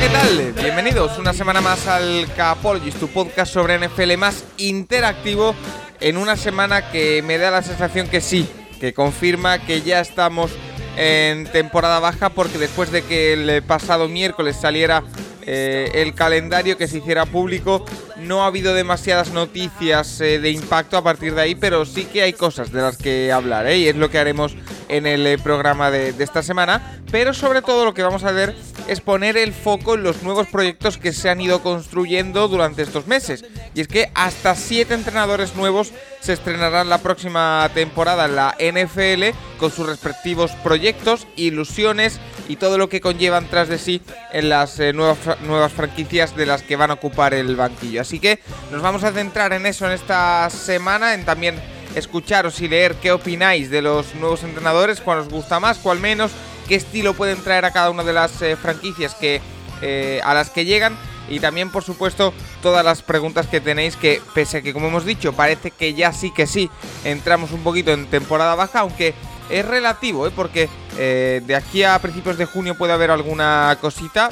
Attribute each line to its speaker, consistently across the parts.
Speaker 1: ¿Qué tal? Bienvenidos una semana más al Capologist, tu podcast sobre NFL más interactivo en una semana que me da la sensación que sí, que confirma que ya estamos en temporada baja porque después de que el pasado miércoles saliera eh, el calendario que se hiciera público. No ha habido demasiadas noticias eh, de impacto a partir de ahí, pero sí que hay cosas de las que hablar, ¿eh? y es lo que haremos en el programa de, esta semana. Pero sobre todo lo que vamos a hacer es poner el foco en los nuevos proyectos que se han ido construyendo durante estos meses. Y es que hasta siete entrenadores nuevos se estrenarán la próxima temporada en la NFL con sus respectivos proyectos, ilusiones y todo lo que conllevan tras de sí en las nuevas nuevas franquicias de las que van a ocupar el banquillo. Que nos vamos a centrar en eso en esta semana, en también escucharos y leer qué opináis de los nuevos entrenadores, cuál os gusta más, cuál menos, qué estilo pueden traer a cada una de las eh, franquicias que, eh, a las que llegan y también por supuesto todas las preguntas que tenéis que pese a que como hemos dicho parece que ya sí que sí entramos un poquito en temporada baja, aunque es relativo, ¿eh? porque eh, de aquí a principios de junio puede haber alguna cosita.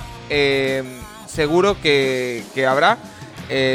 Speaker 1: Seguro que, habrá.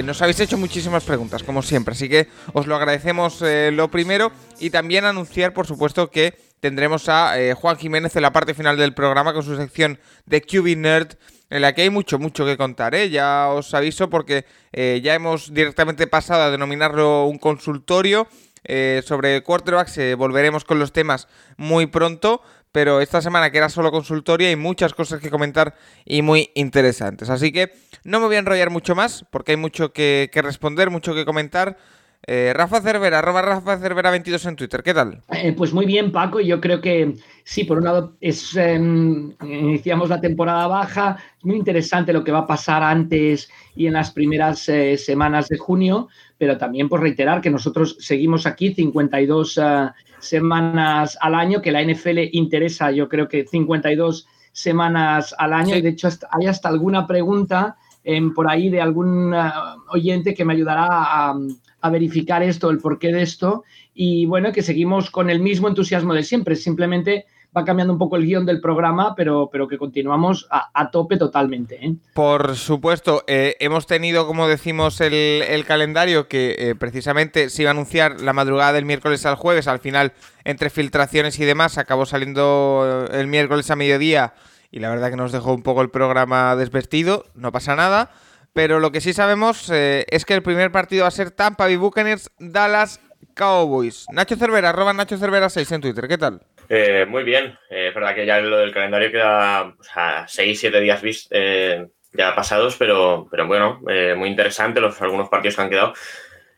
Speaker 1: Nos habéis hecho muchísimas preguntas, como siempre, así que os lo agradecemos lo primero y también anunciar, por supuesto, que tendremos a Juan Jiménez en la parte final del programa con su sección de QB Nerd, en la que hay mucho, mucho que contar, Ya os aviso porque ya hemos directamente pasado a denominarlo un consultorio eh, sobre quarterbacks. Eh, volveremos con los temas muy pronto. Pero esta semana que era solo consultoria hay muchas cosas que comentar y muy interesantes. Así que no me voy a enrollar mucho más porque hay mucho que, responder, mucho que comentar. Eh, Rafa Cervera, arroba Rafa Cervera 22 en Twitter, ¿qué tal?
Speaker 2: pues muy bien, Paco. Yo creo que sí, por un lado es, em, iniciamos la temporada baja. Es muy interesante lo que va a pasar antes y en las primeras semanas de junio pero también por reiterar que nosotros seguimos aquí 52 eh, semanas al año, que la NFL interesa, yo creo que 52 semanas al año, y de hecho hay hasta alguna pregunta por ahí de algún eh, oyente que me ayudará a, verificar esto, el porqué de esto, y bueno, que seguimos con el mismo entusiasmo de siempre, simplemente va cambiando un poco el guion del programa, pero, pero que continuamos a, tope totalmente. ¿eh?
Speaker 1: Por supuesto, eh, hemos tenido, como decimos, el, calendario que precisamente se iba a anunciar la madrugada del miércoles al jueves. Al final, entre filtraciones y demás, acabó saliendo el miércoles a mediodía y la verdad que nos dejó un poco el programa desvestido. No pasa nada. Pero lo que sí sabemos es que el primer partido va a ser Tampa Bay Buccaneers Dallas Cowboys. Nacho Cervera, arroba Nacho Cervera 6 en Twitter. ¿Qué tal?
Speaker 3: Eh, muy bien, eh, es verdad que ya lo del calendario queda o sea, 6, 7 días eh, ya pasados, pero, pero bueno, muy interesante los algunos partidos que han quedado.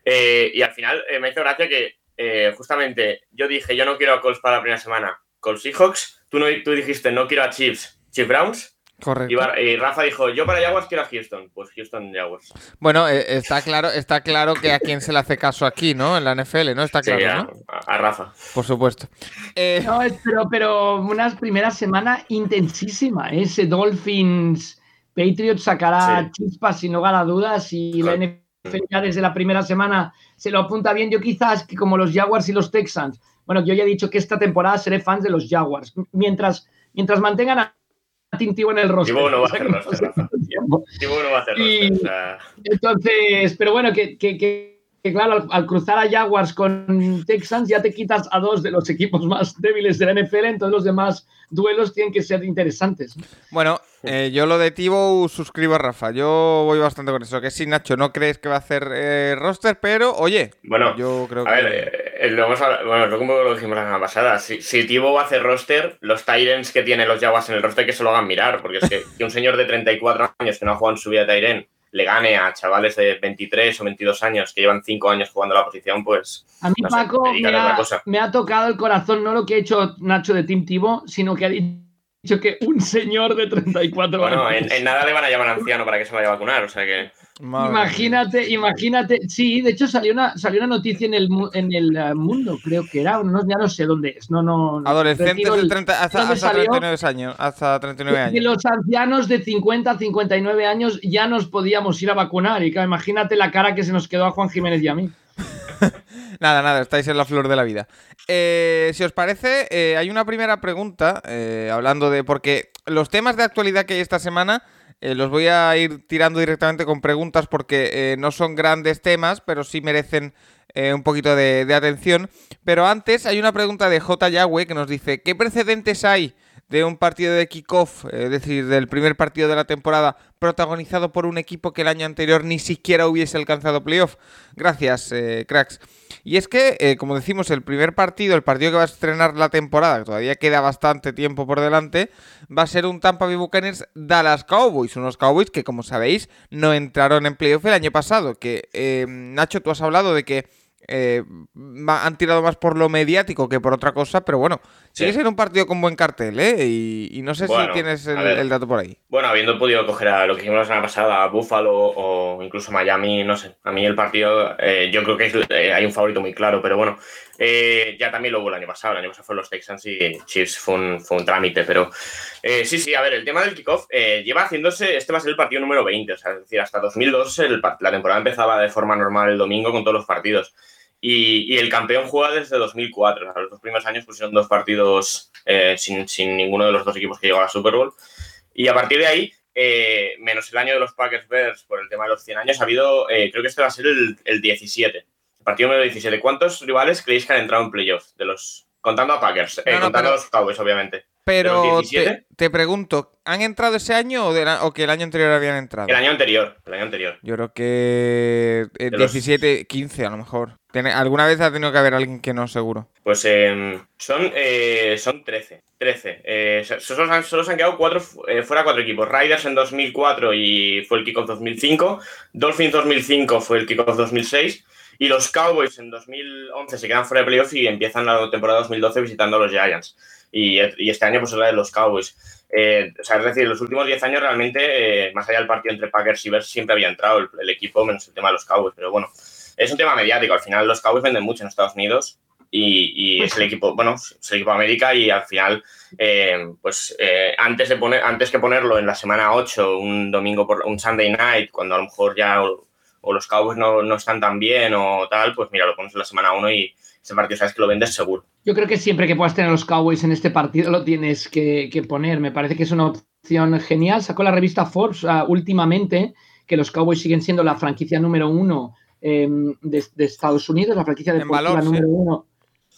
Speaker 3: y al final me hizo gracia que justamente yo dije, yo no quiero a Colts para la primera semana. Colts Seahawks, tú, no, tú dijiste, no quiero a Chiefs, Chiefs Browns, Correcto. Y, Rafa dijo, yo para Jaguars quiero a Houston. Pues Houston Jaguars.
Speaker 1: Bueno, eh, está claro, está claro que a quién se le hace caso aquí, ¿no? En la NFL, ¿no? Está claro,
Speaker 3: a, Rafa.
Speaker 1: Por supuesto.
Speaker 2: Eh, no, pero, pero una primera semana intensísima. ¿eh? Ese Dolphins Patriots sacará chispas sin lugar a dudas y la NFL ya desde la primera semana se lo apunta bien. Yo quizás que como los Jaguars y los Texans, bueno, yo ya he dicho que esta temporada seré fan de los Jaguars. Mientras, mientras mantengan a Tintivo en el roster.
Speaker 3: Tibo no va a hacer roster. Tibo no va a hacer roster.
Speaker 2: Entonces, pero bueno, que, que, que que claro, al, cruzar a Jaguars con Texans ya te quitas a dos de los equipos más débiles de la NFL, entonces los demás duelos tienen que ser interesantes.
Speaker 1: Bueno, eh, yo lo de Tibo suscribo a Rafa, yo voy bastante con eso, que sí, Nacho, no crees que va a hacer eh, roster, pero oye,
Speaker 3: bueno, yo creo a que... ver, eh, lo, bueno, lo dijimos la semana pasada, si, si Tibo va a hacer roster, los Tyrens que tienen los Jaguars en el roster que se lo hagan mirar, porque es que, un señor de 34 años que no ha jugado en su vida Tyren le gane a chavales de 23 o 22 años que llevan 5 años jugando la posición, pues...
Speaker 2: A mí, Paco, me, ha, tocado el corazón, no lo que ha hecho Nacho de Team Tivo, sino que ha dicho que un señor de 34
Speaker 3: años... Bueno, en, nada le van a llamar anciano para que se vaya a vacunar, o sea que...
Speaker 2: imagínate, imagínate. Sí, de hecho salió una, salió una noticia en el, en el eh, mundo, creo que era, no, ya no sé dónde es. No, no,
Speaker 1: Adolescentes de 30, hasta, 39 años. Hasta 39 años.
Speaker 2: Y los ancianos de 50 a 59 años ya nos podíamos ir a vacunar. Y claro, imagínate la cara que se nos quedó a Juan Jiménez y a mí.
Speaker 1: nada, nada, estáis en la flor de la vida. Eh, si os parece, eh, hay una primera pregunta, hablando de. Porque los temas de actualidad que hay esta semana eh, los voy a ir tirando directamente con preguntas porque eh, no son grandes temas, pero sí merecen eh, un poquito de, atención. Pero antes hay una pregunta de J. Yahweh que nos dice, ¿qué precedentes hay de un partido de kickoff, es decir, del primer partido de la temporada, protagonizado por un equipo que el año anterior ni siquiera hubiese alcanzado playoff? Gracias, cracks. Y es que, eh, como decimos, el primer partido, el partido que va a estrenar la temporada, que todavía queda bastante tiempo por delante, va a ser un Tampa Bay Buccaneers Dallas Cowboys. Unos Cowboys que, como sabéis, no entraron en playoff el año pasado. Que, eh, Nacho, tú has hablado de que eh, han tirado más por lo mediático que por otra cosa, pero bueno, sigue siendo un partido con buen cartel, ¿eh? Y, no sé si tienes el, dato por ahí.
Speaker 3: Bueno, habiendo podido coger a lo que hicimos la semana pasada, a Buffalo o incluso Miami, no sé. A mí el partido, eh, yo creo que eh, hay un favorito muy claro, pero bueno, ya también lo hubo el año pasado. El año pasado fueron los Texans y Chiefs fue un, fue un trámite, pero sí, sí, a ver, el tema del kickoff lleva haciéndose, este va a ser el partido número 20, o sea, es decir, hasta 2002 la temporada empezaba de forma normal el domingo con todos los partidos. Y, el campeón juega desde 2004. los dos primeros años pusieron dos partidos eh, sin, ninguno de los dos equipos que llegó a la Super Bowl. Y a partir de ahí, eh, menos el año de los Packers Bears por el tema de los 100 años, ha habido, eh, creo que este va a ser el, el 17. El partido número 17. ¿Cuántos rivales creéis que han entrado en playoffs? De los, contando a Packers, contando a los Cowboys, obviamente.
Speaker 1: Pero te, pregunto, ¿han entrado ese año o, que el año anterior habían entrado?
Speaker 3: El año anterior, el año anterior.
Speaker 1: Yo creo que 17, 15 a lo mejor. ¿Alguna vez ha tenido que haber alguien que no, seguro?
Speaker 3: Pues em, son, eh, son 13. 13. Eh, solo, se han quedado cuatro, eh, fuera cuatro equipos. Riders en 2004 y fue el kickoff 2005. Dolphins 2005 fue el kickoff 2006. Y los Cowboys en 2011 se quedan fuera de playoff y empiezan la temporada 2012 visitando a los Giants y, este año pues es la de los Cowboys. Eh, o sea, es decir, los últimos 10 años realmente, eh, más allá del partido entre Packers y Bears, siempre había entrado el, equipo, menos el tema de los Cowboys. Pero bueno, es un tema mediático. Al final los Cowboys venden mucho en Estados Unidos y, es el equipo, bueno, es el equipo de América y al final, eh, pues antes, de poner, antes que ponerlo en la semana 8, un domingo, por un Sunday night, cuando a lo mejor ya o, los Cowboys no, no, están tan bien o tal, pues mira, lo pones en la semana 1 y ese partido sabes que lo vendes seguro.
Speaker 2: Yo creo que siempre que puedas tener a los Cowboys en este partido lo tienes que, poner. Me parece que es una opción genial. Sacó la revista Forbes ah, últimamente que los Cowboys siguen siendo la franquicia número uno em, de, Estados Unidos, la franquicia de
Speaker 1: valor,
Speaker 2: número uno.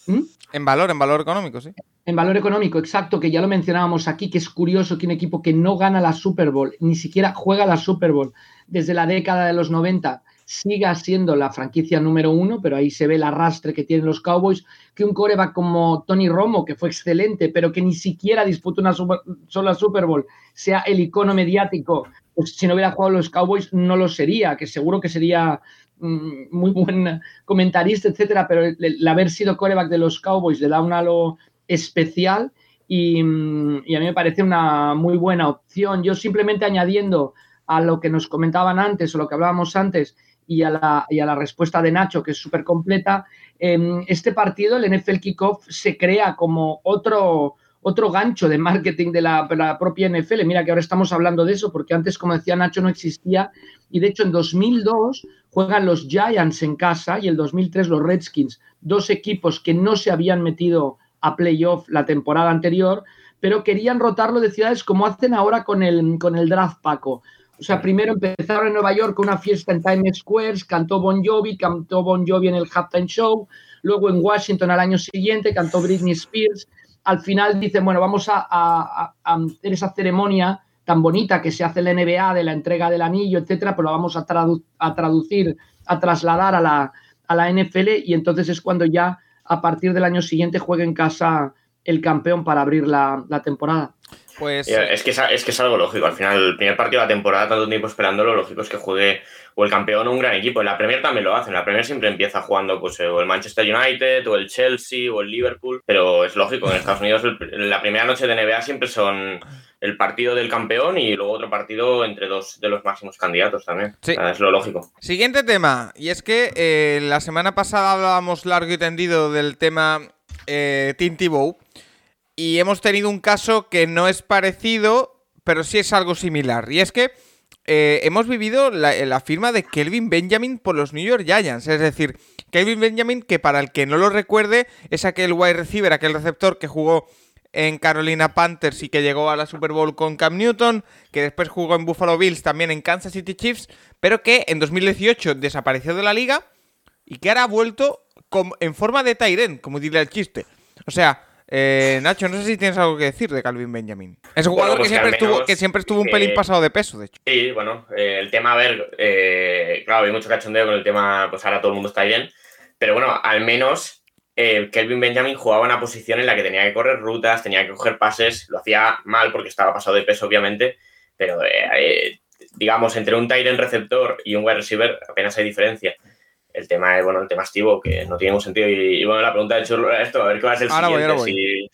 Speaker 1: ¿Mm? En valor, en valor económico, sí.
Speaker 2: En valor económico, exacto, que ya lo mencionábamos aquí, que es curioso que un equipo que no gana la Super Bowl, ni siquiera juega la Super Bowl desde la década de los 90, siga siendo la franquicia número uno, pero ahí se ve el arrastre que tienen los Cowboys, que un coreback como Tony Romo, que fue excelente, pero que ni siquiera disputó una sola Super Bowl, sea el icono mediático, pues si no hubiera jugado los Cowboys no lo sería, que seguro que sería muy buen comentarista, etcétera, pero el, haber sido coreback de los Cowboys le da un halo especial y, mm, y a mí me parece una muy buena opción. Yo simplemente añadiendo a lo que nos comentaban antes o lo que hablábamos antes, y a la, y a la respuesta de Nacho, que es súper completa, em, este partido, el NFL Kickoff, se crea como otro, otro gancho de marketing de la, propia NFL. Mira que ahora estamos hablando de eso, porque antes, como decía Nacho, no existía. Y de hecho, en 2002 juegan los Giants en casa y en 2003 los Redskins, dos equipos que no se habían metido a playoff la temporada anterior, pero querían rotarlo de ciudades como hacen ahora con el, con el draft Paco. O sea, primero empezaron en Nueva York con una fiesta en Times Square, cantó Bon Jovi, cantó Bon Jovi en el Halftime Show, luego en Washington al año siguiente cantó Britney Spears. Al final dicen, bueno, vamos a, hacer esa ceremonia tan bonita que se hace en la NBA de la entrega del anillo, etcétera, pero la vamos a, traducir, a trasladar a la, a la NFL y entonces es cuando ya a partir del año siguiente juegue en casa el campeón para abrir la, temporada.
Speaker 3: Pues... Es, que es, que es algo lógico. Al final, el primer partido de la temporada, tanto tiempo esperando, lo lógico es que juegue o el campeón o un gran equipo. En la Premier también lo hacen. En la Premier siempre empieza jugando pues, o el Manchester United, o el Chelsea, o el Liverpool. Pero es lógico, en Estados Unidos la primera noche de NBA siempre son el partido del campeón y luego otro partido entre dos de los máximos candidatos también. Sí. es lo lógico.
Speaker 1: Siguiente tema. Y es que eh, la semana pasada hablábamos largo y tendido del tema eh. Y hemos tenido un caso que no es parecido, pero sí es algo similar. Y es que eh, hemos vivido la, firma de Kelvin Benjamin por los New York Giants. Es decir, Kelvin Benjamin, que para el que no lo recuerde, es aquel wide receiver, aquel receptor que jugó en Carolina Panthers y que llegó a la Super Bowl con Cam Newton, que después jugó en Buffalo Bills, también en Kansas City Chiefs, pero que en 2018 desapareció de la liga y que ahora ha vuelto en forma de Tyren, como diría el chiste. O sea, eh, Nacho, no sé si tienes algo que decir de Calvin Benjamin. Es un jugador pues que, siempre estuvo, que siempre estuvo un pelín pasado de peso, de hecho.
Speaker 3: Sí, bueno, eh, el tema, a ver, eh, claro, hay mucho cachondeo con el tema, pues ahora todo el mundo está bien, pero bueno, al menos Kelvin Benjamin jugaba una posición en la que tenía que correr rutas, tenía que coger pases, lo hacía mal porque estaba pasado de peso, obviamente, pero digamos, entre un tight receptor y un wide receiver apenas hay diferencia el tema es, bueno, el tema estivo, que no tiene ningún sentido. Y, bueno, la pregunta de Churro esto, a ver qué va a ser el siguiente. Si,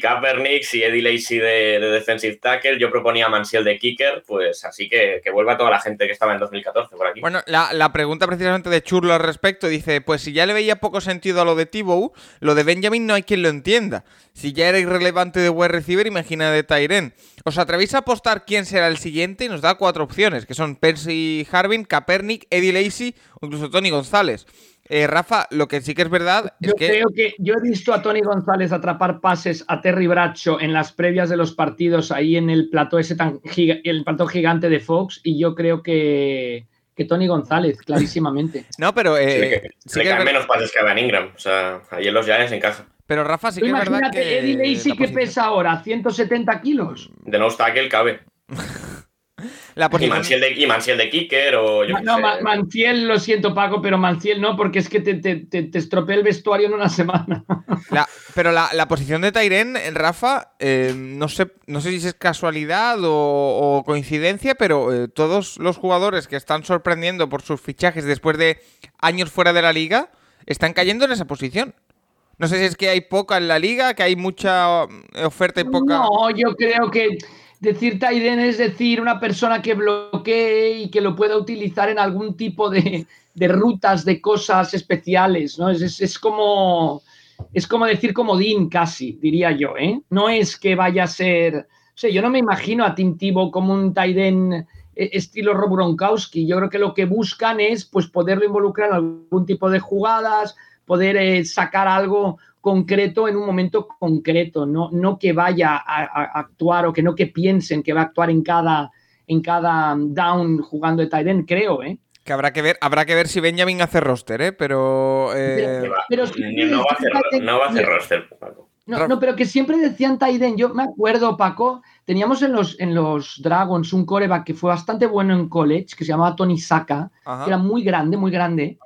Speaker 3: Kaepernick, si Eddie Lacy de, defensive tackle, yo proponía Mansiel de kicker, pues así que, que vuelva toda la gente que estaba en 2014 por aquí.
Speaker 1: Bueno, la, pregunta precisamente de Churlo al respecto dice, pues si ya le veía poco sentido a lo de Tibow, lo de Benjamin no hay quien lo entienda. Si ya era irrelevante de wide receiver, imagina de Tyren. ¿Os atrevéis a apostar quién será el siguiente? Y nos da cuatro opciones, que son Percy Harvin, Kaepernick, Eddie Lacy o incluso Tony González. Eh, Rafa, lo que sí que es verdad
Speaker 2: yo
Speaker 1: es que...
Speaker 2: creo que yo he visto a Tony González atrapar pases a Terry Bracho en las previas de los partidos ahí en el plató ese tan el plató gigante de Fox y yo creo que, que Tony González, clarísimamente.
Speaker 1: no, pero... Eh,
Speaker 3: sí, que, menos pases que Evan Ingram. O sea, ahí en los Giants encaja.
Speaker 1: Pero Rafa, sí que es verdad que...
Speaker 2: Eddie Lacy que pesa ahora, 170 kilos.
Speaker 3: De no tackle cabe. La y, Mansiel de, y Mansiel de Kicker o yo
Speaker 2: No, Mansiel, lo siento Paco, pero Mansiel no, porque es que te, te, te, estropea el vestuario en una semana.
Speaker 1: pero la, posición de Tairen, Rafa, eh, no, sé, no sé si es casualidad o, coincidencia, pero eh, todos los jugadores que están sorprendiendo por sus fichajes después de años fuera de la liga están cayendo en esa posición. No sé si es que hay poca en la liga, que hay mucha mm, oferta y poca.
Speaker 2: No, yo creo que decir Taiden es decir una persona que bloquee y que lo pueda utilizar en algún tipo de, rutas, de cosas especiales, ¿no? Es, como. Es como decir comodín casi, diría yo, ¿eh? No es que vaya a ser. O yo no me imagino a Tintivo como un Taiden eh, estilo Rob Gronkowski. Yo creo que lo que buscan es pues poderlo involucrar en algún tipo de jugadas, poder eh, sacar algo concreto en un momento concreto, no, no que vaya a, actuar o que no que piensen que va a actuar en cada, en cada down jugando de tight creo, ¿eh?
Speaker 1: Que habrá que ver, habrá que ver si Benjamin hace roster, ¿eh? Pero.
Speaker 3: Eh, no, va a hacer, roster, Paco.
Speaker 2: No, pero que siempre decían Taiden. Yo me acuerdo, Paco, teníamos en los, en los Dragons un coreback que fue bastante bueno en college, que se llamaba Tony Saka, que era muy grande, muy grande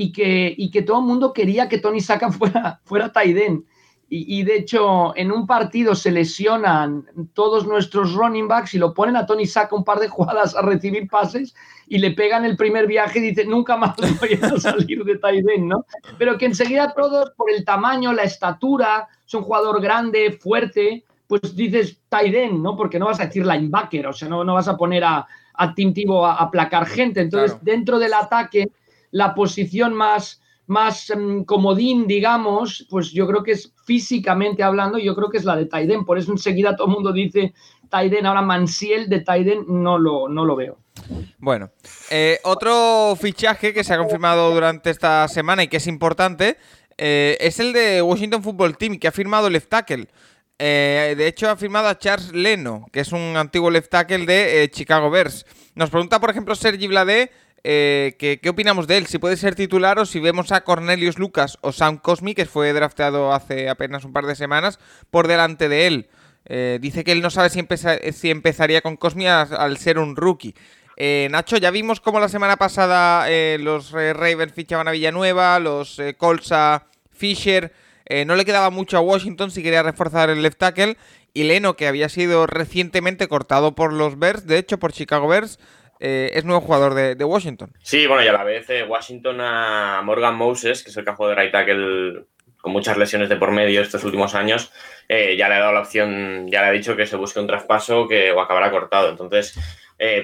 Speaker 2: y que, y que todo el mundo quería que Tony Saka fuera, fuera Taiden. Y, de hecho, en un partido se lesionan todos nuestros running backs y lo ponen a Tony Saka un par de jugadas a recibir pases y le pegan el primer viaje y dice, nunca más voy a salir de Taiden, ¿no? Pero que enseguida todos, por el tamaño, la estatura, es un jugador grande, fuerte, pues dices Taiden, ¿no? Porque no vas a decir linebacker, o sea, no, no vas a poner a, a Tim a, a placar gente. Entonces, dentro del ataque la posición más, más em, comodín, digamos, pues yo creo que es físicamente hablando, yo creo que es la de Taiden. Por eso enseguida todo el mundo dice Taiden, ahora Mansiel de Taiden no lo, no lo veo.
Speaker 1: Bueno, eh, otro fichaje que se ha confirmado durante esta semana y que es importante eh, es el de Washington Football Team, que ha firmado left tackle. Eh, de hecho, ha firmado a Charles Leno, que es un antiguo left tackle de Chicago Bears. Nos pregunta, por ejemplo, Sergi Bladé eh, ¿qué, opinamos de él? Si puede ser titular o si vemos a Cornelius Lucas o Sam Cosmi, que fue drafteado hace apenas un par de semanas, por delante de él. Eh, dice que él no sabe si, si empezaría con Cosmi al ser un rookie. Eh, Nacho, ya vimos cómo la semana pasada los Ravens fichaban a Villanueva, los Colts a Fisher. no le quedaba mucho a Washington si quería reforzar el left tackle. y Leno, que había sido recientemente cortado por los Bears, de hecho por Chicago Bears, eh, es nuevo jugador de, Washington.
Speaker 3: Sí, bueno, y a la vez eh, Washington a Morgan Moses, que es el que ha jugado de right tackle con muchas lesiones de por medio estos últimos años, eh, ya le ha dado la opción, ya le ha dicho que se busque un traspaso que, o acabará cortado. Entonces,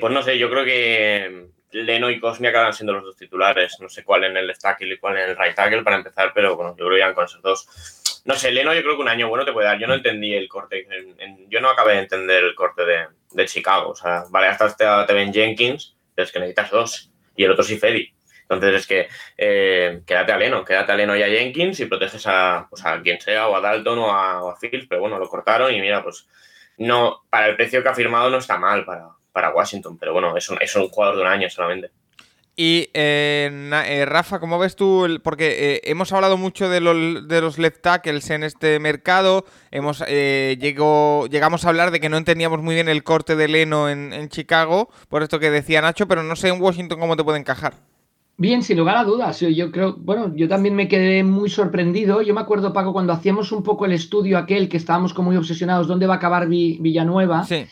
Speaker 3: pues no sé, yo creo que Leno y Cosmi acaban siendo los dos titulares. No sé cuál en el tackle y cuál en el right tackle para empezar, pero bueno, yo creo que ya con esos dos. No sé, Leno yo creo que un año bueno te puede dar. Yo no entendí el corte, yo no acabé de entender el corte de, Chicago. O sea, vale, hasta te ven Jenkins, pero es que necesitas dos. Y el otro sí Fedi. Entonces es que eh, quédate a Leno, quédate a Leno y a Jenkins y proteges a, pues a quien sea, o a Dalton o a, o a Fields, pero bueno, lo cortaron y mira, pues no, para el precio que ha firmado no está mal para, para Washington, pero bueno, es un, es un jugador de un año solamente.
Speaker 1: Y eh, eh, Rafa, ¿cómo ves tú? porque eh, hemos hablado mucho de, de, los left tackles en este mercado. Hemos llegó, llegamos a hablar de que no entendíamos muy bien el corte de Leno en, Chicago, por esto que decía Nacho, pero no sé en Washington cómo te puede encajar.
Speaker 2: Bien, sin lugar a dudas. Yo creo, bueno, yo también me quedé muy sorprendido. Yo me acuerdo, Paco, cuando hacíamos un poco el estudio aquel que estábamos como muy obsesionados, ¿dónde va a acabar Villanueva? Sí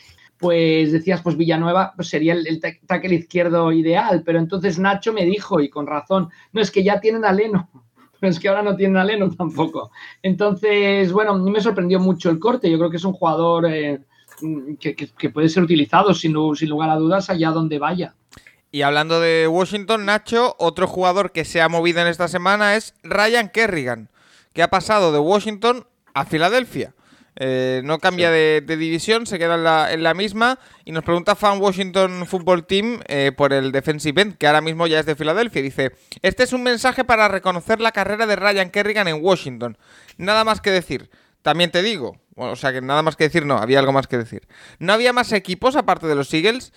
Speaker 2: pues decías, pues Villanueva sería el, tackle izquierdo ideal, pero entonces Nacho me dijo, y con razón, no es que ya tienen a Leno, pero es que ahora no tienen a Leno tampoco. Entonces, bueno, me sorprendió mucho el corte, yo creo que es un jugador eh, que, puede ser utilizado sin, sin lugar a dudas allá donde vaya.
Speaker 1: Y hablando de Washington, Nacho, otro jugador que se ha movido en esta semana es Ryan Kerrigan, que ha pasado de Washington a Filadelfia. Eh, no cambia de, división, se queda en la, misma. Y nos pregunta Fan Washington Football Team eh, por el defensive end, que ahora mismo ya es de Filadelfia. Dice: Este es un mensaje para reconocer la carrera de Ryan Kerrigan en Washington. Nada más que decir. También te digo, o sea que nada más que decir, no, había algo más que decir. No había más equipos aparte de los Eagles.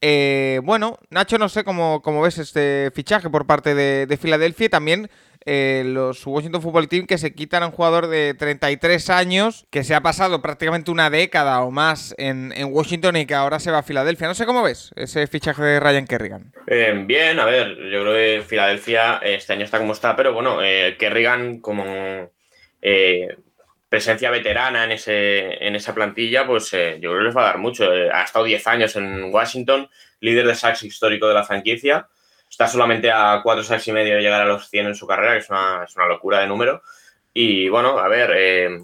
Speaker 1: Eh, bueno, Nacho, no sé cómo, ves este fichaje por parte de, de Filadelfia y también eh, los Washington Football Team que se quitan a un jugador de 33 años que se ha pasado prácticamente una década o más en, Washington y que ahora se va a Filadelfia. No sé cómo ves ese fichaje de Ryan Kerrigan.
Speaker 3: Eh, bien, a ver, yo creo que Filadelfia este año está como está, pero bueno, eh, Kerrigan como presencia veterana en, ese, en esa plantilla, pues yo creo que les va a dar mucho. ha estado 10 años en Washington, líder de sacks histórico de la franquicia está solamente a cuatro sacks y medio de llegar a los 100 en su carrera, que es una, es una locura de número. Y bueno, a ver, eh,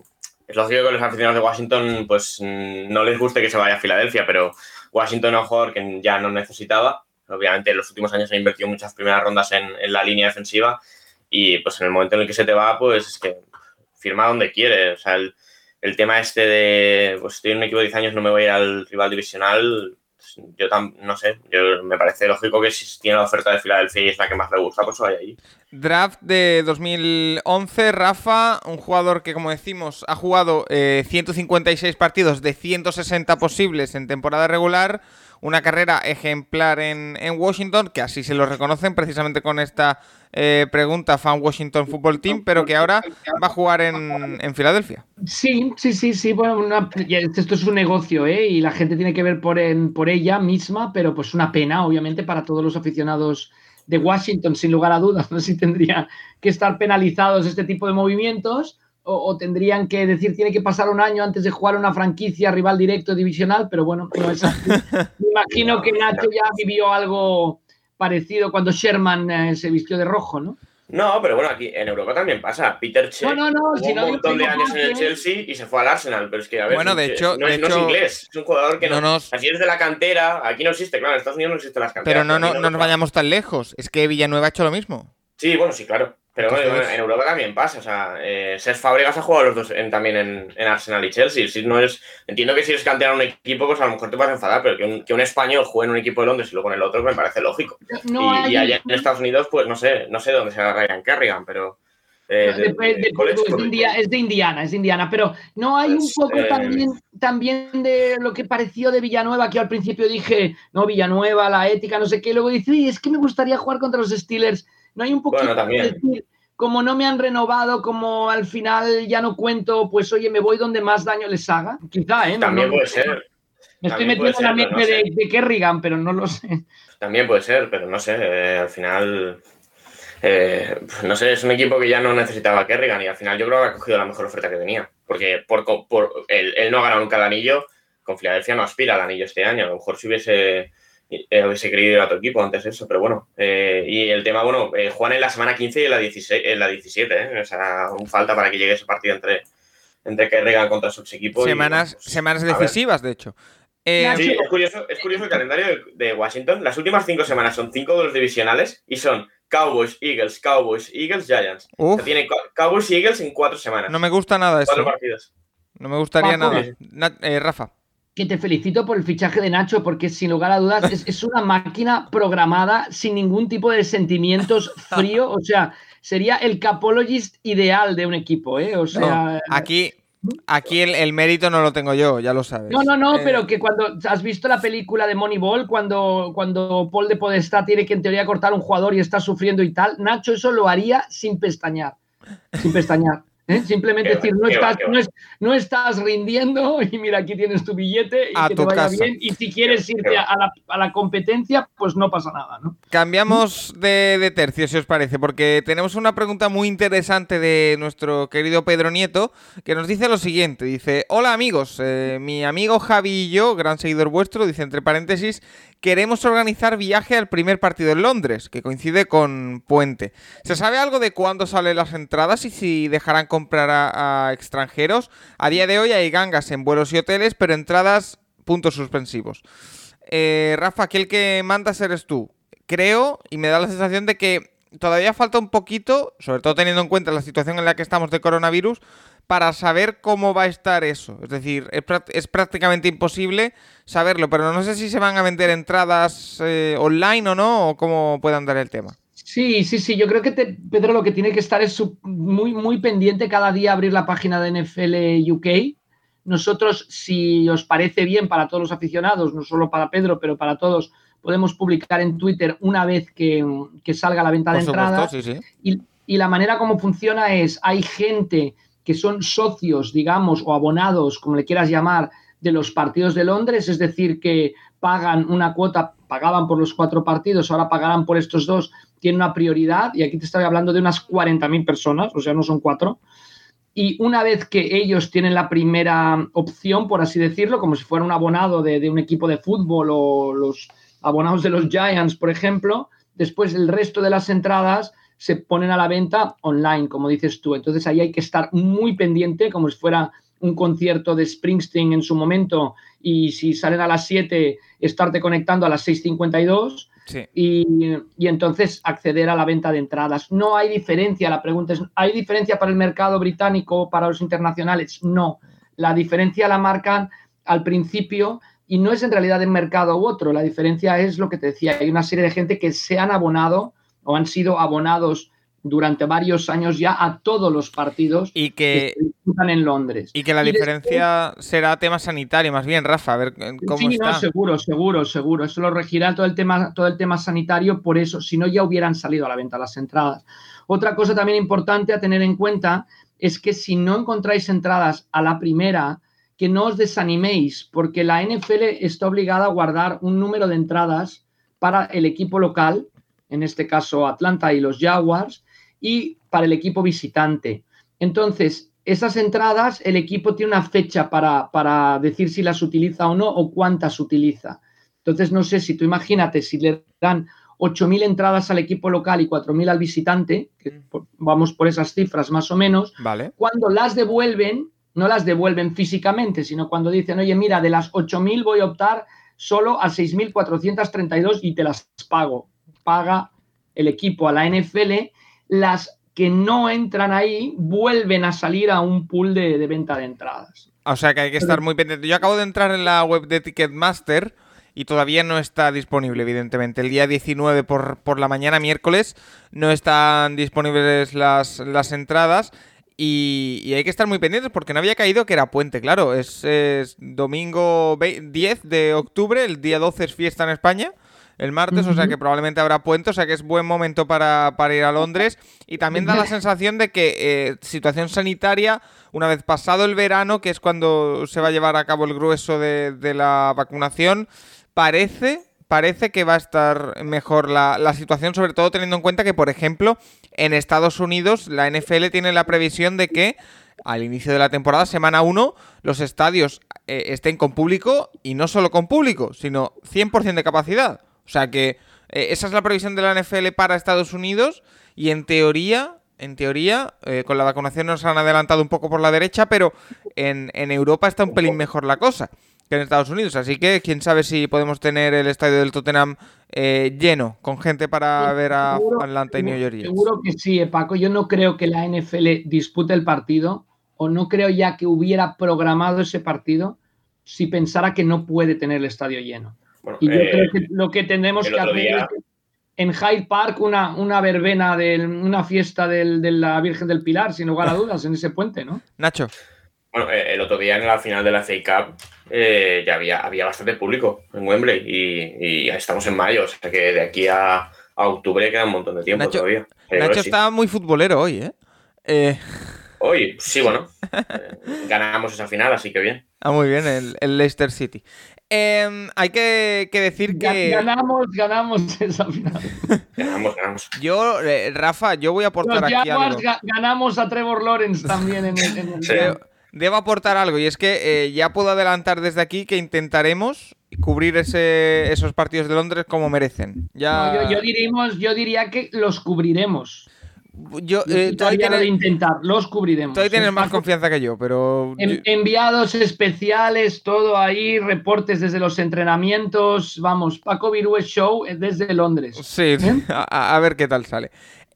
Speaker 3: es lógico que los aficionados de Washington pues no les guste que se vaya a Filadelfia, pero Washington es un jugador que ya no necesitaba. Obviamente en los últimos años ha invertido muchas primeras rondas en, en, la línea defensiva y pues en el momento en el que se te va, pues es que firma donde quiere. O sea, el, el tema este de, pues estoy en un equipo de 10 años, no me voy a ir al rival divisional, yo no sé, yo, me parece lógico que si tiene la oferta de Filadelfia y es la que más le gusta, pues vaya ahí.
Speaker 1: Draft de 2011, Rafa, un jugador que como decimos ha jugado 156 eh, partidos de 160 posibles en temporada regular, una carrera ejemplar en, Washington, que así se lo reconocen precisamente con esta eh, pregunta Fan Washington Football Team, pero que ahora va a jugar en, Filadelfia.
Speaker 2: Sí, sí, sí, sí. Bueno, esto es un negocio, ¿eh? Y la gente tiene que ver por, en, por ella misma, pero pues una pena, obviamente, para todos los aficionados de Washington, sin lugar a dudas. No sé si tendría que estar penalizados este tipo de movimientos o, tendrían que decir tiene que pasar un año antes de jugar una franquicia rival directo divisional, pero bueno, no es así. Me imagino que Nacho ya vivió algo parecido cuando Sherman eh, se vistió de rojo, ¿no?
Speaker 3: No, pero bueno, aquí en Europa también pasa. Peter Che no, no, no, un montón de años en el Chelsea y se fue al Arsenal, pero es que a ver,
Speaker 1: bueno, de hecho,
Speaker 3: no,
Speaker 1: es,
Speaker 3: inglés, es un jugador que no, así es de la cantera, aquí no existe, claro, en Estados Unidos no existen las canteras.
Speaker 1: Pero no, no, no nos vayamos tan lejos, es que Villanueva ha hecho lo mismo.
Speaker 3: Sí, bueno, sí, claro. Pero bueno, en Europa también pasa. O sea, eh, Ser Fábregas ha jugado los dos también en, Arsenal y Chelsea. Si no es, entiendo que si eres a un equipo, pues a lo mejor te vas a enfadar, pero que un, que un español juegue en un equipo de Londres y luego en el otro, me parece lógico. y, allá en Estados Unidos, pues no sé, no sé dónde se Ryan Kerrigan, pero.
Speaker 2: Eh, es, de, Indiana, es de Indiana, pero no hay un pues, poco eh, también, también de lo que pareció de Villanueva, que al principio dije, no, Villanueva, la ética, no sé qué, luego dice, es que me gustaría jugar contra los Steelers no hay un poquito de decir, como no me han renovado, como al final ya no cuento, pues oye, me voy donde más daño les haga. Quizá, ¿eh?
Speaker 3: También puede ser.
Speaker 2: Me estoy metiendo en la mente de, Kerrigan, pero no lo sé.
Speaker 3: También puede ser, pero no sé, eh, al final. Eh, no sé, es un equipo que ya no necesitaba a Kerrigan y al final yo creo que ha cogido la mejor oferta que tenía. porque por, por él, no ha ganado nunca el anillo, con Filadelfia no aspira al anillo este año. A lo mejor si hubiese, eh, hubiese querido ir a otro equipo antes de eso, pero bueno. Eh, y el tema, bueno, eh, Juan en la semana 15 y en la, 16, en la 17, ¿eh? O sea, un falta para que llegue ese partido entre, entre Kerrigan contra sus equipos.
Speaker 1: Semanas, pues, semanas decisivas, de hecho.
Speaker 3: sí, es curioso, es curioso el calendario de, Washington. Las últimas cinco semanas son cinco de los divisionales y son Cowboys, Eagles, Cowboys, Eagles, Giants. tiene Cowboys y Eagles en cuatro semanas.
Speaker 1: No me gusta nada eso.
Speaker 3: Cuatro partidos.
Speaker 1: No me gustaría nada. Eh, Rafa.
Speaker 2: Que te felicito por el fichaje de Nacho, porque sin lugar a dudas es, una máquina programada sin ningún tipo de sentimientos frío. O sea, sería el capologist ideal de un equipo, ¿eh? O sea.
Speaker 1: aquí, Aquí el, mérito no lo tengo yo, ya lo sabes.
Speaker 2: No, no, no, pero eh, que cuando has visto la película de Moneyball, cuando, cuando Paul de Podestá tiene que en teoría cortar un jugador y está sufriendo y tal, Nacho eso lo haría sin pestañear. Sin pestañear. ¿Eh? Simplemente decir, no, estás, no, estás rindiendo y mira, aquí tienes tu billete y que te vaya bien. Y si quieres irte a la, competencia, pues no pasa nada. ¿no?
Speaker 1: Cambiamos de, tercio, si os parece, porque tenemos una pregunta muy interesante de nuestro querido Pedro Nieto, que nos dice lo siguiente. Dice, hola amigos, eh, mi amigo Javi y yo, gran seguidor vuestro, dice entre paréntesis, queremos organizar viaje al primer partido en Londres, que coincide con Puente. ¿Se sabe algo de cuándo salen las entradas y si dejarán comprar a, extranjeros? A día de hoy hay gangas en vuelos y hoteles, pero entradas puntos suspensivos. Eh, Rafa, aquel que mandas eres tú. Creo y me da la sensación de que todavía falta un poquito, sobre todo teniendo en cuenta la situación en la que estamos de coronavirus, para saber cómo va a estar eso. Es decir, es, prácticamente imposible saberlo, pero no sé si se van a vender entradas eh, online o no, o cómo puede andar el tema.
Speaker 2: Sí, sí, sí. Yo creo que Pedro lo que tiene que estar es muy, muy pendiente cada día abrir la página de NFL UK. Nosotros, si os parece bien para todos los aficionados, no solo para Pedro, pero para todos, podemos publicar en Twitter una vez que, salga la venta de entradas. Y, y la manera como funciona es, hay gente que son socios, digamos, o abonados, como le quieras llamar, de los partidos de Londres, es decir, que pagan una cuota, pagaban por los cuatro partidos, ahora pagarán por estos dos, tiene una prioridad, y aquí te estoy hablando de unas 40.000 personas, o sea, no son cuatro. Y una vez que ellos tienen la primera opción, por así decirlo, como si fuera un abonado de, de un equipo de fútbol o los abonados de los Giants, por ejemplo, después el resto de las entradas se ponen a la venta online, como dices tú. Entonces ahí hay que estar muy pendiente, como si fuera un concierto de Springsteen en su momento y si salen a las 7, estarte conectando a las 6.52 y, y, entonces acceder a la venta de entradas. No hay diferencia, la pregunta es, ¿hay diferencia para el mercado británico o para los internacionales? No, la diferencia la marcan al principio y no es en realidad el mercado u otro, la diferencia es lo que te decía, hay una serie de gente que se han abonado o han sido abonados durante varios años ya a todos los partidos
Speaker 1: y que,
Speaker 2: se disputan en Londres.
Speaker 1: Y que la diferencia será tema sanitario, más bien, Rafa, a ver cómo sí, No,
Speaker 2: seguro, seguro, seguro. Eso lo regirá todo el tema, todo el tema sanitario, por eso, si no ya hubieran salido a la venta las entradas. Otra cosa también importante a tener en cuenta es que si no encontráis entradas a la primera, que no os desaniméis, porque la NFL está obligada a guardar un número de entradas para el equipo local en este caso Atlanta y los Jaguars, y para el equipo visitante. Entonces, esas entradas, el equipo tiene una fecha para, para decir si las utiliza o no o cuántas utiliza. Entonces, no sé si tú imagínate, si le dan 8.000 entradas al equipo local y 4.000 al visitante, que vamos por esas cifras más o menos,
Speaker 1: vale.
Speaker 2: cuando las devuelven, no las devuelven físicamente, sino cuando dicen, oye, mira, de las 8.000 voy a optar solo a 6.432 y te las pago paga el equipo a la NFL, las que no entran ahí vuelven a salir a un pool de, venta de entradas.
Speaker 1: O sea que hay que estar muy pendiente. Yo acabo de entrar en la web de Ticketmaster y todavía no está disponible, evidentemente. El día 19 por, por la mañana, miércoles, no están disponibles las, las entradas. Y, hay que estar muy pendientes porque no había caído que era puente, claro. Es, es domingo 10 de octubre, el día 12 es fiesta en España el martes, o sea que probablemente habrá puente, o sea que es buen momento para, ir a Londres. Y también da la sensación de que eh, situación sanitaria, una vez pasado el verano, que es cuando se va a llevar a cabo el grueso de, la vacunación, parece, parece que va a estar mejor la, la situación, sobre todo teniendo en cuenta que, por ejemplo, en Estados Unidos la NFL tiene la previsión de que al inicio de la temporada, semana 1, los estadios eh, estén con público y no solo con público, sino 100% de capacidad. O sea que eh, esa es la previsión de la NFL para Estados Unidos y en teoría, en teoría, eh, con la vacunación nos han adelantado un poco por la derecha, pero en, en Europa está un pelín mejor la cosa que en Estados Unidos. Así que quién sabe si podemos tener el estadio del Tottenham eh, lleno, con gente para ver a Atlanta y New York.
Speaker 2: Seguro que sí, Paco. Yo no creo que la NFL dispute el partido o no creo ya que hubiera programado ese partido si pensara que no puede tener el estadio lleno. Y yo creo que lo que tendremos que hacer es en Hyde Park una, una verbena, de, una fiesta de la Virgen del Pilar, sin lugar a dudas, en ese puente, ¿no?
Speaker 1: Nacho.
Speaker 3: Bueno, eh, el otro día en la final de la FA Cup eh, ya había, había bastante público en Wembley y, ya estamos en mayo, o sea que de aquí a, octubre queda un montón de tiempo todavía.
Speaker 1: Nacho está muy futbolero hoy, ¿eh? eh...
Speaker 3: Hoy, sí, bueno. ganamos esa final, así que bien.
Speaker 1: Ah, muy bien, el, Leicester City. Em, hay que, decir que.
Speaker 2: Ganamos, ganamos esa final.
Speaker 3: ganamos, ganamos.
Speaker 1: Yo, Rafa, yo voy a aportar aquí algo.
Speaker 2: ganamos a Trevor Lawrence también en el
Speaker 1: debo aportar algo y es que eh, ya puedo adelantar desde aquí que intentaremos cubrir ese, esos partidos de Londres como merecen. Ya...
Speaker 2: yo, yo diría que los cubriremos.
Speaker 1: Yo, eh,
Speaker 2: de intentar, los cubriremos.
Speaker 1: Todavía tienes más confianza que yo, pero.
Speaker 2: enviados especiales, todo ahí, reportes desde los entrenamientos. Vamos, Paco Virue Show desde Londres.
Speaker 1: Sí, ¿Eh? a, ver qué tal sale.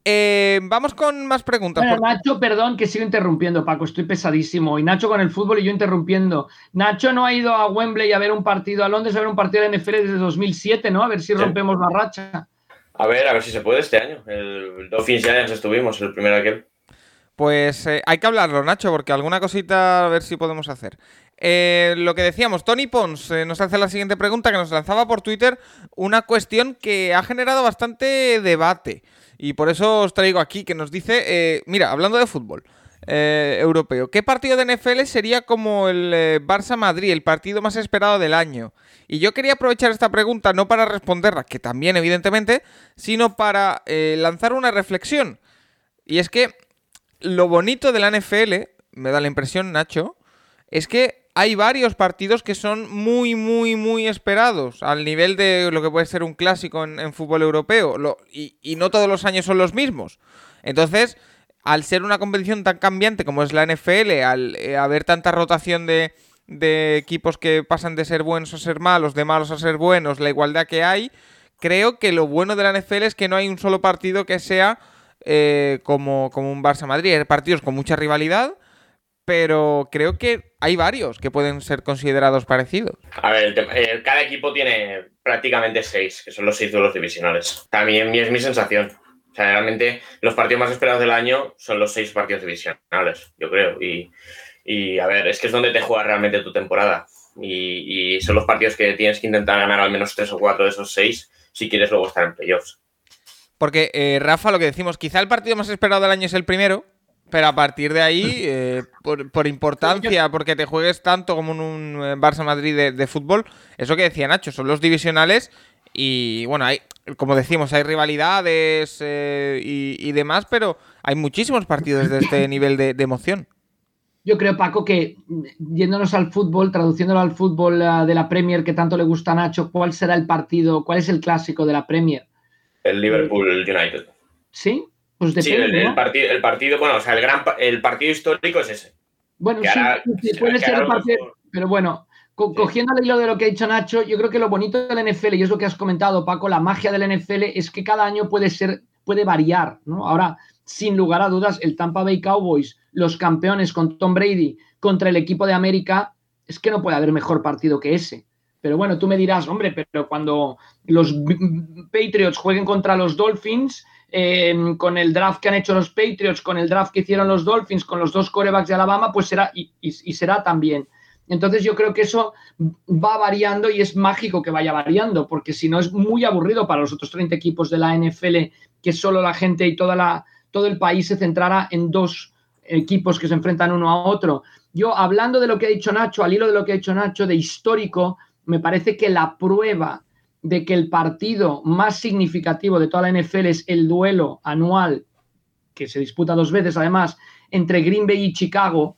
Speaker 1: Eh, vamos con más preguntas.
Speaker 2: Nacho, perdón que sigo interrumpiendo, Paco, estoy pesadísimo. Y Nacho con el fútbol y yo interrumpiendo. Nacho no ha ido a Wembley a ver un partido, a Londres a ver un partido de NFL desde 2007, ¿no? A ver si rompemos la racha.
Speaker 3: A ver, a ver si se puede este año. El Dolphins ya estuvimos, el primero aquel.
Speaker 1: Pues eh, hay que hablarlo, Nacho, porque alguna cosita a ver si podemos hacer. Eh, lo que decíamos, Tony Pons nos hace la siguiente pregunta que nos lanzaba por Twitter una cuestión que ha generado bastante debate. Y por eso os traigo aquí que nos dice, eh, mira, hablando de fútbol eh, europeo, ¿qué partido de NFL sería como el eh, Barça-Madrid, el partido más esperado del año? Y yo quería aprovechar esta pregunta no para responderla, que también evidentemente, sino para lanzar una reflexión. Y es que lo bonito de la NFL, me da la impresión, Nacho, es que hay varios partidos que son muy, muy, muy esperados al nivel de lo que puede ser un clásico en, fútbol europeo. y, no todos los años son los mismos. Entonces, al ser una competición tan cambiante como es la NFL, al eh, haber tanta rotación de, equipos que pasan de ser buenos a ser malos, de malos a ser buenos, la igualdad que hay, creo que lo bueno de la NFL es que no hay un solo partido que sea eh, como, como un Barça-Madrid. Hay partidos con mucha rivalidad pero creo que hay varios que pueden ser considerados parecidos.
Speaker 3: A ver, eh, cada equipo tiene prácticamente seis, que son los seis duelos divisionales. También es mi sensación. Realmente los partidos más esperados del año son los seis partidos divisionales, yo creo. Y, a ver, es que es donde te juegas realmente tu temporada. Y, son los partidos que tienes que intentar ganar al menos tres o cuatro de esos seis si quieres luego estar en playoffs.
Speaker 1: Porque, eh, Rafa, lo que decimos, quizá el partido más esperado del año es el primero, pero a partir de ahí, eh, por, importancia, porque te juegues tanto como en un eh, Barça Madrid de, fútbol, eso que decía Nacho, son los divisionales y bueno, hay, como decimos, hay rivalidades eh, y, demás, pero hay muchísimos partidos de este nivel de, emoción.
Speaker 2: Yo creo, Paco, que yéndonos al fútbol, traduciéndolo al fútbol de la Premier que tanto le gusta a Nacho, ¿cuál será el partido, cuál es el clásico de la Premier?
Speaker 3: El Liverpool United.
Speaker 2: ¿Sí?
Speaker 3: Pues sí, el, partido, el partido, bueno, o sea, el, gran, el partido histórico es ese.
Speaker 2: Bueno, sí, puede ser el partido, pero bueno, cogiendo el hilo de lo que ha dicho Nacho, yo creo que lo bonito del NFL, y es lo que has comentado, Paco, la magia del NFL es que cada año puede ser, puede variar, ¿no? Ahora, sin lugar a dudas, el Tampa Bay Cowboys, los campeones con Tom Brady contra el equipo de América, es que no puede haber mejor partido que ese. Pero bueno, tú me dirás, hombre, pero cuando los Patriots jueguen contra los Dolphins, con el draft que han hecho los Patriots, con el draft que hicieron los Dolphins, con los dos corebacks de Alabama, pues será y, será también. Entonces yo creo que eso va variando y es mágico que vaya variando, porque si no es muy aburrido para los otros 30 equipos de la NFL que solo la gente y toda la, todo el país se centrara en dos equipos que se enfrentan uno a otro. Yo, hablando de lo que ha dicho Nacho, al hilo de lo que ha dicho Nacho, de histórico, me parece que la prueba de que el partido más significativo de toda la NFL es el duelo anual, que se disputa dos veces además, entre Green Bay y Chicago,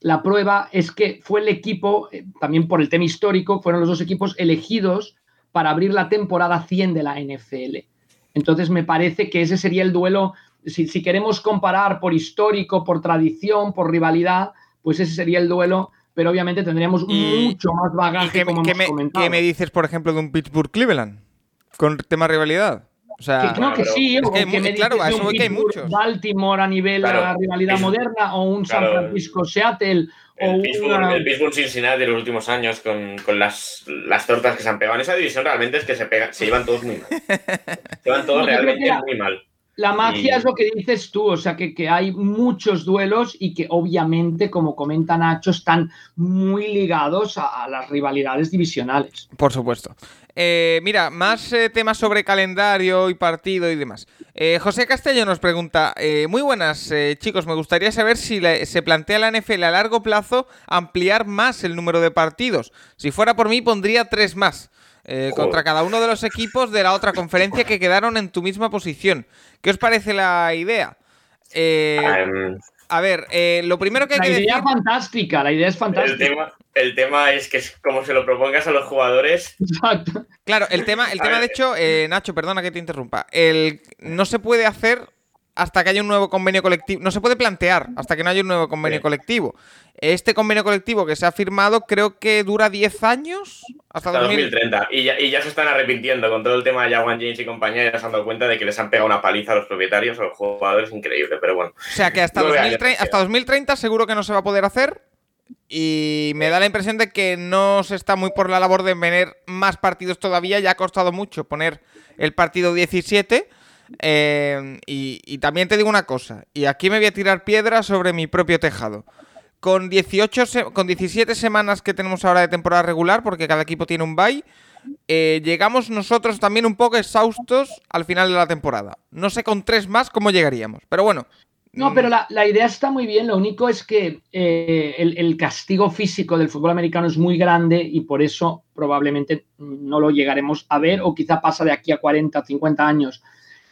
Speaker 2: la prueba es que fue el equipo, eh, también por el tema histórico, fueron los dos equipos elegidos para abrir la temporada 100 de la NFL. Entonces me parece que ese sería el duelo, si, queremos comparar por histórico, por tradición, por rivalidad, pues ese sería el duelo, pero obviamente tendríamos mucho más bagaje.
Speaker 1: qué,
Speaker 2: como
Speaker 1: me, ¿Qué me dices, por ejemplo, de un Pittsburgh-Cleveland? Con tema rivalidad. O sea,
Speaker 2: que, que sí, es que, claro, a eso que hay muchos. Baltimore a nivel de la rivalidad moderna, o un San Francisco-Seattle, o
Speaker 3: el Pittsburgh, Cincinnati de los últimos años con, con las, las, tortas que se han pegado en esa división realmente es que se, pega, se llevan todos muy mal. se llevan todos realmente muy mal.
Speaker 2: La magia es lo que dices tú, o sea, que, que, hay muchos duelos y que obviamente, como comenta Nacho, están muy ligados a, las rivalidades divisionales.
Speaker 1: Por supuesto. Eh, mira, más eh, temas sobre calendario y partido y demás. Eh, José Castello nos pregunta, muy buenas chicos, me gustaría saber si se plantea la NFL a largo plazo ampliar más el número de partidos. Si fuera por mí, pondría tres más. Eh, contra cada uno de los equipos de la otra conferencia que quedaron en tu misma posición. ¿Qué os parece la idea? Eh, em, a ver, eh, lo primero que hay
Speaker 2: la
Speaker 1: que
Speaker 2: idea fantástica, la idea es fantástica.
Speaker 3: El tema, es que como se lo propongas a los jugadores.
Speaker 2: Exacto.
Speaker 1: Claro, el tema, el tema de hecho, Nacho, perdona que te interrumpa. El, no se puede hacer hasta que haya un nuevo convenio colectivo. No se puede plantear hasta que no haya un nuevo convenio colectivo. Este convenio colectivo que se ha firmado creo que dura 10 años. Hasta,
Speaker 3: 2030. Y ya, y ya, se están arrepintiendo con todo el tema de Jaguan James y compañía. Ya se han dado cuenta de que les han pegado una paliza a los propietarios, a los jugadores. Increíble, pero bueno.
Speaker 1: O sea que hasta, 2030, hasta 2030 seguro que no se va a poder hacer. Y me da la impresión de que no se está muy por la labor de tener más partidos todavía. Ya ha costado mucho poner el partido 17. Eh, y, también te digo una cosa, y aquí me voy a tirar piedra sobre mi propio tejado. Con, 18 con 17 semanas que tenemos ahora de temporada regular, porque cada equipo tiene un bye, eh, llegamos nosotros también un poco exhaustos al final de la temporada. No sé con tres más cómo llegaríamos, pero bueno.
Speaker 2: No, pero la, idea está muy bien. Lo único es que eh, el, el, castigo físico del fútbol americano es muy grande y por eso probablemente no lo llegaremos a ver o quizá pasa de aquí a 40, 50 años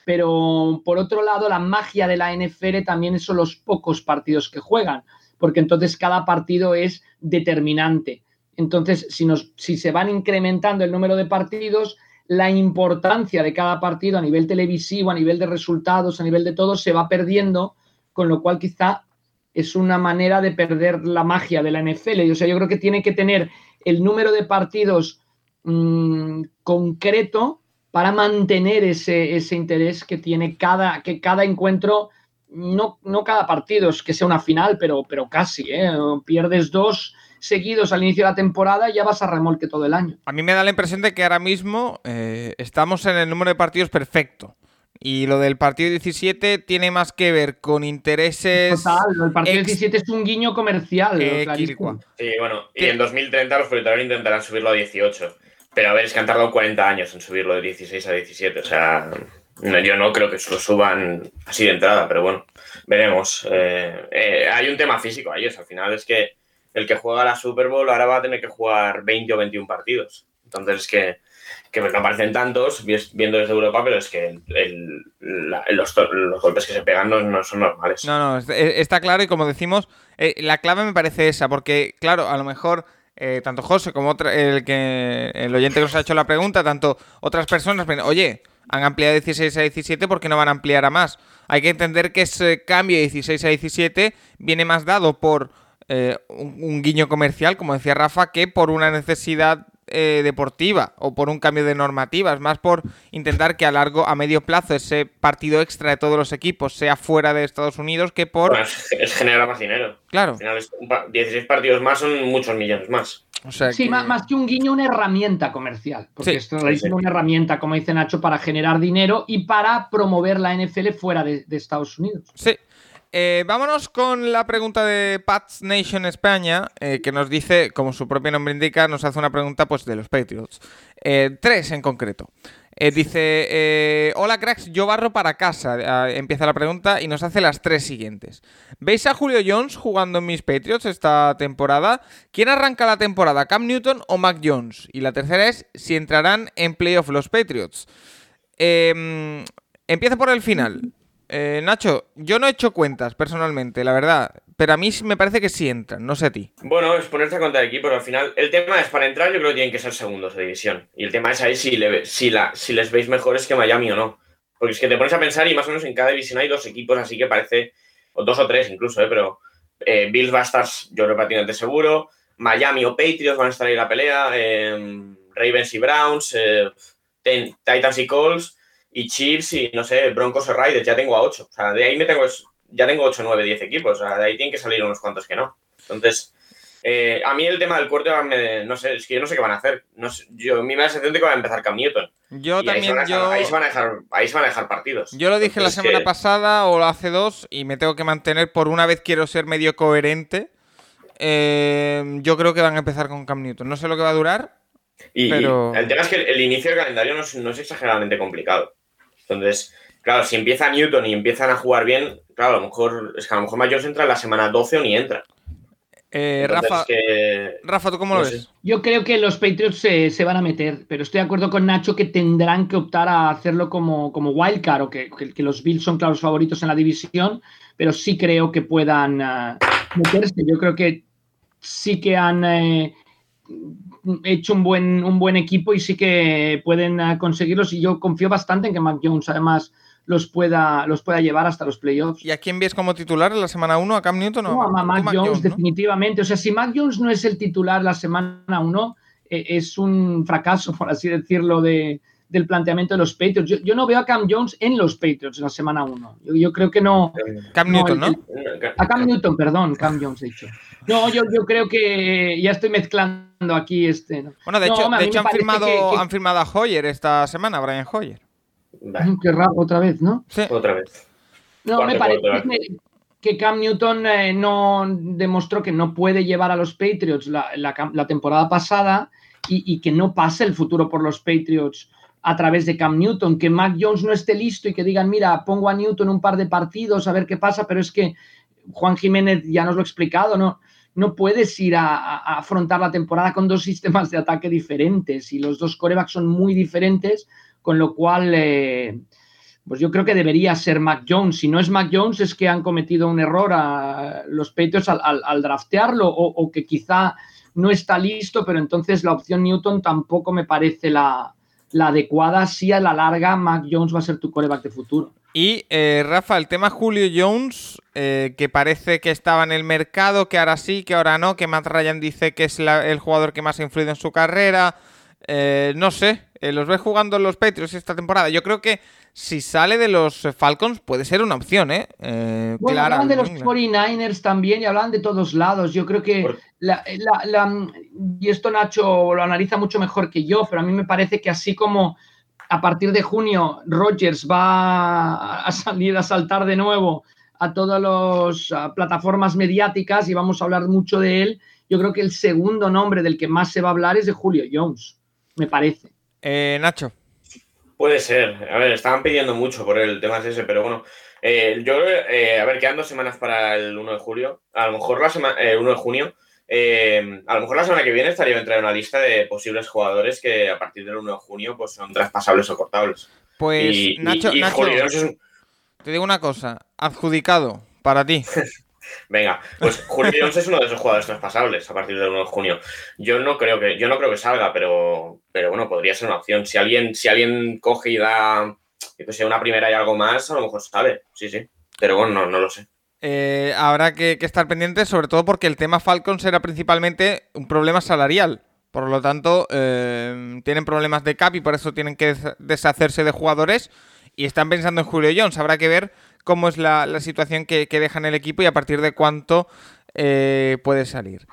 Speaker 2: pero por otro lado, la magia de la NFL también son los pocos partidos que juegan, porque entonces cada partido es determinante. Entonces, si, nos, si se van incrementando el número de partidos, la importancia de cada partido a nivel televisivo, a nivel de resultados, a nivel de todo, se va perdiendo, con lo cual quizá es una manera de perder la magia de la NFL. O sea, yo creo que tiene que tener el número de partidos mm, concreto para mantener ese, ese interés que tiene cada, que cada encuentro, no, no cada partido es que sea una final, pero, pero casi, ¿eh? pierdes dos seguidos al inicio de la temporada y ya vas a remolque todo el año.
Speaker 1: A mí me da la impresión de que ahora mismo eh, estamos en el número de partidos perfecto. Y lo del partido 17 tiene más que ver con intereses.
Speaker 2: Total, el partido 17 es un guiño comercial.
Speaker 3: Eh, sí, bueno, y en 2030 los propietarios intentarán subirlo a 18. Pero a ver, es que han tardado 40 años en subirlo de 16 a 17. O sea, yo no creo que lo suban así de entrada, pero bueno, veremos. Eh, eh, hay un tema físico ahí, al final es que el que juega la Super Bowl ahora va a tener que jugar 20 o 21 partidos. Entonces es que, que no parecen tantos viendo desde Europa, pero es que los, golpes que se pegan no, son normales.
Speaker 1: No, no, está claro y como decimos, eh, la clave me parece esa, porque claro, a lo mejor eh, tanto José como el, que, el oyente que nos ha hecho la pregunta, tanto otras personas, oye, han ampliado de 16 a 17 porque no van a ampliar a más. Hay que entender que ese cambio de 16 a 17 viene más dado por eh, un, guiño comercial, como decía Rafa, que por una necesidad eh, deportiva o por un cambio de normativas, más por intentar que a largo, a medio plazo, ese partido extra de todos los equipos sea fuera de Estados Unidos que por.
Speaker 3: es, generar más dinero.
Speaker 1: Claro.
Speaker 3: Al final, 16 partidos más son muchos millones más.
Speaker 2: sí, Más, que un guiño, una herramienta comercial. Porque esto es una herramienta, como dice Nacho, para generar dinero y para promover la NFL fuera de, de Estados Unidos.
Speaker 1: Sí. Eh, vámonos con la pregunta de Pats Nation España, eh, que nos dice, como su propio nombre indica, nos hace una pregunta pues de los Patriots. Eh, tres en concreto. dice, hola cracks, yo barro para casa. Empieza la pregunta y nos hace las tres siguientes. ¿Veis a Julio Jones jugando en mis Patriots esta temporada? ¿Quién arranca la temporada, Cam Newton o Mac Jones? Y la tercera es si entrarán en playoff los Patriots. empieza por el final. Eh, Nacho, yo no he hecho cuentas personalmente, la verdad, pero a mí me parece que sí entran, no sé a ti.
Speaker 3: Bueno, es ponerse a contar equipos. Al final, el tema es para entrar, yo creo que tienen que ser segundos de división. Y el tema es ahí si, les veis mejores que Miami o no. Porque es que te pones a pensar y más o menos en cada división hay dos equipos, así que parece, o dos o tres incluso, ¿eh? pero eh, Bills va a estar, yo creo, prácticamente seguro. Miami o Patriots van a estar ahí en la pelea. Em, Ravens y Browns. Eh, Titans y Colts. Y Chiefs y, no sé, Broncos o Raiders. Ya tengo a ocho. O sea, de ahí me tengo, ya tengo 8, 9, 10 equipos. O sea, de ahí tienen que salir unos cuantos que no. Entonces, eh, a mí el tema del corte, no sé, es que yo no sé qué van a hacer. No yo, a mí me da sensación de que va a empezar Cam Newton.
Speaker 1: Yo también,
Speaker 3: ahí
Speaker 1: se, yo...
Speaker 3: ahí, se van a dejar, ahí se van a dejar partidos.
Speaker 1: Yo lo dije la semana pasada o hace dos y me tengo que mantener, por una vez quiero ser medio coherente. Eh, yo creo que van a empezar con Cam Newton. No sé lo que va a durar,
Speaker 3: y,
Speaker 1: pero...
Speaker 3: el tema es que el, inicio del calendario no es, no es exageradamente complicado. Entonces, claro, si empieza Newton y empiezan a jugar bien, claro, a lo mejor es que a lo mejor Mayor entra en la semana 12 o ni entra.
Speaker 1: Eh, Rafa, Rafa, ¿tú cómo lo ves?
Speaker 2: Yo creo que los Patriots se, van a meter, pero estoy de acuerdo con Nacho que tendrán que optar a hacerlo como, como wildcard o que, que, los Bills son claros favoritos en la división, pero sí creo que puedan uh, meterse. Yo creo que sí que han eh, hecho un buen, un buen equipo y sí que pueden uh, conseguirlos y yo confío bastante en que Mac Jones además los pueda, los pueda llevar hasta los playoffs.
Speaker 1: ¿Y a quién ves como titular en la semana 1? ¿A Cam Newton o
Speaker 2: no, a Mac, Jones, definitivamente. O sea, si Mac Jones no es el titular la semana 1, eh, es un fracaso, por así decirlo, de, del planteamiento de los Patriots. Yo, no veo a Cam Jones en los Patriots en la semana 1. Yo, creo que no.
Speaker 1: Cam Newton, ¿no?
Speaker 2: a Cam Newton, perdón, Cam Jones, he dicho. No, yo, yo creo que ya estoy mezclando aquí este.
Speaker 1: Bueno, de hecho, de hecho han, firmado, han firmado a Hoyer esta semana, Brian Hoyer.
Speaker 2: Qué raro, otra vez, ¿no?
Speaker 3: Sí. Otra vez.
Speaker 2: No, me parece que, Cam Newton eh, no demostró que no puede llevar a los Patriots la, temporada pasada y, que no pase el futuro por los Patriots a través de Cam Newton, que Mac Jones no esté listo y que digan, mira, pongo a Newton un par de partidos a ver qué pasa, pero es que Juan Jiménez ya nos lo ha explicado, ¿no? No puedes ir a, afrontar la temporada con dos sistemas de ataque diferentes y los dos corebacks son muy diferentes con lo cual, eh, pues yo creo que debería ser Mac Jones. Si no es Mac Jones, es que han cometido un error a los Patriots al, draftearlo o, que quizá no está listo, pero entonces la opción Newton tampoco me parece la, adecuada. Si a la larga Mac Jones va a ser tu coreback de futuro.
Speaker 1: Y eh, Rafa, el tema Julio Jones, eh, que parece que estaba en el mercado, que ahora sí, que ahora no, que Matt Ryan dice que es el jugador que más ha influido en su carrera. no sé, eh, los ves jugando los Patriots esta temporada. Yo creo que si sale de los Falcons puede ser una opción, ¿eh? eh
Speaker 2: bueno, hablan de los 49ers también y hablan de todos lados. Yo creo que y esto Nacho lo analiza mucho mejor que yo, pero a mí me parece que así como a partir de junio Rogers va a salir a saltar de nuevo a todas las plataformas mediáticas y vamos a hablar mucho de él, yo creo que el segundo nombre del que más se va a hablar es de Julio Jones, me parece.
Speaker 1: Eh, Nacho.
Speaker 3: Puede ser. A ver, estaban pidiendo mucho por el tema ese, pero bueno. Eh, yo, eh, a ver, quedan dos semanas para el 1 de julio. A lo mejor la semana, 1 de junio. a lo mejor la semana que viene estaría entrar en una lista de posibles jugadores que a partir del 1 de junio pues son traspasables o cortables.
Speaker 1: Pues, Nacho, te digo una cosa. Adjudicado para ti.
Speaker 3: Venga, pues Julio Jones es uno de esos jugadores traspasables a partir del 1 de junio. Yo no creo que, yo no creo que salga, pero, pero bueno, podría ser una opción. Si alguien, si alguien coge y da que una primera y algo más, a lo mejor sale. Sí, sí. Pero bueno, no, lo sé.
Speaker 1: Eh, habrá que, estar pendiente, sobre todo porque el tema Falcons era principalmente un problema salarial. Por lo tanto, eh, tienen problemas de cap y por eso tienen que deshacerse de jugadores. Y están pensando en Julio Jones. Habrá que ver cómo es la, situación que, que, dejan el equipo y a partir de cuánto eh, puede salir.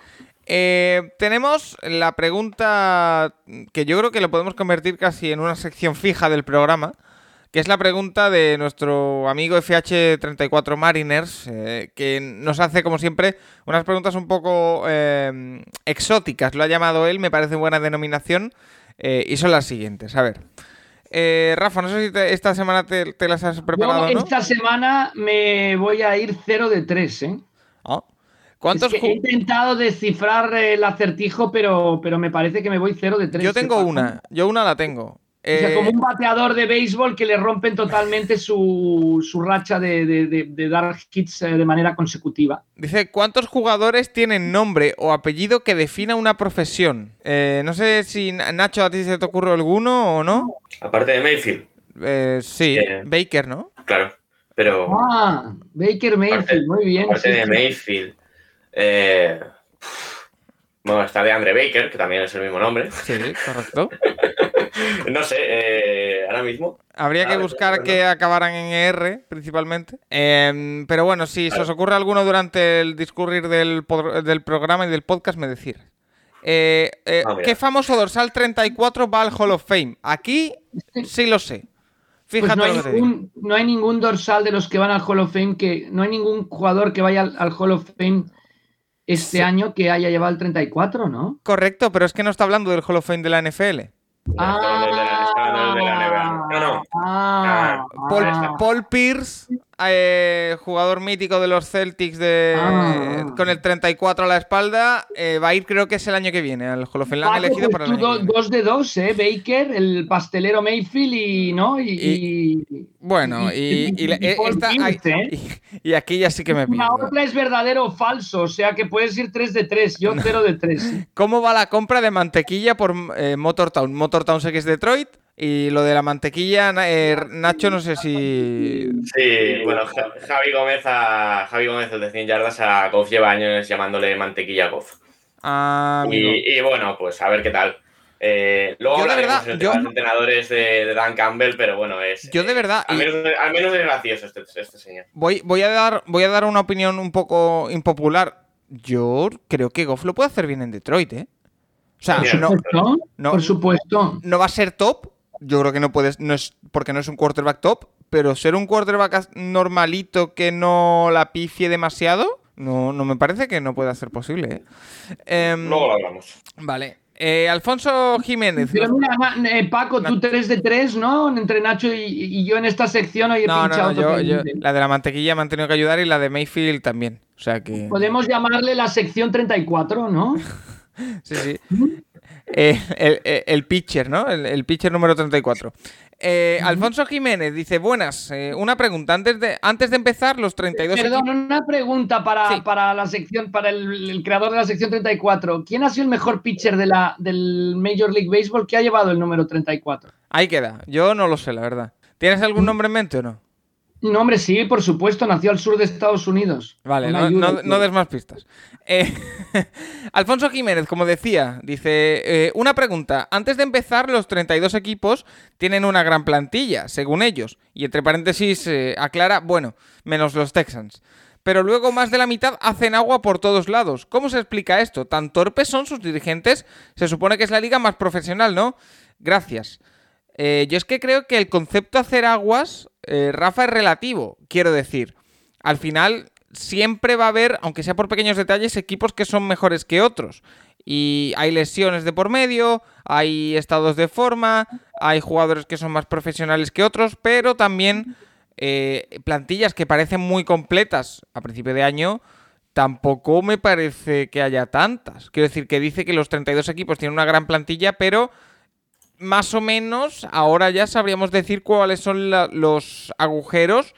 Speaker 1: Eh, tenemos la pregunta que yo creo que lo podemos convertir casi en una sección fija del programa, que es la pregunta de nuestro amigo FH34 Mariners, eh, que nos hace, como siempre, unas preguntas un poco exóticas. Lo ha llamado él, me parece buena denominación, y son las siguientes. A ver. Eh, Rafa, no sé si esta semana te, las has preparado.
Speaker 2: esta semana me voy a ir 0 de 3, ¿eh?
Speaker 1: Ah. ¿Cuántos
Speaker 2: he intentado descifrar el acertijo, pero, pero me parece que me voy 0 de 3.
Speaker 1: Yo tengo una, yo una la tengo.
Speaker 2: O sea,
Speaker 1: Eh,
Speaker 2: como un bateador de béisbol que le rompen totalmente su, su racha de, de- de- de dar hits eh, de manera consecutiva.
Speaker 1: Dice, ¿cuántos jugadores tienen nombre o apellido que defina una profesión? Eh, no sé si Nacho a ti se te ocurre alguno o no.
Speaker 3: Aparte de Mayfield,
Speaker 1: Eh, sí,
Speaker 3: Eh.
Speaker 1: Baker, ¿no?
Speaker 3: claro. Pero
Speaker 2: Ah, Baker Mayfield, muy bien.
Speaker 3: aparte
Speaker 2: sí,
Speaker 3: de
Speaker 2: sí.
Speaker 3: Mayfield, eh, bueno, está de Andre Baker, que también es el mismo nombre.
Speaker 1: Sí, correcto.
Speaker 3: No sé, eh, ahora mismo.
Speaker 1: Habría que
Speaker 3: Ah,
Speaker 1: buscar que acabaran en ER, principalmente. Em, pero bueno, si se os ocurre alguno durante el discurrir del, programa y del podcast, me decir. Eh, eh,
Speaker 3: Ah.
Speaker 1: ¿Qué famoso dorsal 34 va al Hall of Fame? Aquí sí lo sé.
Speaker 2: Pues
Speaker 1: Fíjate
Speaker 2: no, hay ningún, no hay ningún dorsal de los que van al Hall of Fame que no hay ningún jugador que vaya al, al Hall of Fame este
Speaker 1: Sí.
Speaker 2: año que haya llevado el 34, ¿no?
Speaker 1: Correcto, pero es que no está hablando del Hall of Fame de la NFL.
Speaker 3: Está hablando de la- está hablando de la NBA. No, no.
Speaker 2: Ah,
Speaker 1: Paul,
Speaker 2: ah.
Speaker 1: Paul Pierce, eh, jugador mítico de los Celtics de,
Speaker 2: Ah.
Speaker 1: con el 34 a la espalda, eh, va a ir creo que es el año que viene al Hall of Fame.
Speaker 2: Paco,
Speaker 1: elegido para el año que
Speaker 2: do-
Speaker 1: viene.
Speaker 2: dos de dos, ¿eh? Baker, el pastelero Mayfield y, ¿no? Y, y-
Speaker 1: Bueno, y,
Speaker 2: y-
Speaker 1: y la-
Speaker 2: y Paul
Speaker 1: esta-
Speaker 2: Pierce,
Speaker 1: ay,
Speaker 2: ¿eh?
Speaker 1: y, y aquí ya sí que me
Speaker 2: la otra es verdadero o falso, o sea que puedes ir 3 de 3, yo 0 de 3.
Speaker 1: ¿Cómo va la compra de mantequilla por eh, Motortown? Motortown sé que es Detroit y lo de la mantequilla, eh, Nacho, no sé si...
Speaker 3: Sí, bueno, Ja- Javi Gómez, a, Javi Gómez, el de 100 yardas, a Goff lleva años llamándole mantequilla Goff.
Speaker 1: Ah.
Speaker 3: Y, y bueno, pues a ver qué tal. Eh, luego
Speaker 1: Yo de
Speaker 3: hablaremos
Speaker 1: verdad,
Speaker 3: en el
Speaker 1: yo-
Speaker 3: los entrenadores de, de Dan Campbell, pero bueno, es.
Speaker 1: Yo de
Speaker 3: eh,
Speaker 1: verdad,
Speaker 3: Al
Speaker 1: y-
Speaker 3: menos, al menos es gracioso este, este señor.
Speaker 1: Voy, voy, a dar, voy a dar una opinión un poco impopular. Yo creo que Goff lo puede hacer bien en Detroit, ¿eh? O sea, ¿No?
Speaker 2: no, Por supuesto.
Speaker 1: no va a ser top. Yo creo que no puedes, no es porque no es un quarterback top, pero ser un quarterback normalito que no la pifie demasiado, no, no me parece que no pueda ser posible. ¿eh? Em,
Speaker 3: Luego lo hablamos.
Speaker 1: Vale. Eh, Alfonso Jiménez.
Speaker 2: Pero mira, eh, Paco, tú 3 de 3, ¿no? Entre Nacho y, y yo en esta sección hoy he
Speaker 1: No, no,
Speaker 2: pinchado
Speaker 1: no, yo, la de la mantequilla me han tenido que ayudar y la de Mayfield también. O sea que.
Speaker 2: Podemos llamarle la sección 34, ¿no?
Speaker 1: Sí, sí. Eh, el, el- pitcher, ¿no? El, el pitcher número 34. Eh, Alfonso Jiménez dice, buenas, eh, una pregunta. Antes de, antes de empezar, los 32
Speaker 2: Perdón,
Speaker 1: equipos-
Speaker 2: una pregunta para,
Speaker 1: Sí.
Speaker 2: para la sección, para el, el creador de la sección 34. ¿Quién ha sido el mejor pitcher de la, del Major League Baseball que ha llevado el número 34?
Speaker 1: Ahí queda. Yo no lo sé, la verdad. ¿Tienes algún nombre en mente o no?
Speaker 2: No, hombre, sí, por supuesto, nació al sur de Estados Unidos.
Speaker 1: Vale, no,
Speaker 2: ayuda,
Speaker 1: no-
Speaker 2: tío.
Speaker 1: no des más pistas. Eh, Alfonso Jiménez, como decía, dice, eh, una pregunta. Antes de empezar, los 32 equipos tienen una gran plantilla, según ellos. Y entre paréntesis, eh, aclara, bueno, menos los Texans. Pero luego más de la mitad hacen agua por todos lados. ¿Cómo se explica esto? ¿Tan torpes son sus dirigentes? Se supone que es la liga más profesional, ¿no? Gracias. Yo es que creo que el concepto hacer aguas, eh, Rafa, es relativo. Quiero decir, al final siempre va a haber, aunque sea por pequeños detalles, equipos que son mejores que otros. Y hay lesiones de por medio, hay estados de forma, hay jugadores que son más profesionales que otros, pero también eh, plantillas que parecen muy completas a principio de año, tampoco me parece que haya tantas. Quiero decir que dice que los 32 equipos tienen una gran plantilla, pero más o menos ahora ya sabríamos decir cuáles son la- los agujeros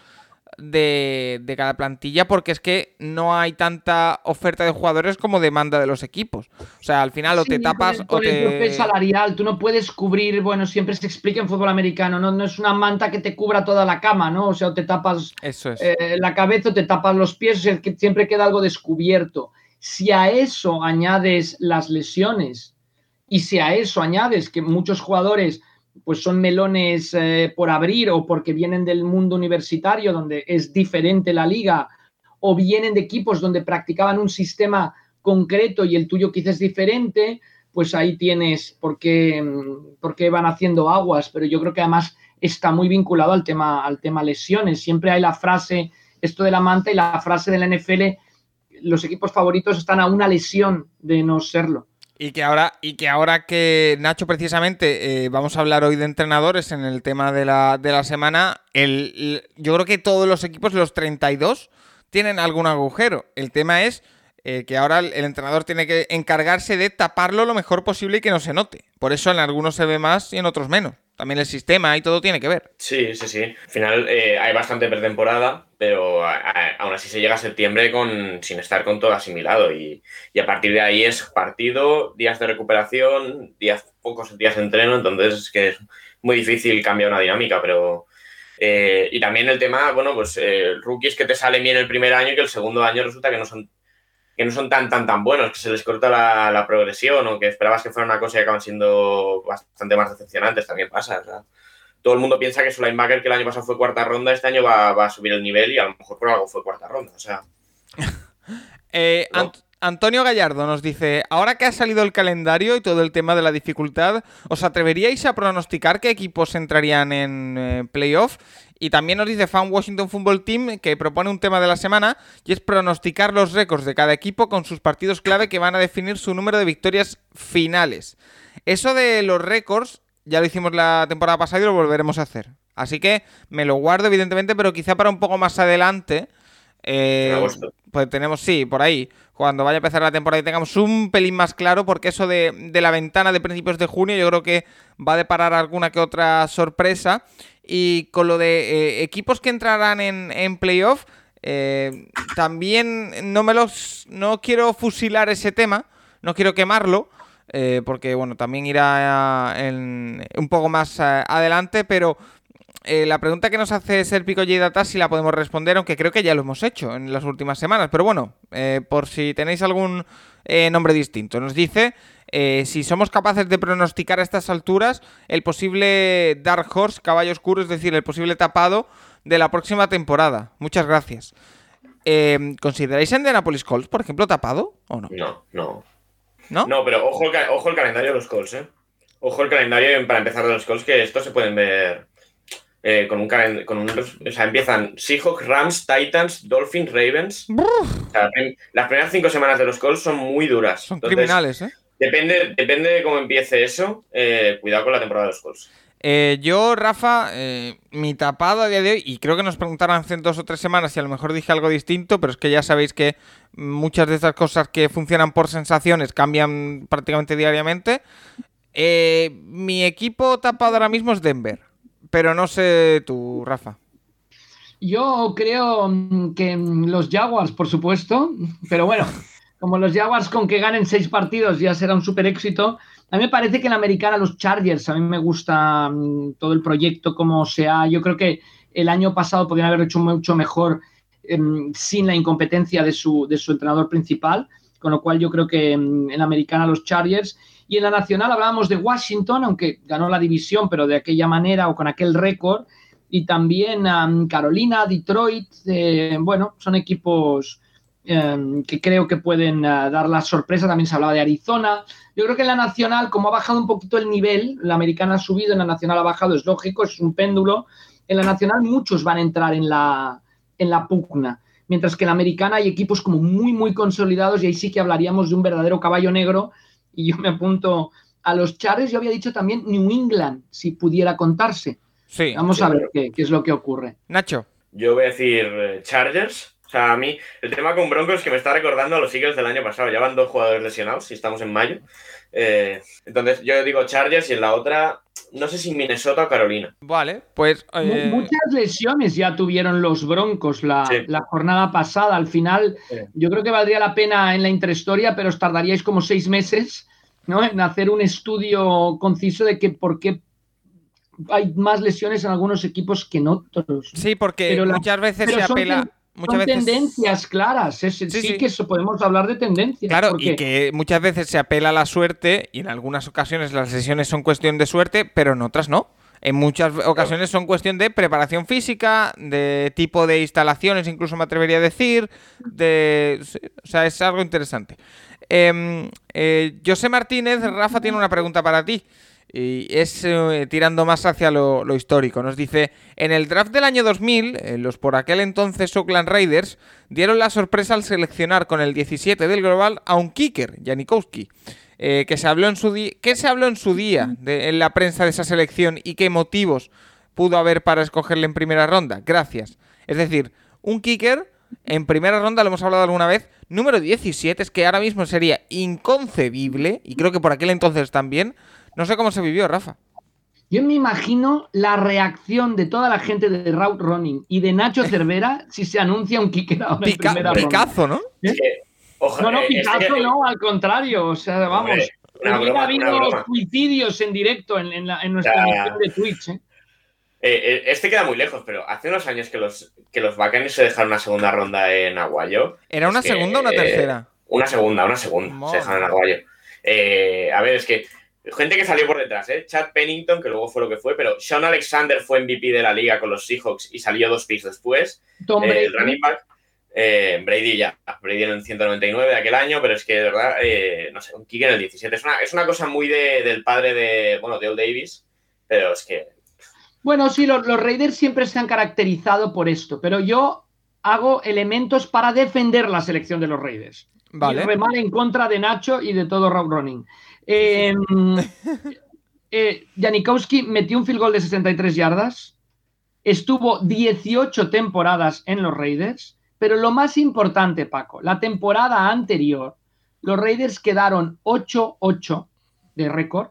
Speaker 1: de, de cada plantilla porque es que no hay tanta oferta de jugadores como demanda de los equipos. O sea, al final o te tapas
Speaker 2: con el,
Speaker 1: o
Speaker 2: con el
Speaker 1: te...
Speaker 2: salarial, tú no puedes cubrir, bueno, siempre se explica en fútbol americano, no, no es una manta que te cubra toda la cama, ¿no? O sea, o te tapas
Speaker 1: Eso es.
Speaker 2: eh, la cabeza o te tapas los pies, o sea, que siempre queda algo descubierto. Si a eso añades las lesiones y si a eso añades que muchos jugadores pues son melones eh, por abrir o porque vienen del mundo universitario donde es diferente la liga o vienen de equipos donde practicaban un sistema concreto y el tuyo quizás es diferente, pues ahí tienes por qué, mm, por qué van haciendo aguas, pero yo creo que además está muy vinculado al tema, al tema lesiones. Siempre hay la frase, esto de la manta y la frase de la NFL, los equipos favoritos están a una lesión de no serlo.
Speaker 1: Y que ahora, y que ahora que Nacho, precisamente, eh, vamos a hablar hoy de entrenadores en el tema de la, de la semana. El, yo creo que todos los equipos, los 32, tienen algún agujero. El tema es eh, que ahora el, el entrenador tiene que encargarse de taparlo lo mejor posible y que no se note. Por eso en algunos se ve más y en otros menos. También el sistema y todo tiene que ver.
Speaker 3: Sí, sí, sí. Al final eh, hay bastante pretemporada, pero aún así se llega a septiembre con, sin estar con todo asimilado. Y, y, a partir de ahí es partido, días de recuperación, días, pocos días de entreno. Entonces es que es muy difícil cambiar una dinámica, pero. Eh, y también el tema, bueno, pues eh, rookies que te salen bien el primer año y que el segundo año resulta que no son que no son tan, tan, tan buenos, que se les corta la, progresión o que esperabas que fuera una cosa y acaban siendo bastante más decepcionantes, también pasa. todo el mundo piensa que su linebacker que el año pasado fue cuarta ronda, este año va, a subir el nivel y a lo mejor por algo fue cuarta ronda. O sea.
Speaker 1: Eh, Antonio Gallardo nos dice, ahora que ha salido el calendario y todo el tema de la dificultad, ¿os atreveríais a pronosticar qué equipos entrarían en eh, playoff? Y también nos dice Fan Washington Football Team que propone un tema de la semana y es pronosticar los récords de cada equipo con sus partidos clave que van a definir su número de victorias finales. Eso de los récords ya lo hicimos la temporada pasada y lo volveremos a hacer. Así que me lo guardo evidentemente, pero quizá para un poco más adelante. Eh, pues tenemos, sí, por ahí, cuando vaya a empezar la temporada y tengamos un pelín más claro, porque eso de, de la ventana de principios de junio yo creo que va a deparar alguna que otra sorpresa. Y con lo de eh, equipos que entrarán en, en playoff, eh, también no me los. No quiero fusilar ese tema, no quiero quemarlo. Eh, porque bueno, también irá un poco más adelante, pero la pregunta que nos hace Serpico J Data si la podemos responder, aunque creo que ya lo hemos hecho en las últimas semanas, pero bueno, por si tenéis algún nombre distinto, nos dice eh, si somos capaces de pronosticar a estas alturas el posible Dark Horse, caballo oscuro, es decir, el posible tapado de la próxima temporada. Muchas gracias. Eh, ¿Consideráis Indianapolis Colts, por ejemplo, tapado o no?
Speaker 3: No, no. ¿No? No, pero ojo el, ojo el calendario de los Colts, ¿eh? Ojo el calendario para empezar de los Colts, que estos se pueden ver eh, con, un, con un. O sea, empiezan Seahawks, Rams, Titans, Dolphins, Ravens. las primeras cinco semanas de los Colts son muy duras.
Speaker 1: Son criminales, ¿eh?
Speaker 3: Depende, depende de cómo empiece eso. Eh, cuidado con la temporada de los Colts.
Speaker 1: Eh, yo, Rafa, eh, mi tapado a día de hoy, y creo que nos preguntaron hace dos o tres semanas y a lo mejor dije algo distinto, pero es que ya sabéis que muchas de estas cosas que funcionan por sensaciones cambian prácticamente diariamente. mi equipo tapado ahora mismo es Denver, pero no sé tú, Rafa.
Speaker 2: Yo creo que los Jaguars, por supuesto, pero bueno. como los Jaguars con que ganen seis partidos ya será un super éxito. A mí me parece que en la americana los Chargers, a mí me gusta mm, todo el proyecto como sea. Yo creo que el año pasado podrían haber hecho mucho mejor em, sin la incompetencia de su, de su entrenador principal, con lo cual yo creo que en la americana los Chargers. Y en la nacional hablábamos de Washington, aunque ganó la división, pero de aquella manera o con aquel récord. Y también Carolina, Detroit, eh, bueno, son equipos Em, que creo que pueden eh, dar la sorpresa. También se hablaba de Arizona. Yo creo que en la nacional, como ha bajado un poquito el nivel, la americana ha subido, en la nacional ha bajado, es lógico, es un péndulo. En la nacional muchos van a entrar en la, en la pugna. Mientras que en la americana hay equipos como muy, muy consolidados y ahí sí que hablaríamos de un verdadero caballo negro. Y yo me apunto a los Chargers, yo había dicho también New England, si pudiera contarse.
Speaker 1: Sí.
Speaker 2: Vamos a ver qué, qué, es lo que ocurre.
Speaker 1: Nacho.
Speaker 3: Yo voy a decir eh, Chargers, o sea, a mí el tema con Broncos es que me está recordando a los Eagles del año pasado. Ya van dos jugadores lesionados y estamos en mayo. Eh, entonces yo digo Chargers y en la otra, no sé si Minnesota o Carolina.
Speaker 1: Vale, pues...
Speaker 2: Eh, muchas lesiones ya tuvieron los Broncos la, jornada pasada. Al final yo creo que valdría la pena en la intrahistoria, pero os tardaríais como seis meses ¿no? en hacer un estudio conciso de que por qué hay más lesiones en algunos equipos que en otros.
Speaker 1: Sí, porque muchas veces se apela
Speaker 2: son tendencias claras. sí, que eso, podemos hablar de tendencias.
Speaker 1: Claro, y que muchas veces se apela a la suerte y en algunas ocasiones las sesiones son cuestión de suerte, pero en otras no. En muchas ocasiones son cuestión de preparación física, de tipo de instalaciones, incluso me atrevería a decir. De, o sea, es algo interesante. Em, eh, José Martínez, Rafa tiene una pregunta para ti. Y es eh, tirando más hacia lo, histórico. Nos dice, en el draft del año 2000, eh, los por aquel entonces Oakland Raiders dieron la sorpresa al seleccionar con el 17 del global a un kicker, Janikowski. Eh, que se habló en su ¿Qué se habló en su día en la prensa de esa selección y qué motivos pudo haber para escogerle en primera ronda? Gracias. Es decir, un kicker en primera ronda, lo hemos hablado alguna vez, número 17, es que ahora mismo sería inconcebible, y creo que por aquel entonces también, no sé cómo se vivió, Rafa.
Speaker 2: Yo me imagino la reacción de toda la gente de Route Running y de Nacho Cervera si se anuncia un kicker ahora en primera ronda.
Speaker 1: Picazo, ¿no?
Speaker 3: Es que, ojo,
Speaker 2: No, no,
Speaker 3: eh, es
Speaker 2: Picazo
Speaker 3: que-
Speaker 2: no, al contrario. O sea, vamos.
Speaker 3: Hombre, una broma,
Speaker 2: habido
Speaker 3: broma.
Speaker 2: suicidios en directo en, en la- en nuestra
Speaker 3: Ya.
Speaker 2: emisión de Twitch. ¿eh?
Speaker 3: Eh, eh, este queda muy lejos, pero hace unos años que los, que los Buccaneers se dejaron una segunda ronda en Aguayo.
Speaker 1: ¿Era una
Speaker 3: Es que,
Speaker 1: segunda o una
Speaker 3: eh,
Speaker 1: tercera?
Speaker 3: Una segunda, una segunda.
Speaker 1: Madre.
Speaker 3: Se dejaron en Aguayo. Eh, a ver, es que gente que salió por detrás, ¿eh? Chad Pennington, que luego fue lo que fue, pero Sean Alexander fue MVP de la liga con los Seahawks y salió dos picks después.
Speaker 2: Tom
Speaker 3: Eh,
Speaker 2: Brady.
Speaker 3: el running back, eh, Brady ya. Brady en el 199 de aquel año, pero es que de verdad, eh, no sé, un kick en el 17. Es una, es una cosa muy de- del padre de, bueno, de Old Davis, pero es que
Speaker 2: Bueno, sí, los, los Raiders siempre se han caracterizado por esto, pero yo hago elementos para defender la selección de los Raiders. Y
Speaker 1: Vale.
Speaker 2: remar en contra de Nacho y de todo Route Running. Eh, eh, Janikowski metió un field goal de 63 yardas, estuvo 18 temporadas en los Raiders, pero lo más importante, Paco, la temporada anterior, los Raiders quedaron 8-8 de récord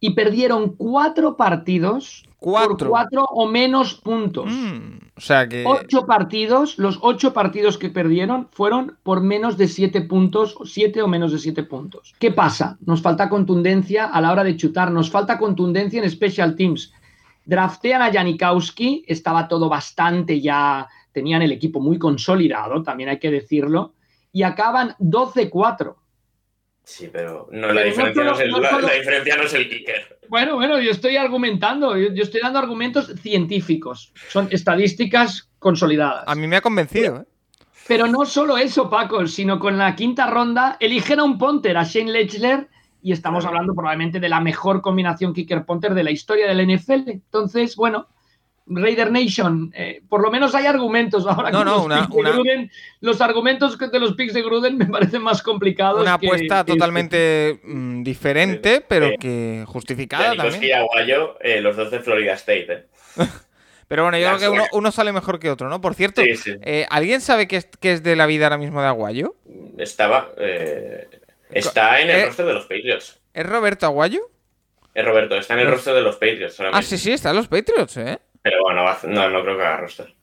Speaker 2: y perdieron cuatro partidos por
Speaker 1: Cuatro.
Speaker 2: cuatro o menos puntos.
Speaker 1: Mm, o sea que.
Speaker 2: Ocho partidos, los ocho partidos que perdieron fueron por menos de siete puntos, siete o menos de siete puntos. ¿Qué pasa? Nos falta contundencia a la hora de chutar, nos falta contundencia en special teams. Draftean a Janikowski, estaba todo bastante ya, tenían el equipo muy consolidado, también hay que decirlo, y acaban 12-4.
Speaker 3: Sí, pero no, la,
Speaker 2: Pero
Speaker 3: diferencia no, es el,
Speaker 2: no
Speaker 3: la-
Speaker 2: solo-
Speaker 3: la diferencia no es el kicker.
Speaker 2: Bueno, bueno, yo estoy argumentando, yo, yo estoy dando argumentos científicos, son estadísticas consolidadas.
Speaker 1: A mí me ha convencido. ¿eh?
Speaker 2: Pero no solo eso, Paco, sino con la quinta ronda eligen a un punter, a Shane Lechler, y estamos hablando probablemente de la mejor combinación kicker-punter de la historia del NFL. Entonces, bueno, Raider Nation, eh, por lo menos hay argumentos ahora.
Speaker 1: No,
Speaker 2: con
Speaker 1: no,
Speaker 2: los
Speaker 1: una-
Speaker 2: picks de
Speaker 1: una-
Speaker 2: Gruden. los argumentos que- de los picks de Gruden me parecen más complicados.
Speaker 1: Una apuesta
Speaker 2: que-
Speaker 1: totalmente mm, diferente, pero
Speaker 3: Eh,
Speaker 1: que justificada también.
Speaker 3: y Aguayo, eh, los dos de Florida State. ¿eh?
Speaker 1: Pero bueno, yo
Speaker 3: La
Speaker 1: creo que uno, sale mejor que otro, ¿no? Por cierto,
Speaker 3: Sí, sí.
Speaker 1: eh, ¿alguien sabe qué es, qué es de la vida ahora mismo de Aguayo?
Speaker 3: Estaba. eh, está en el
Speaker 1: Eh.
Speaker 3: roster de los Patriots.
Speaker 1: ¿Es Roberto Aguayo?
Speaker 3: Es Roberto, está en el roster de los Patriots.
Speaker 1: Ah, sí, sí, está en los Patriots, ¿eh?
Speaker 3: Pero bueno, no, no creo que haga roster.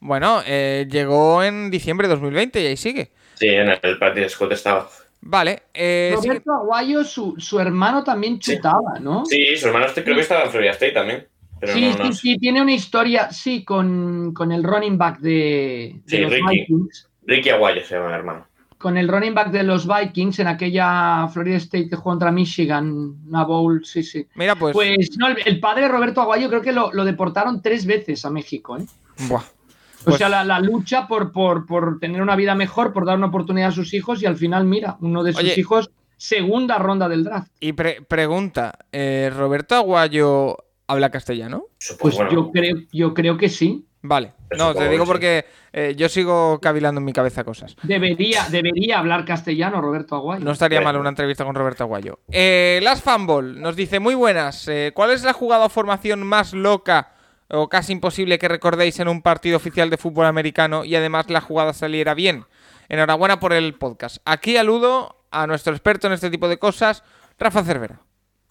Speaker 1: Bueno, eh, llegó en diciembre de 2020 y ahí sigue.
Speaker 3: Sí, en el Practice Squad estaba.
Speaker 1: Vale, eh, sí-
Speaker 2: Roberto Aguayo, su, su hermano también
Speaker 3: Sí.
Speaker 2: chutaba, ¿no?
Speaker 3: Sí, su hermano este creo que estaba en Florida State también. Pero
Speaker 2: sí,
Speaker 3: no, no
Speaker 2: sí, sí, tiene una historia, sí, con, con el running back de, de
Speaker 3: Sí,
Speaker 2: los
Speaker 3: Ricky.
Speaker 2: Vikings.
Speaker 3: Ricky Aguayo se llama el hermano.
Speaker 2: Con el running back de los Vikings en aquella Florida State que jugó contra Michigan, una bowl, sí, sí.
Speaker 1: mira, pues.
Speaker 2: Pues no, el, el padre Roberto Aguayo creo que lo, lo deportaron tres veces a México, ¿eh?
Speaker 1: buah.
Speaker 2: O
Speaker 1: Pues-
Speaker 2: sea, la, la lucha por, por, por tener una vida mejor, por dar una oportunidad a sus hijos y al final, mira, uno de sus
Speaker 1: Oye.
Speaker 2: hijos, segunda ronda del draft.
Speaker 1: Y pre- pregunta, eh, ¿Roberto Aguayo habla castellano?
Speaker 3: Supongo,
Speaker 2: Pues
Speaker 3: bueno,
Speaker 2: yo, creo, yo creo que sí.
Speaker 1: Vale, no, te digo porque eh, yo sigo cavilando en mi cabeza cosas.
Speaker 2: Debería, debería hablar castellano Roberto Aguayo.
Speaker 1: No estaría mal una entrevista con Roberto Aguayo. Eh, Las Fanball nos dice, muy buenas, eh, ¿cuál es la jugada o formación más loca o casi imposible que recordéis en un partido oficial de fútbol americano y además la jugada saliera bien? Enhorabuena por el podcast. Aquí aludo a nuestro experto en este tipo de cosas, Rafa Cervera.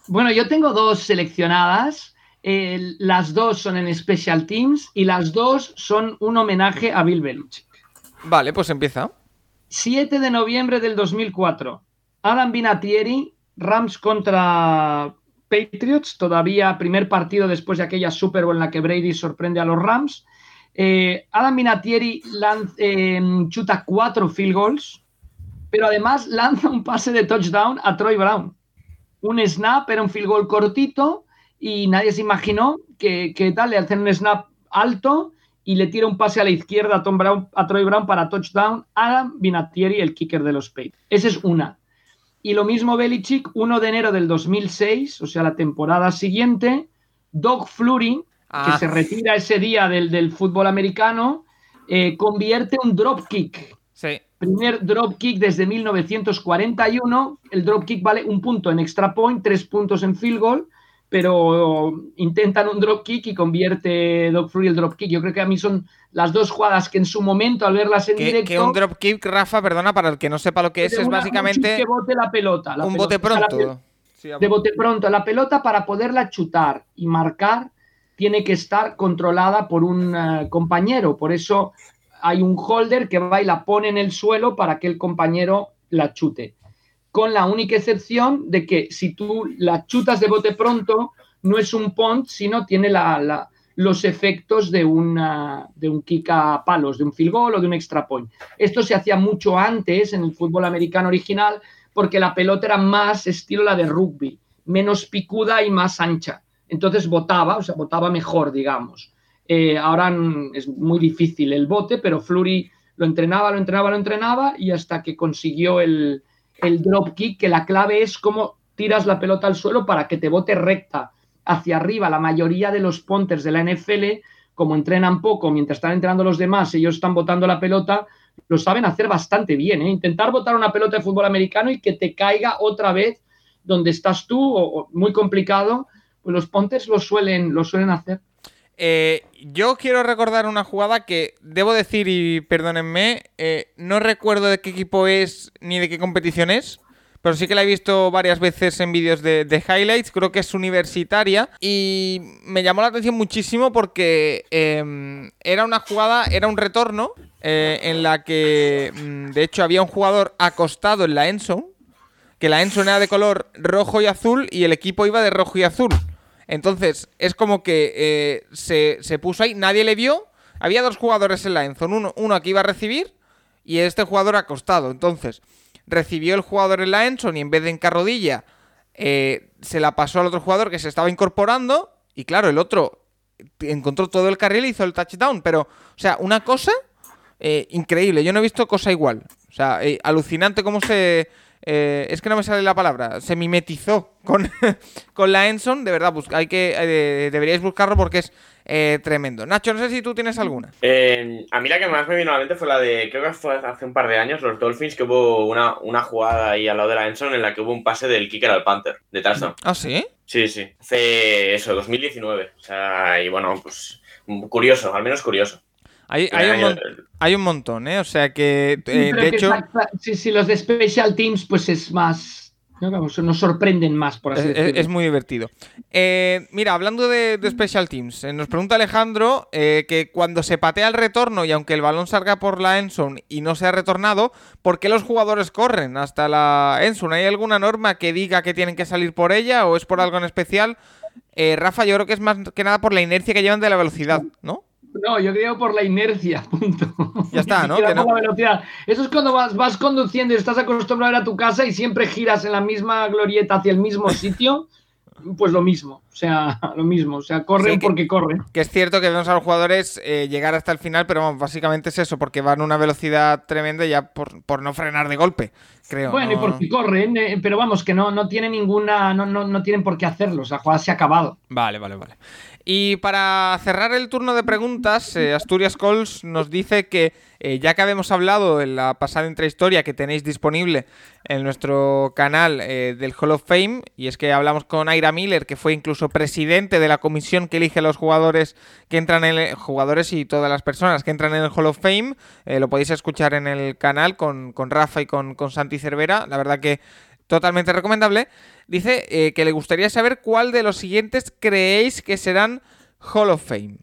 Speaker 2: Bueno, yo tengo dos seleccionadas. Eh, las dos son en Special Teams y las dos son un homenaje a Bill Belichick.
Speaker 1: Vale, pues empieza.
Speaker 2: 7 de noviembre del 2004. Adam Vinatieri, Rams contra Patriots, todavía primer partido después de aquella Super Bowl en la que Brady sorprende a los Rams. Eh, Adam Vinatieri lan- eh, chuta cuatro field goals, pero además lanza un pase de touchdown a Troy Brown. Un snap, era un field goal cortito y nadie se imaginó que, que tal, le hacen un snap alto y le tira un pase a la izquierda a, Tom Brown, a Troy Brown para touchdown. Adam Vinatieri, el kicker de los Patriots. Esa es una. Y lo mismo Belichick, 1 de enero del 2006, o sea, la temporada siguiente, Doug Flurry,
Speaker 1: Ah.
Speaker 2: que se retira ese día del, del fútbol americano, eh, convierte un dropkick.
Speaker 1: Sí.
Speaker 2: Primer dropkick desde 1941. El dropkick vale un punto en extra point, tres puntos en field goal, pero intentan un dropkick y convierte Doug Flurry el dropkick. Yo creo que a mí son las dos jugadas que en su momento, al verlas en
Speaker 1: Que,
Speaker 2: directo,
Speaker 1: que un dropkick, Rafa, perdona, para el que no sepa lo que es, es
Speaker 2: una- un
Speaker 1: básicamente
Speaker 2: chip que bote la pelota. la
Speaker 1: un
Speaker 2: pelota.
Speaker 1: bote pronto.
Speaker 2: de bote pronto. La pelota para poderla chutar y marcar tiene que estar controlada por un eh, compañero. Por eso hay un holder que va y la pone en el suelo para que el compañero la chute. Con la única excepción de que si tú la chutas de bote pronto, no es un punt, sino tiene los efectos de, una, de un kick a palos, de un field goal o de un extra point. Esto se hacía mucho antes en el fútbol americano original porque la pelota era más estilo la de rugby, menos picuda y más ancha. Entonces votaba, o sea, votaba mejor, digamos. Eh, ahora es muy difícil el bote, pero Flurry lo entrenaba, lo entrenaba, lo entrenaba y hasta que consiguió el, el drop kick, que la clave es cómo tiras la pelota al suelo para que te bote recta hacia arriba. La mayoría de los punters de la NFL, como entrenan poco mientras están entrenando los demás, ellos están botando la pelota, lo saben hacer bastante bien. ¿eh? Intentar botar una pelota de fútbol americano y que te caiga otra vez donde estás tú, o, muy complicado, pues los punters lo suelen, lo suelen hacer.
Speaker 1: Eh, yo quiero recordar una jugada que debo decir, y perdónenme, eh, no recuerdo de qué equipo es ni de qué competición es, pero sí que la he visto varias veces en vídeos de, highlights, creo que es universitaria, y me llamó la atención muchísimo porque em, era una jugada, era un retorno eh, en la que, mm, de hecho, había un jugador acostado en la endzone, que la endzone era de color rojo y azul y el equipo iba de rojo y azul. Entonces, es como que eh, se, puso ahí, nadie le vio. Había dos jugadores en la endzone, uno, uno que iba a recibir y este jugador acostado. Entonces, recibió el jugador en la endzone y en vez de en carrodilla, eh, se la pasó al otro jugador que se estaba incorporando. Y claro, el otro encontró todo el carril y hizo el touchdown. Pero, o sea, una cosa eh, increíble. Yo no he visto cosa igual. O sea, alucinante cómo se eh, es que no me sale la palabra. Se mimetizó con, con la Enson. De verdad, hay que, eh, deberíais buscarlo porque es eh, tremendo. Nacho, no sé si tú tienes alguna.
Speaker 3: a mí la que más me vino a la mente fue la de, creo que fue hace un par de años, los Dolphins, que hubo una, una jugada ahí al lado de la Enson en la que hubo un pase del kicker al Panther, de touchdown.
Speaker 1: ¿Ah, sí?
Speaker 3: Sí, sí. Hace eso, 2019. O sea, y bueno, pues curioso, al menos curioso.
Speaker 1: Hay, hay, un montón, ¿eh? O sea que, eh, de hecho...
Speaker 2: Si, los de Special Teams, pues es más... nos sorprenden más, por así
Speaker 1: es,
Speaker 2: decirlo.
Speaker 1: Es muy divertido. Eh, mira, hablando de, Special Teams, eh, nos pregunta Alejandro que cuando se patea el retorno y aunque el balón salga por la endzone y no se ha retornado, ¿por qué los jugadores corren hasta la endzone? ¿Hay alguna norma que diga que tienen que salir por ella o es por algo en especial? Rafa, yo creo que es más que nada por la inercia que llevan de la velocidad, ¿no?
Speaker 2: No, yo creo por la inercia, punto.
Speaker 1: Ya está, ¿no?
Speaker 2: Eso es cuando vas, vas conduciendo y estás acostumbrado a ir a tu casa y siempre giras en la misma glorieta hacia el mismo sitio. Pues lo mismo, o sea, lo mismo, o sea, corren porque corren.
Speaker 1: Que es cierto que vemos a los jugadores eh, llegar hasta el final, pero básicamente es eso, porque van a una velocidad tremenda ya por, por no frenar de golpe, creo.
Speaker 2: Bueno, y porque corren, eh, pero vamos, que no, no tienen ninguna, no, no, no tienen por qué hacerlo, o sea, se ha acabado.
Speaker 1: Vale, vale, vale. Y para cerrar el turno de preguntas, eh, Asturias Calls nos dice que eh, ya que habíamos hablado en la pasada intrahistoria que tenéis disponible en nuestro canal eh, del Hall of Fame, y es que hablamos con Aira Miller, que fue incluso presidente de la comisión que elige a los jugadores que entran en el, jugadores y todas las personas que entran en el Hall of Fame, lo podéis escuchar en el canal con, con Rafa y con, con Santi Cervera. La verdad que totalmente recomendable. Dice eh, que le gustaría saber cuál de los siguientes creéis que serán Hall of Fame.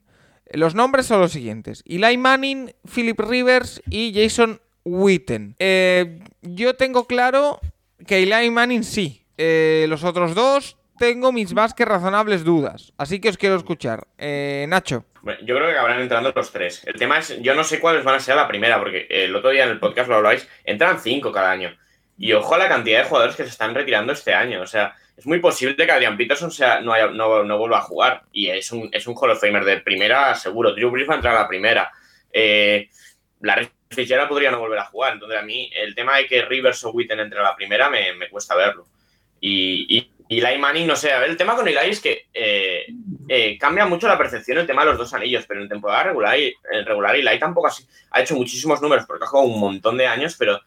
Speaker 1: Los nombres son los siguientes: Eli Manning, Philip Rivers y Jason Witten. Eh, yo tengo claro que Eli Manning sí. Eh, los otros dos tengo mis más que razonables dudas. Así que os quiero escuchar. Nacho.
Speaker 3: yo creo que acabarán entrando los tres. El tema es, yo no sé cuáles van a ser la primera, porque el otro día en el podcast lo habláis, entran cinco cada año. Y ojo a la cantidad de jugadores que se están retirando este año. O sea, es muy posible que Adrian Peterson sea, no, no, vuelva a jugar. Y es un, es un Hall of Famer de primera, seguro. Drew Brees va a entrar a la primera. Eh, la Fitzgerald podría no volver a jugar. Entonces, a mí, el tema de que Rivers o Witten entre a la primera me, me cuesta verlo. Y, y, Eli Manning, no sé, el tema con Eli es que eh, eh, cambia mucho la percepción el tema de los dos anillos, pero en temporada regular, en regular Eli tampoco ha hecho muchísimos números porque ha jugado un montón de años, pero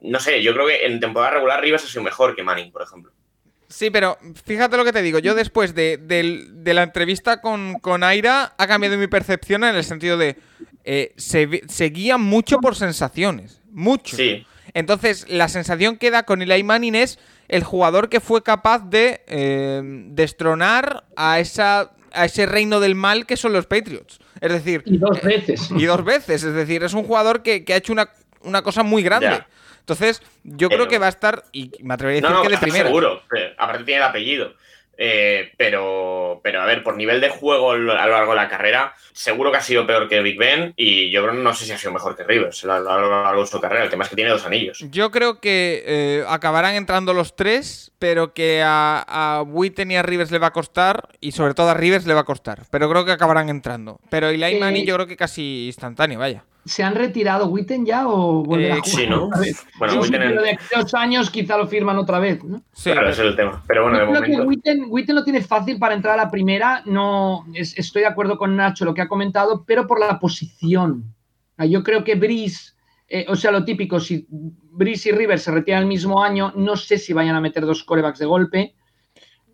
Speaker 3: no sé, yo creo que en temporada regular Rivas ha sido mejor que Manning, por ejemplo.
Speaker 1: Sí, pero fíjate lo que te digo. Yo después de, la entrevista con, con, Aira ha cambiado mi percepción en el sentido de eh, se, guía mucho por sensaciones. Mucho.
Speaker 3: Sí.
Speaker 1: Entonces, la sensación que da con Eli Manning es el jugador que fue capaz de eh, destronar a, esa, a ese reino del mal que son los Patriots. Es decir...
Speaker 2: Y dos veces.
Speaker 1: Y dos veces. Es decir, es un jugador que, ha hecho una, una cosa muy grande. Entonces, yo creo que va a estar, y me atrevería a decir que de primera.
Speaker 3: Seguro, aparte tiene el apellido. Eh, pero, pero a ver, por nivel de juego a lo largo de la carrera, seguro que ha sido peor que Big Ben y yo no sé si ha sido mejor que Rivers a lo largo de su carrera. El tema es que tiene dos anillos.
Speaker 1: Yo creo que eh, acabarán entrando los tres, pero que a, a Witten y a Rivers le va a costar y sobre todo a Rivers le va a costar. Pero creo que acabarán entrando. Pero Eli Manning yo creo que casi instantáneo, vaya.
Speaker 2: ¿Se han retirado Witten ya o volverá a
Speaker 3: eh, jugar sí, ¿no?
Speaker 2: Bueno, Witten en... de dos años quizá lo firman otra vez, ¿no?
Speaker 3: Sí, claro, ese es el tema. Pero bueno, de momento...
Speaker 2: Witten, Witten, lo tiene fácil para entrar a la primera. No, estoy de acuerdo con Nacho lo que ha comentado, pero por la posición. Yo creo que Brice, eh, o sea, lo típico, si Brice y River se retiran el mismo año, no sé si vayan a meter dos corebacks de golpe.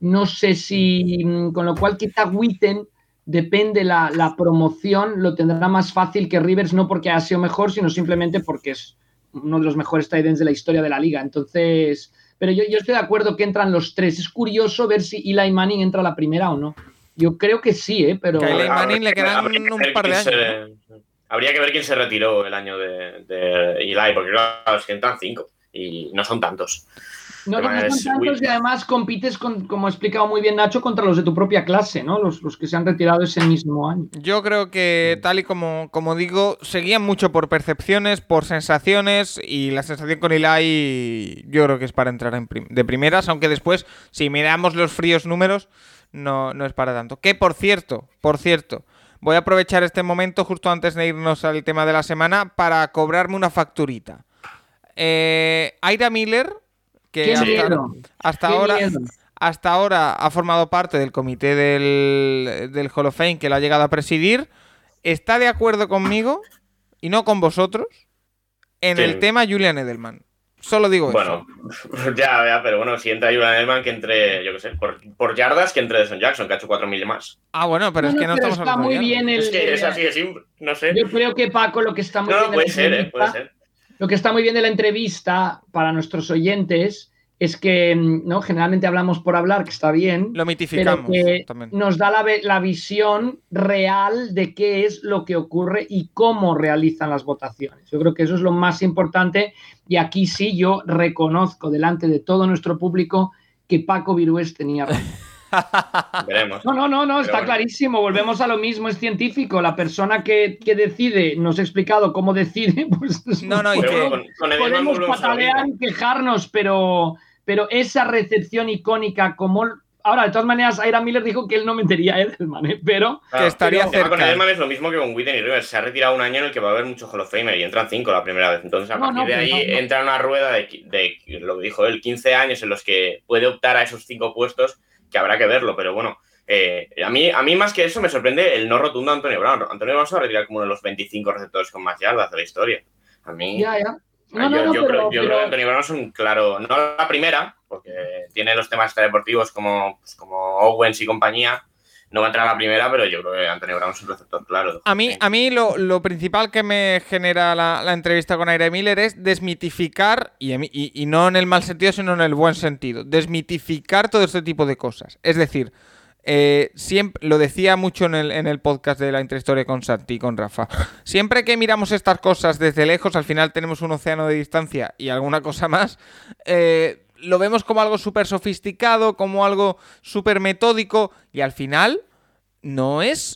Speaker 2: No sé si, mm, con lo cual quizá Witten depende la, la promoción, lo tendrá más fácil que Rivers, no porque ha sido mejor, sino simplemente porque es uno de los mejores tight ends de la historia de la liga. Entonces, pero yo, yo, estoy de acuerdo que entran los tres. Es curioso ver si Eli Manning entra a la primera o no. Yo creo que sí, ¿eh? pero.
Speaker 1: a Eli Manning le quedan un par de años.
Speaker 3: habría que ver quién se retiró el año de, de Eli, porque claro, es que entran cinco y no son tantos.
Speaker 2: No, no, son tantos y además compites, con, como ha explicado muy bien Nacho, contra los de tu propia clase, ¿no? Los, los, que se han retirado ese mismo año.
Speaker 1: Yo creo que, tal y como, como digo, seguían mucho por percepciones, por sensaciones, y la sensación con Eli yo creo que es para entrar en de primeras, aunque después, si miramos los fríos números, no, no es para tanto. Que, por cierto, por cierto, voy a aprovechar este momento justo antes de irnos al tema de la semana para cobrarme una facturita. Eh, Aira Miller que hasta, ahora, hasta ahora ha formado parte del comité del, del Hall of Fame que lo ha llegado a presidir, está de acuerdo conmigo y no con vosotros en el tema Julian Edelman. Solo digo
Speaker 3: bueno, eso. Bueno, ya, ya, pero bueno, si entra Julian Edelman, que entre, yo qué sé, por, yardas, que entre Deson Jackson, que ha hecho 4.000 más.
Speaker 1: Ah, bueno, pero es que no estamos
Speaker 2: está muy bien el,
Speaker 3: Es que es así de simple, no sé.
Speaker 2: Yo creo que Paco lo que está muy
Speaker 3: bien. puede ser, eh, puede ser
Speaker 2: lo que está muy bien de la entrevista para nuestros oyentes es que mm, ¿no? generalmente hablamos por hablar, que está bien.
Speaker 1: Lo mitificamos.
Speaker 2: Nos da la, la, visión real de qué es lo que ocurre y cómo realizan las votaciones. Yo creo que eso es lo más importante. Y aquí sí yo reconozco delante de todo nuestro público que Paco Virués tenía razón.
Speaker 3: Veremos.
Speaker 2: No, no, no, no, está clarísimo. Volvemos a lo mismo, es científico. La persona que, decide, nos ha explicado cómo decide, pues
Speaker 1: no, no,
Speaker 2: podemos patalear y quejarnos, pero, pero esa recepción icónica como Ahora, de todas maneras, Aira Miller dijo que él no metería a Edelman, ¿eh? pero.
Speaker 1: que estaría cerca.
Speaker 3: Con Edelman es lo mismo que con Witten y Rivers. Se ha retirado un año en el que va a haber muchos Hall of Famer y entran cinco la primera vez. Entonces, a partir de ahí entra una rueda de, de, lo que dijo él, 15 años en los que puede optar a esos cinco puestos que habrá que verlo, pero bueno. Eh, a, mí, a mí más que eso me sorprende el no rotundo de Antonio Brown. Antonio Brown se va a retirar como uno de los 25 receptores con más yardas de la historia. A mí...
Speaker 2: Ya, ya.
Speaker 3: yo, creo, que Antonio Brown es un claro, no la primera, porque tiene los temas deportivos como, pues, como Owens y compañía, no va a entrar a la primera, pero yo creo que Antonio Brown es un receptor claro.
Speaker 1: A mí, a mí lo, principal que me genera la, entrevista con Aire Miller es desmitificar, y, y, no en el mal sentido, sino en el buen sentido, desmitificar todo este tipo de cosas. Es decir, eh, siempre, lo decía mucho en el, en el podcast de la intrahistoria con Santi y con Rafa. Siempre que miramos estas cosas desde lejos, al final tenemos un océano de distancia y alguna cosa más. Eh, lo vemos como algo súper sofisticado, como algo súper metódico, y al final no es.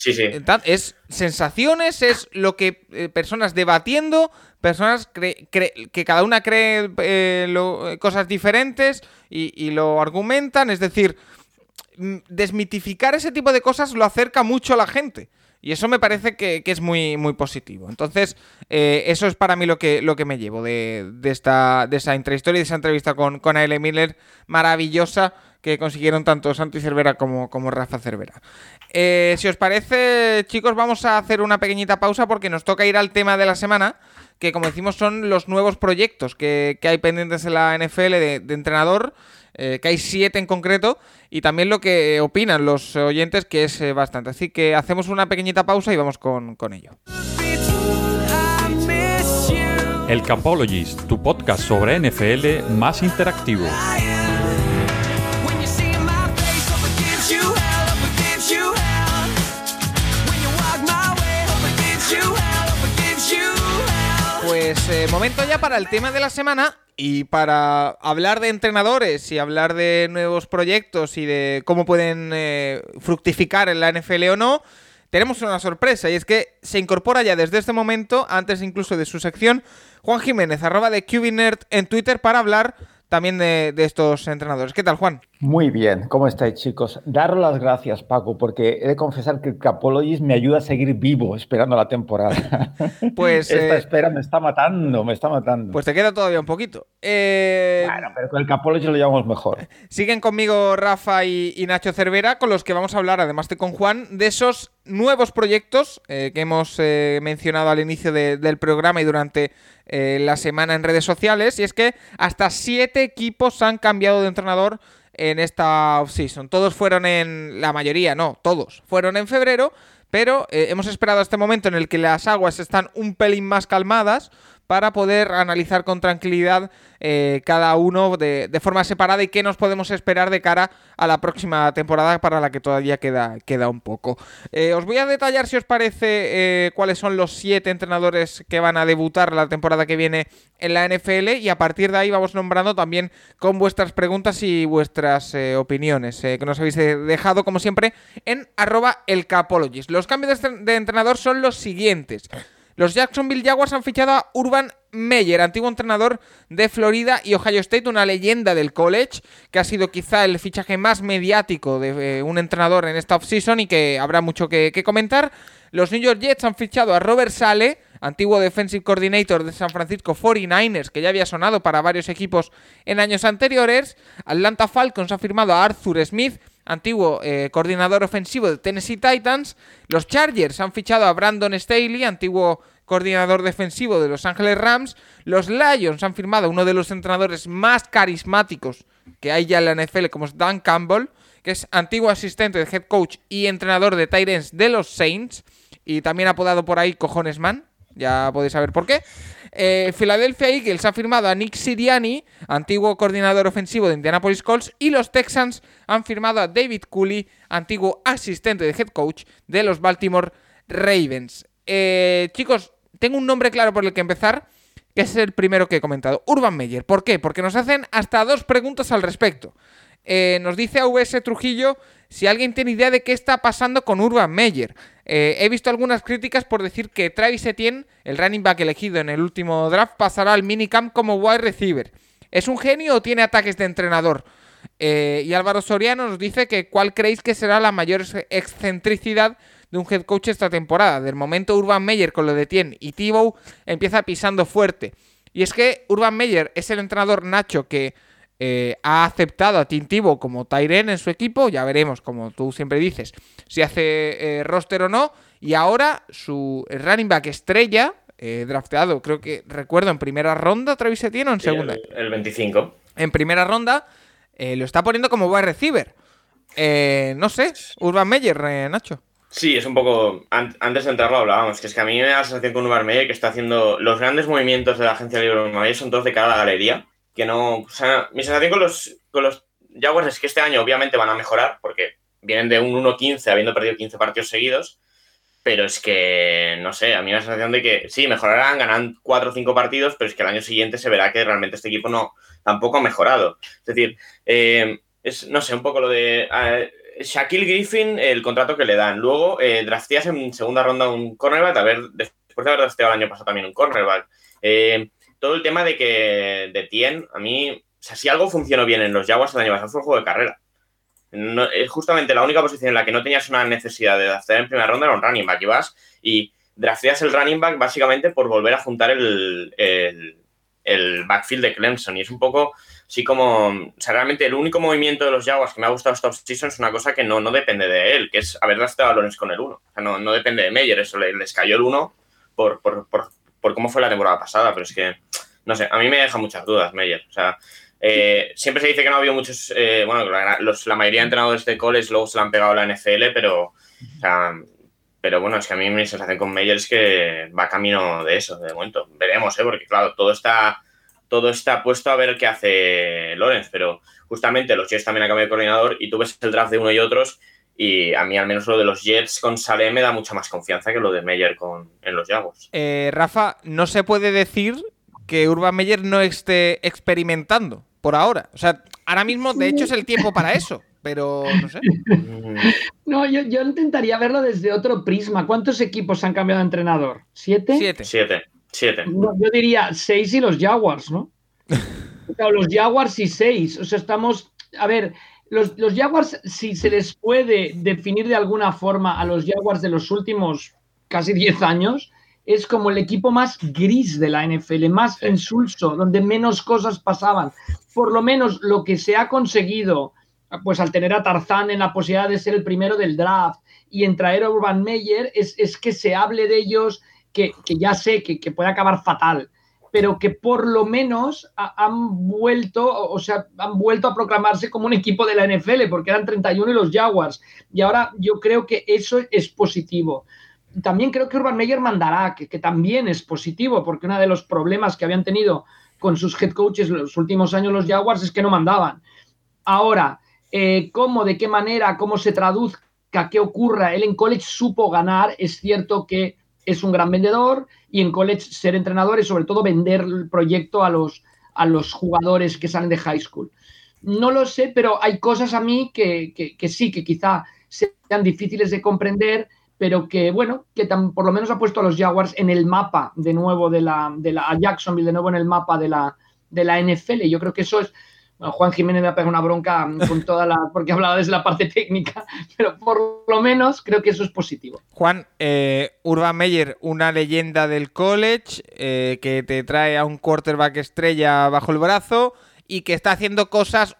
Speaker 1: Es sensaciones, es lo que eh, personas debatiendo, personas que cada una cree eh, cosas diferentes y, y, lo argumentan. Es decir, mm, desmitificar ese tipo de cosas lo acerca mucho a la gente. Y eso me parece que, es muy, muy positivo. Entonces, eh, eso es para mí lo que, lo que me llevo de, esta, de esa intrahistoria y de esa entrevista con, con. Miller maravillosa que consiguieron tanto Santi Cervera como, como Rafa Cervera. Eh, si os parece, chicos, vamos a hacer una pequeñita pausa porque nos toca ir al tema de la semana, que como decimos son los nuevos proyectos que, hay pendientes en la NFL de, de entrenador. Eh, que hay siete en concreto, y también lo que opinan los oyentes, que es eh, bastante. Así que hacemos una pequeñita pausa y vamos con, con ello.
Speaker 4: El Capologist, tu podcast sobre NFL más interactivo.
Speaker 1: Pues eh, momento ya para el tema de la semana y para hablar de entrenadores y hablar de nuevos proyectos y de cómo pueden eh, fructificar en la NFL o no, tenemos una sorpresa y es que se incorpora ya desde este momento, antes incluso de su sección, Juan Jiménez, arroba de QBNerd en Twitter para hablar también de, estos entrenadores. ¿Qué tal, Juan?
Speaker 4: Muy bien, ¿cómo estáis, chicos? Daros las gracias, Paco, porque he de confesar que el Capologist me ayuda a seguir vivo esperando la temporada. Pues. Esta eh, espera me está matando, me está matando.
Speaker 1: Pues te queda todavía un poquito. Eh...
Speaker 4: Bueno, pero con el Capologist lo llevamos mejor.
Speaker 1: Siguen conmigo Rafa y, Nacho Cervera, con los que vamos a hablar, además de con Juan, de esos nuevos proyectos eh, que hemos mencionado al inicio del programa y durante la semana en redes sociales. Y es que hasta siete equipos han cambiado de entrenador en esta offseason. Todos fueron en. La mayoría, no, todos. Fueron en febrero. Pero eh, hemos esperado este momento en el que las aguas están un pelín más calmadas para poder analizar con tranquilidad eh, cada uno de, forma separada y qué nos podemos esperar de cara a la próxima temporada para la que todavía queda, queda un poco. Eh, os voy a detallar, si os parece, eh, cuáles son los siete entrenadores que van a debutar la temporada que viene en la NFL y a partir de ahí vamos nombrando también con vuestras preguntas y vuestras opiniones que nos habéis dejado, como siempre, en arroba elcapologist. Los cambios de entrenador son los siguientes. Los Jacksonville Jaguars han fichado a Urban Meyer, antiguo entrenador de Florida y Ohio State, una leyenda del college, que ha sido quizá el fichaje más mediático de eh, un entrenador en esta offseason y que habrá mucho que, comentar. Los New York Jets han fichado a Robert Sale, antiguo defensive coordinator de San Francisco 49ers, que ya había sonado para varios equipos en años anteriores. Atlanta Falcons ha firmado a Arthur Smith, antiguo eh, coordinador ofensivo de Tennessee Titans. Los Chargers han fichado a Brandon Staley, antiguo coordinador defensivo de Los Ángeles Rams. Los Lions han firmado a uno de los entrenadores más carismáticos que hay ya en la NFL, como es Dan Campbell, que es antiguo asistente de head coach y entrenador de Titans de los Saints, y también apodado por ahí Cojones Man. Ya podéis saber por qué. Eh, Philadelphia Eagles ha firmado a Nick Siriani, antiguo coordinador ofensivo de Indianapolis Colts, y los Texans han firmado a David Cooley, antiguo asistente de head coach de los Baltimore Ravens. Eh, chicos, tengo un nombre claro por el que empezar, que es el primero que he comentado, Urban Meyer. ¿Por qué? Porque nos hacen hasta dos preguntas al respecto. Eh, nos dice AVS Trujillo si alguien tiene idea de qué está pasando con Urban Meyer. Eh, he visto algunas críticas por decir que Travis Etienne, el running back elegido en el último draft, pasará al minicamp como wide receiver. ¿Es un genio o tiene ataques de entrenador? Eh, y Álvaro Soriano nos dice que cuál creéis que será la mayor excentricidad de un head coach esta temporada. Del momento Urban Meyer con lo de Tien y Thibaut empieza pisando fuerte. Y es que Urban Meyer es el entrenador Nacho que eh, ha aceptado a Tintivo como Tyren en su equipo. Ya veremos, como tú siempre dices, si hace eh, roster o no. Y ahora su running back estrella, eh, drafteado, creo que recuerdo en primera ronda, Travis Etienne o en segunda.
Speaker 3: El, 25.
Speaker 1: En primera ronda lo está poniendo como wide receiver. no sé, Urban Meyer, Nacho.
Speaker 3: Sí, es un poco. Antes de entrarlo hablábamos, que es que a mí me da la sensación con Urban Meyer que está haciendo. Los grandes movimientos de la agencia libre de Meyer son todos de cara a la galería que no. O sea, mi sensación con los, con los Jaguars es que este año obviamente van a mejorar, porque vienen de un 1-15 habiendo perdido 15 partidos seguidos. Pero es que, no sé, a mí me da la sensación de que sí, mejorarán, ganan 4 o 5 partidos, pero es que el año siguiente se verá que realmente este equipo no tampoco ha mejorado. Es decir, eh, es, no sé, un poco lo de eh, Shaquille Griffin, el contrato que le dan. Luego, eh, drafteas en segunda ronda un cornerback, a ver, después de haber drafteado el año pasado también un cornerback. Eh, todo el tema de que de Tien, a mí, o sea, si algo funcionó bien en los Jaguars el año pasado fue el juego de carrera. es justamente la única posición en la que no tenías una necesidad de hacer en primera ronda era un running back. Y vas y drafteas el running back básicamente por volver a juntar el, el, backfield de Clemson. Y es un poco así como. O sea, realmente el único movimiento de los Jaguars que me ha gustado esta offseason es una cosa que no, no depende de él, que es haber drafteado Lawrence con el 1. O sea, no, no depende de Meyer, eso les, cayó el 1 por, por, por cómo fue la temporada pasada, pero es que, no sé, a mí me deja muchas dudas Meyer. O sea, eh, siempre se dice que no ha habido muchos, eh, bueno, la, mayoría de entrenadores de college luego se lo han pegado a la NFL, pero, pero bueno, es que a mí mi sensación con Meyer es que va camino de eso, de momento. Veremos, ¿eh? porque claro, todo está, todo está puesto a ver qué hace Lorenz, pero justamente los Jets también han cambiado de coordinador y tú ves el draft de uno y otros Y a mí, al menos lo de los Jets con Saleh me da mucha más confianza que lo de Meyer con, en los Jaguars.
Speaker 1: Eh, Rafa, no se puede decir que Urban Meyer no esté experimentando por ahora. O sea, ahora mismo, de hecho, es el tiempo para eso. Pero no sé.
Speaker 2: No, yo, intentaría verlo desde otro prisma. ¿Cuántos equipos han cambiado de entrenador? ¿Siete?
Speaker 3: Siete. Siete. Siete.
Speaker 2: yo diría seis y los Jaguars, ¿no? los Jaguars y seis. O sea, estamos. A ver, los, los, Jaguars, si se les puede definir de alguna forma a los Jaguars de los últimos casi diez años, es como el equipo más gris de la NFL, más insulso, donde menos cosas pasaban. Por lo menos lo que se ha conseguido, pues al tener a Tarzán en la posibilidad de ser el primero del draft y en traer a Urban Meyer, es, que se hable de ellos, que, ya sé que, que, puede acabar fatal, pero que por lo menos han vuelto, o sea, han vuelto a proclamarse como un equipo de la NFL, porque eran 31 y los Jaguars. Y ahora yo creo que eso es positivo también creo que Urban Meyer mandará, que, también es positivo, porque uno de los problemas que habían tenido con sus head coaches los últimos años los Jaguars es que no mandaban. Ahora, eh, ¿cómo, de qué manera, cómo se traduzca, qué ocurra? Él en college supo ganar, es cierto que es un gran vendedor y en college ser entrenador es sobre todo vender el proyecto a los, a los jugadores que salen de high school. No lo sé, pero hay cosas a mí que, que sí, que quizá sean difíciles de comprender pero que bueno, que por lo menos ha puesto a los Jaguars en el mapa de nuevo de la, de la a Jacksonville de nuevo en el mapa de la, de la NFL. Yo creo que eso es. Juan Jiménez me ha pegado una bronca con toda la. porque hablaba desde la parte técnica, pero por lo menos creo que eso es positivo.
Speaker 1: Juan, eh, Urban Meyer, una leyenda del college eh, que te trae a un quarterback estrella bajo el brazo y que está haciendo cosas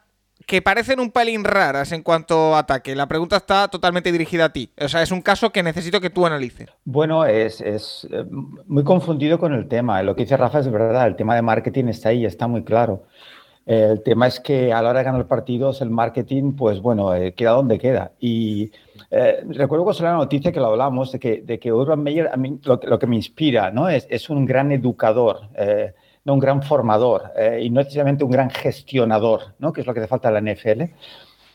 Speaker 1: que parecen un pelín raras en cuanto a ataque. La pregunta está totalmente dirigida a ti. O sea, es un caso que necesito que tú analices.
Speaker 4: Bueno, es, eh, muy confundido con el tema. Lo que dice Rafa es verdad. El tema de marketing está ahí, está muy claro. El tema es que a la hora de ganar partidos, el marketing, pues bueno, eh, queda donde queda. Y eh, recuerdo que la noticia que lo hablamos, de que, de que Urban Meyer, a mí, lo, que me inspira, ¿no? Es, es un gran educador no un gran formador eh, y no necesariamente un gran gestionador, ¿no? que es lo que te falta a la NFL.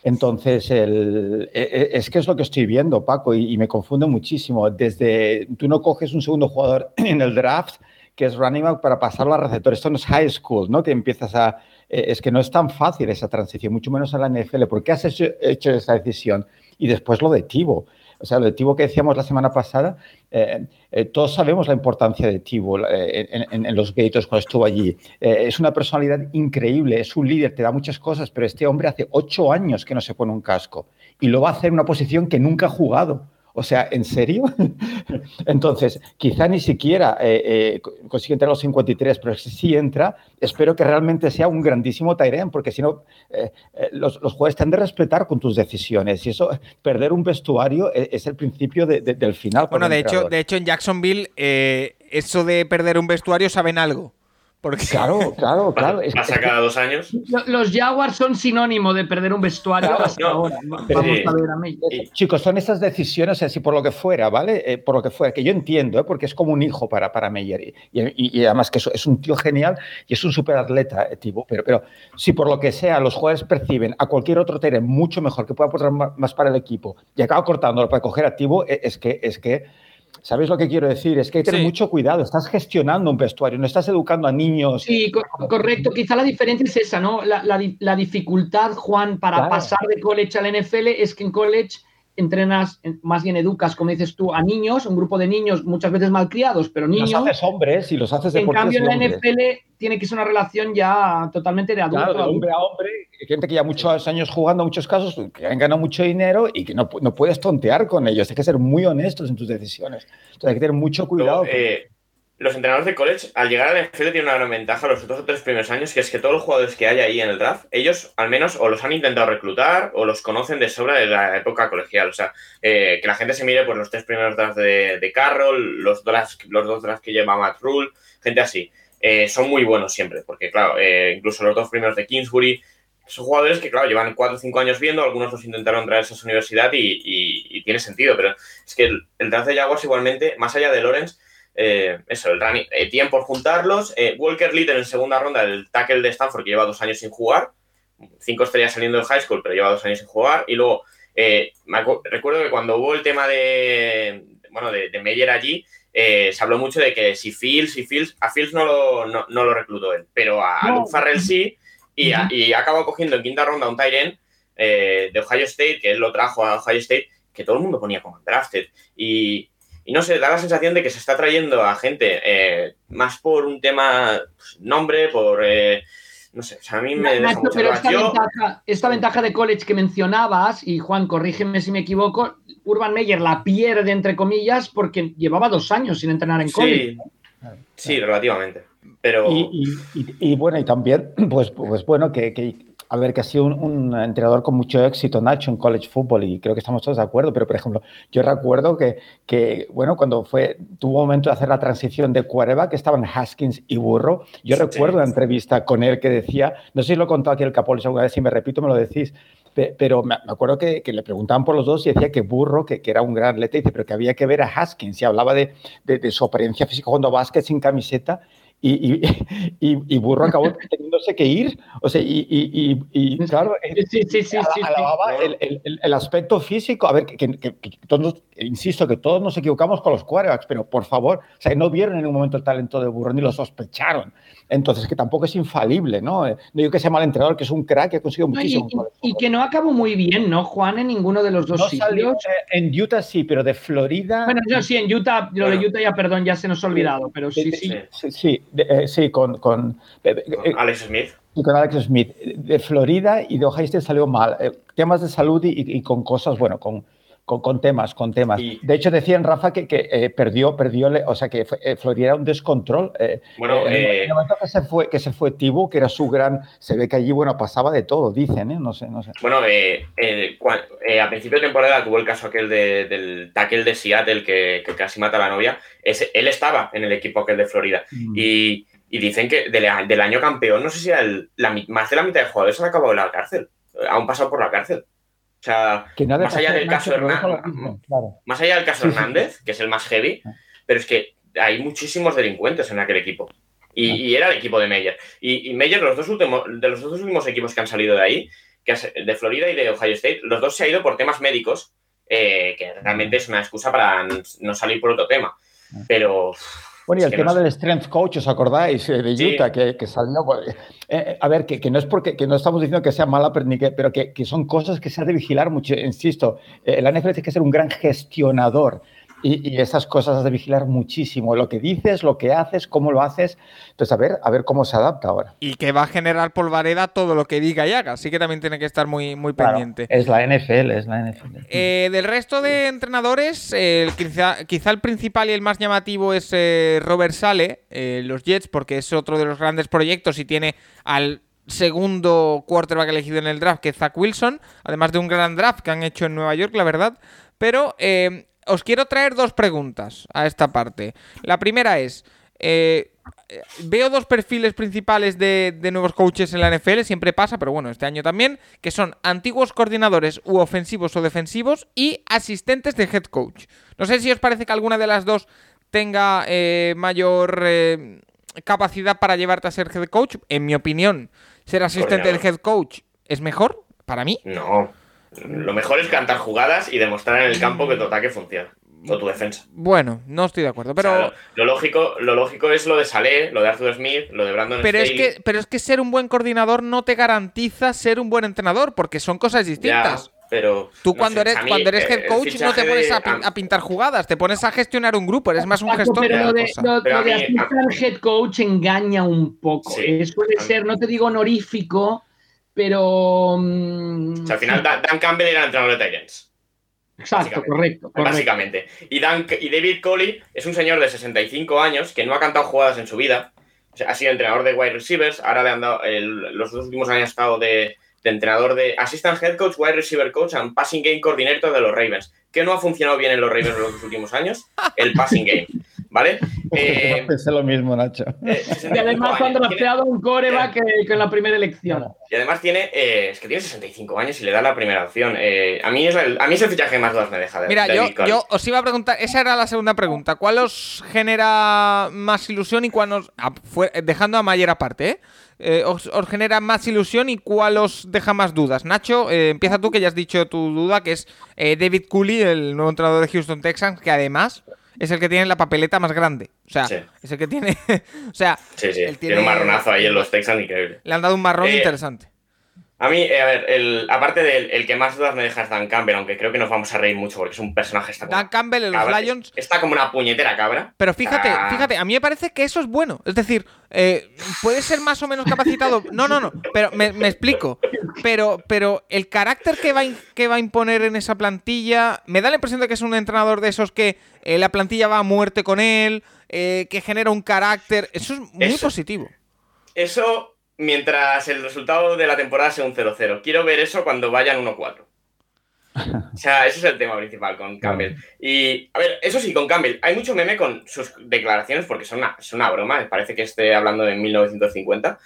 Speaker 4: Entonces, el, e, e, es que es lo que estoy viendo, Paco, y, me confunde muchísimo. Desde, tú no coges un segundo jugador en el draft que es running back para pasarlo a receptor. Esto no es high school, ¿no? Que empiezas a... Eh, es que no es tan fácil esa transición, mucho menos a la NFL. ¿Por qué has hecho, hecho esa decisión? Y después lo de Tivo. O sea, lo de Tivo que decíamos la semana pasada, eh, eh, todos sabemos la importancia de Tivo eh, en, los Gators cuando estuvo allí. es una personalidad increíble, es un líder, te da muchas cosas, pero este hombre hace ocho años que no se pone un casco y lo va a hacer en una posición que nunca ha jugado. O sea, ¿en serio? Entonces, quizá ni siquiera eh, eh, consigue entrar a los 53, pero si entra, espero que realmente sea un grandísimo Tairen, porque si no, eh, los, jugadores tendrán de respetar con tus decisiones. Y eso, perder un vestuario es, el principio del final.
Speaker 1: Bueno, de hecho, de hecho, en Jacksonville, eso de perder un vestuario saben algo.
Speaker 4: Claro, claro, claro.
Speaker 3: Pasa cada dos años.
Speaker 2: Los Jaguars son sinónimo de perder un vestuario hasta ahora. Vamos
Speaker 4: a ver a mí. Chicos, son esas decisiones así por lo que fuera, ¿vale? Eh, por lo que fuera, que yo entiendo, ¿eh? porque es como un hijo para, para Meyer. Y, además que es, un tío genial y es un súper atleta, eh, Pero, pero si por lo que sea los jugadores perciben a cualquier otro Tere mucho mejor, que pueda aportar más para el equipo, y acaba cortándolo para coger a Tibo, es que, es que ¿Sabes lo que quiero decir? Es que hay que tener mucho cuidado. Estás gestionando un vestuario, no estás educando a niños.
Speaker 2: Sí, correcto. Quizá la diferencia es esa, ¿no? La, dificultad, Juan, para pasar de college al NFL es que en college entrenas, más bien educas, como dices tú, a niños, un grupo de niños muchas veces malcriados, pero niños.
Speaker 4: Los haces hombres y los haces
Speaker 2: En cambio, en la NFL tiene que ser una relación ya totalmente de adulto.
Speaker 4: Claro, de hombre a hombre, gente que ya muchos años jugando, muchos casos, que han ganado mucho dinero y que no, no puedes tontear con ellos. Hay que ser muy honestos en tus decisiones. Entonces hay que tener mucho cuidado.
Speaker 3: Eh, los entrenadores de college, al llegar al NFL, tienen una gran ventaja los dos o tres primeros años, que es que todos los jugadores que hay ahí en el draft, ellos al menos o los han intentado reclutar o los conocen de sobra de la época colegial. O sea, eh, que la gente se mire por los tres primeros drafts de, Carroll, los, los dos drafts que lleva Matt Rule, gente así. Eh, son muy buenos siempre, porque claro, eh, incluso los dos primeros de Kingsbury, son jugadores que, claro, llevan cuatro o cinco años viendo, algunos los intentaron traer a esa universidad y, tiene sentido, pero es que el, el draft de Jaguars igualmente, más allá de Lawrence, eh, eso, el running, eh, tiempo por juntarlos. Eh, Walker Little en segunda ronda, el tackle de Stanford que lleva dos años sin jugar. Cinco estrellas saliendo de high school, pero lleva dos años sin jugar. Y luego Eh, recuerdo que cuando hubo el tema de, bueno, de, Meyer allí, eh, se habló mucho de que si Fields, y Fields, a Fields no lo, no, lo reclutó él, pero a, Luke Farrell sí, y, ha acabado cogiendo en quinta ronda un Tyren eh, de Ohio State, que él lo trajo a Ohio State, que todo el mundo ponía como drafted. Y, y no sé, da la sensación de que se está trayendo a gente eh, más por un tema pues, nombre, por... Eh, no sé, o sea, a mí me...
Speaker 2: pero esta, ventaja, de college que mencionabas, y Juan, corrígeme si me equivoco, Urban Meyer la pierde, entre comillas, porque llevaba dos años sin entrenar en college.
Speaker 3: Sí, relativamente. Pero...
Speaker 4: Y, bueno, y también, pues, pues bueno, que, que a ver, que ha sido un, entrenador con mucho éxito, Nacho, en college football, y creo que estamos todos de acuerdo, pero por ejemplo, yo recuerdo que, que bueno, cuando fue, tuvo un momento de hacer la transición de quarterback, que estaban Haskins y Burro, yo recuerdo una entrevista con él que decía, no sé si lo he contado aquí el Capol, alguna vez, si me repito, me lo decís, pero me acuerdo que, le preguntaban por los dos y decía que Burro, que, que, era un gran atleta, dice, pero que había que ver a Haskins y hablaba de, de, de su apariencia física jugando básquet sin camiseta y, y, y, Burro acabó teniéndose que ir. O sea, y, claro, alababa el, el, el, aspecto físico. A ver, que, que, todos, insisto, que todos nos equivocamos con los quarterbacks, pero por favor, o sea, no vieron en un momento el talento de Burro ni lo sospecharon. Entonces, que tampoco es infalible, ¿no? No digo que sea mal entrenador, que es un crack que ha conseguido muchísimo.
Speaker 2: Y, que no acabó muy bien, ¿no, Juan, en ninguno de los dos no Salió, eh,
Speaker 4: en Utah sí, pero de Florida.
Speaker 2: Bueno, yo sí, en Utah, lo de Utah ya, perdón, ya se nos ha olvidado, pero sí,
Speaker 4: sí. Sí, sí, eh, sí con, con,
Speaker 3: Alex Smith.
Speaker 4: Y con Alex Smith. De Florida y de Ohio State salió mal. Eh, temas de salud y, y, con cosas, bueno, con con, temas, con temas. de hecho, decían, Rafa, que, que eh, perdió, perdió, o sea, que eh, Florida era un descontrol. Eh, bueno, en el momento que se fue, que se fue Tibu, que era su gran, se ve que allí, bueno, pasaba de todo, dicen, ¿eh? No sé, no sé.
Speaker 3: Bueno, a principio de temporada tuvo el caso aquel del tackle de Seattle que, que, casi mata a la novia. Ese, él estaba en el equipo aquel de Florida. Mm. Y, y, dicen que del, del, año campeón, no sé si el, la, más de la mitad de jugadores han acabado en la cárcel. Han pasado por la cárcel. O sea, más allá del caso Hernández, más allá del caso Hernández, que es el más heavy, ah. pero es que hay muchísimos delincuentes en aquel equipo. Y, ah. era el equipo de Meyer. Y, Meyer, los dos últimos, de los dos últimos equipos que han salido de ahí, que de Florida y de Ohio State, los dos se ha ido por temas médicos, eh, que realmente es una excusa para no salir por otro tema. Ah. Pero
Speaker 4: bueno, y el tema del strength coach, ¿os acordáis? Eh, de Utah, que, que, salió. Pues, eh, eh, a ver, que, que, no es porque que no estamos diciendo que sea mala, pero que, que son cosas que se ha de vigilar mucho. Insisto, la NFL tiene que ser un gran gestionador y, esas cosas has de vigilar muchísimo. Lo que dices, lo que haces, cómo lo haces. Entonces, a ver, a ver cómo se adapta ahora.
Speaker 1: Y que va a generar polvareda todo lo que diga y haga. Así que también tiene que estar muy, muy pendiente.
Speaker 4: Es la NFL, es la NFL.
Speaker 1: Eh, del resto de entrenadores, quizá, el principal y el más llamativo es eh, Robert Sale, eh, los Jets, porque es otro de los grandes proyectos y tiene al segundo quarterback elegido en el draft, que es Zach Wilson, además de un gran draft que han hecho en Nueva York, la verdad. Pero os quiero traer dos preguntas a esta parte. La primera es, eh, veo dos perfiles principales de, nuevos coaches en la NFL, siempre pasa, pero bueno, este año también, que son antiguos coordinadores u ofensivos o defensivos y asistentes de head coach. No sé si os parece que alguna de las dos tenga eh, mayor eh, capacidad para llevarte a ser head coach. En mi opinión, ser asistente del head coach es mejor para mí.
Speaker 3: No. Lo mejor es cantar jugadas y demostrar en el campo que tu ataque funciona. O tu defensa.
Speaker 1: Bueno, no estoy de acuerdo, pero...
Speaker 3: lo, lógico, lo lógico es lo de Saleh, lo de Arthur Smith, lo de Brandon
Speaker 1: pero es que Pero es que ser un buen coordinador no te garantiza ser un buen entrenador, porque son cosas distintas.
Speaker 3: pero
Speaker 1: tú cuando eres cuando eres head coach no te pones a, pintar jugadas, te pones a gestionar un grupo, eres más un gestor.
Speaker 2: Pero lo de, head coach engaña un poco. Eh, suele ser, no te digo honorífico, pero.
Speaker 3: Mm, al final, Dan Campbell era el entrenador de Titans.
Speaker 2: Exacto, correcto,
Speaker 3: Básicamente. Y, Dan, y David Coley es un señor de 65 años que no ha cantado jugadas en su vida. ha sido entrenador de wide receivers. Ahora le han dado. los dos últimos años ha estado de, entrenador de assistant head coach, wide receiver coach and passing game coordinator de los Ravens. ¿Qué no ha funcionado bien en los Ravens en los últimos años? El passing game. ¿Vale?
Speaker 4: Eh, pensé lo mismo, Nacho.
Speaker 2: Eh, y además cuando ha un coreback que, en la primera elección.
Speaker 3: Y además tiene, eh, es que tiene 65 años y le da la primera opción. a, mí es el, a mí fichaje más dudas me deja de
Speaker 1: Mira, yo, yo, os iba a preguntar, esa era la segunda pregunta. ¿Cuál os genera más ilusión y cuál os, dejando a Mayer aparte, os, genera más ilusión y cuál os deja más dudas? Nacho, empieza tú que ya has dicho tu duda, que es David Cooley, el nuevo entrenador de Houston Texans, que además es el que tiene la papeleta más grande. O sea, es el que tiene. o sea,
Speaker 3: sí, sí. Tiene, un marronazo ahí en los Texans increíble.
Speaker 1: Le han dado un marrón eh, interesante.
Speaker 3: A mí, eh, a ver, el, aparte del el que más dudas me deja es Dan Campbell, aunque creo que nos vamos a reír mucho porque es un personaje. Está
Speaker 1: Dan Campbell en los Lions.
Speaker 3: Está como una puñetera cabra.
Speaker 1: Pero fíjate, ah. fíjate, a mí me parece que eso es bueno. Es decir, eh, puede ser más o menos capacitado. No, no, no. Pero me, explico. Pero, pero el carácter que va, que va a imponer en esa plantilla. Me da la impresión de que es un entrenador de esos que eh, la plantilla va a muerte con él. que genera un carácter. Eso es muy positivo.
Speaker 3: Eso mientras el resultado de la temporada sea un 0-0. Quiero ver eso cuando vayan 1-4. O sea, ese es el tema principal con Campbell. Y, a ver, eso sí, con Campbell, hay mucho meme con sus declaraciones porque son una, es una broma, parece que esté hablando de 1950,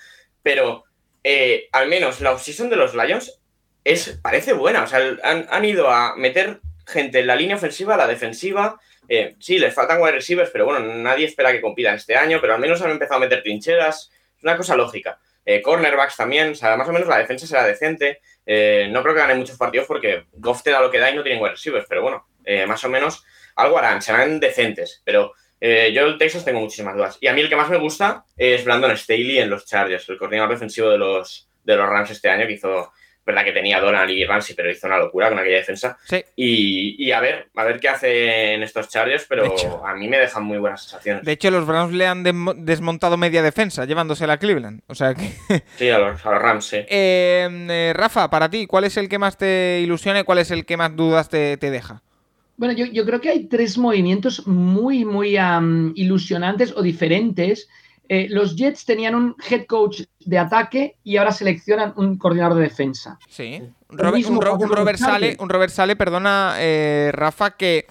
Speaker 3: pero eh, al menos la obsesión de los Lions es, parece buena. O sea, han, ido a meter gente en la línea ofensiva, la defensiva. Eh, sí, les faltan wide receivers, pero bueno, nadie espera que compitan este año, pero al menos han empezado a meter trincheras. Es una cosa lógica. Eh, cornerbacks también, o sea, más o menos la defensa será decente. Eh, no creo que gane muchos partidos porque Goff te da lo que da y no tienen wide receivers, pero bueno, eh, más o menos algo harán, serán decentes. Pero yo el Texas tengo muchísimas dudas. Y a mí el que más me gusta es Brandon Staley en los Chargers, el coordinador defensivo de los, de los Rams este año, que hizo verdad que tenía Donald y Ramsey, pero hizo una locura con aquella defensa. Y, a ver, a ver qué hace en estos Chargers, pero a mí me dejan muy buenas sensaciones.
Speaker 1: De hecho, los Browns le han desmontado media defensa, llevándose a Cleveland. O sea que...
Speaker 3: sí, a los, Rams, sí.
Speaker 1: Em, eh, Rafa, para ti, ¿cuál es el que más te ilusiona y cuál es el que más dudas te, deja?
Speaker 2: Bueno, yo, creo que hay tres movimientos muy, muy ilusionantes o diferentes eh, los Jets tenían un head coach de ataque y ahora seleccionan un coordinador de defensa.
Speaker 1: Sí. un, Robert Sale, un Robert Sale, perdona, eh, Rafa, que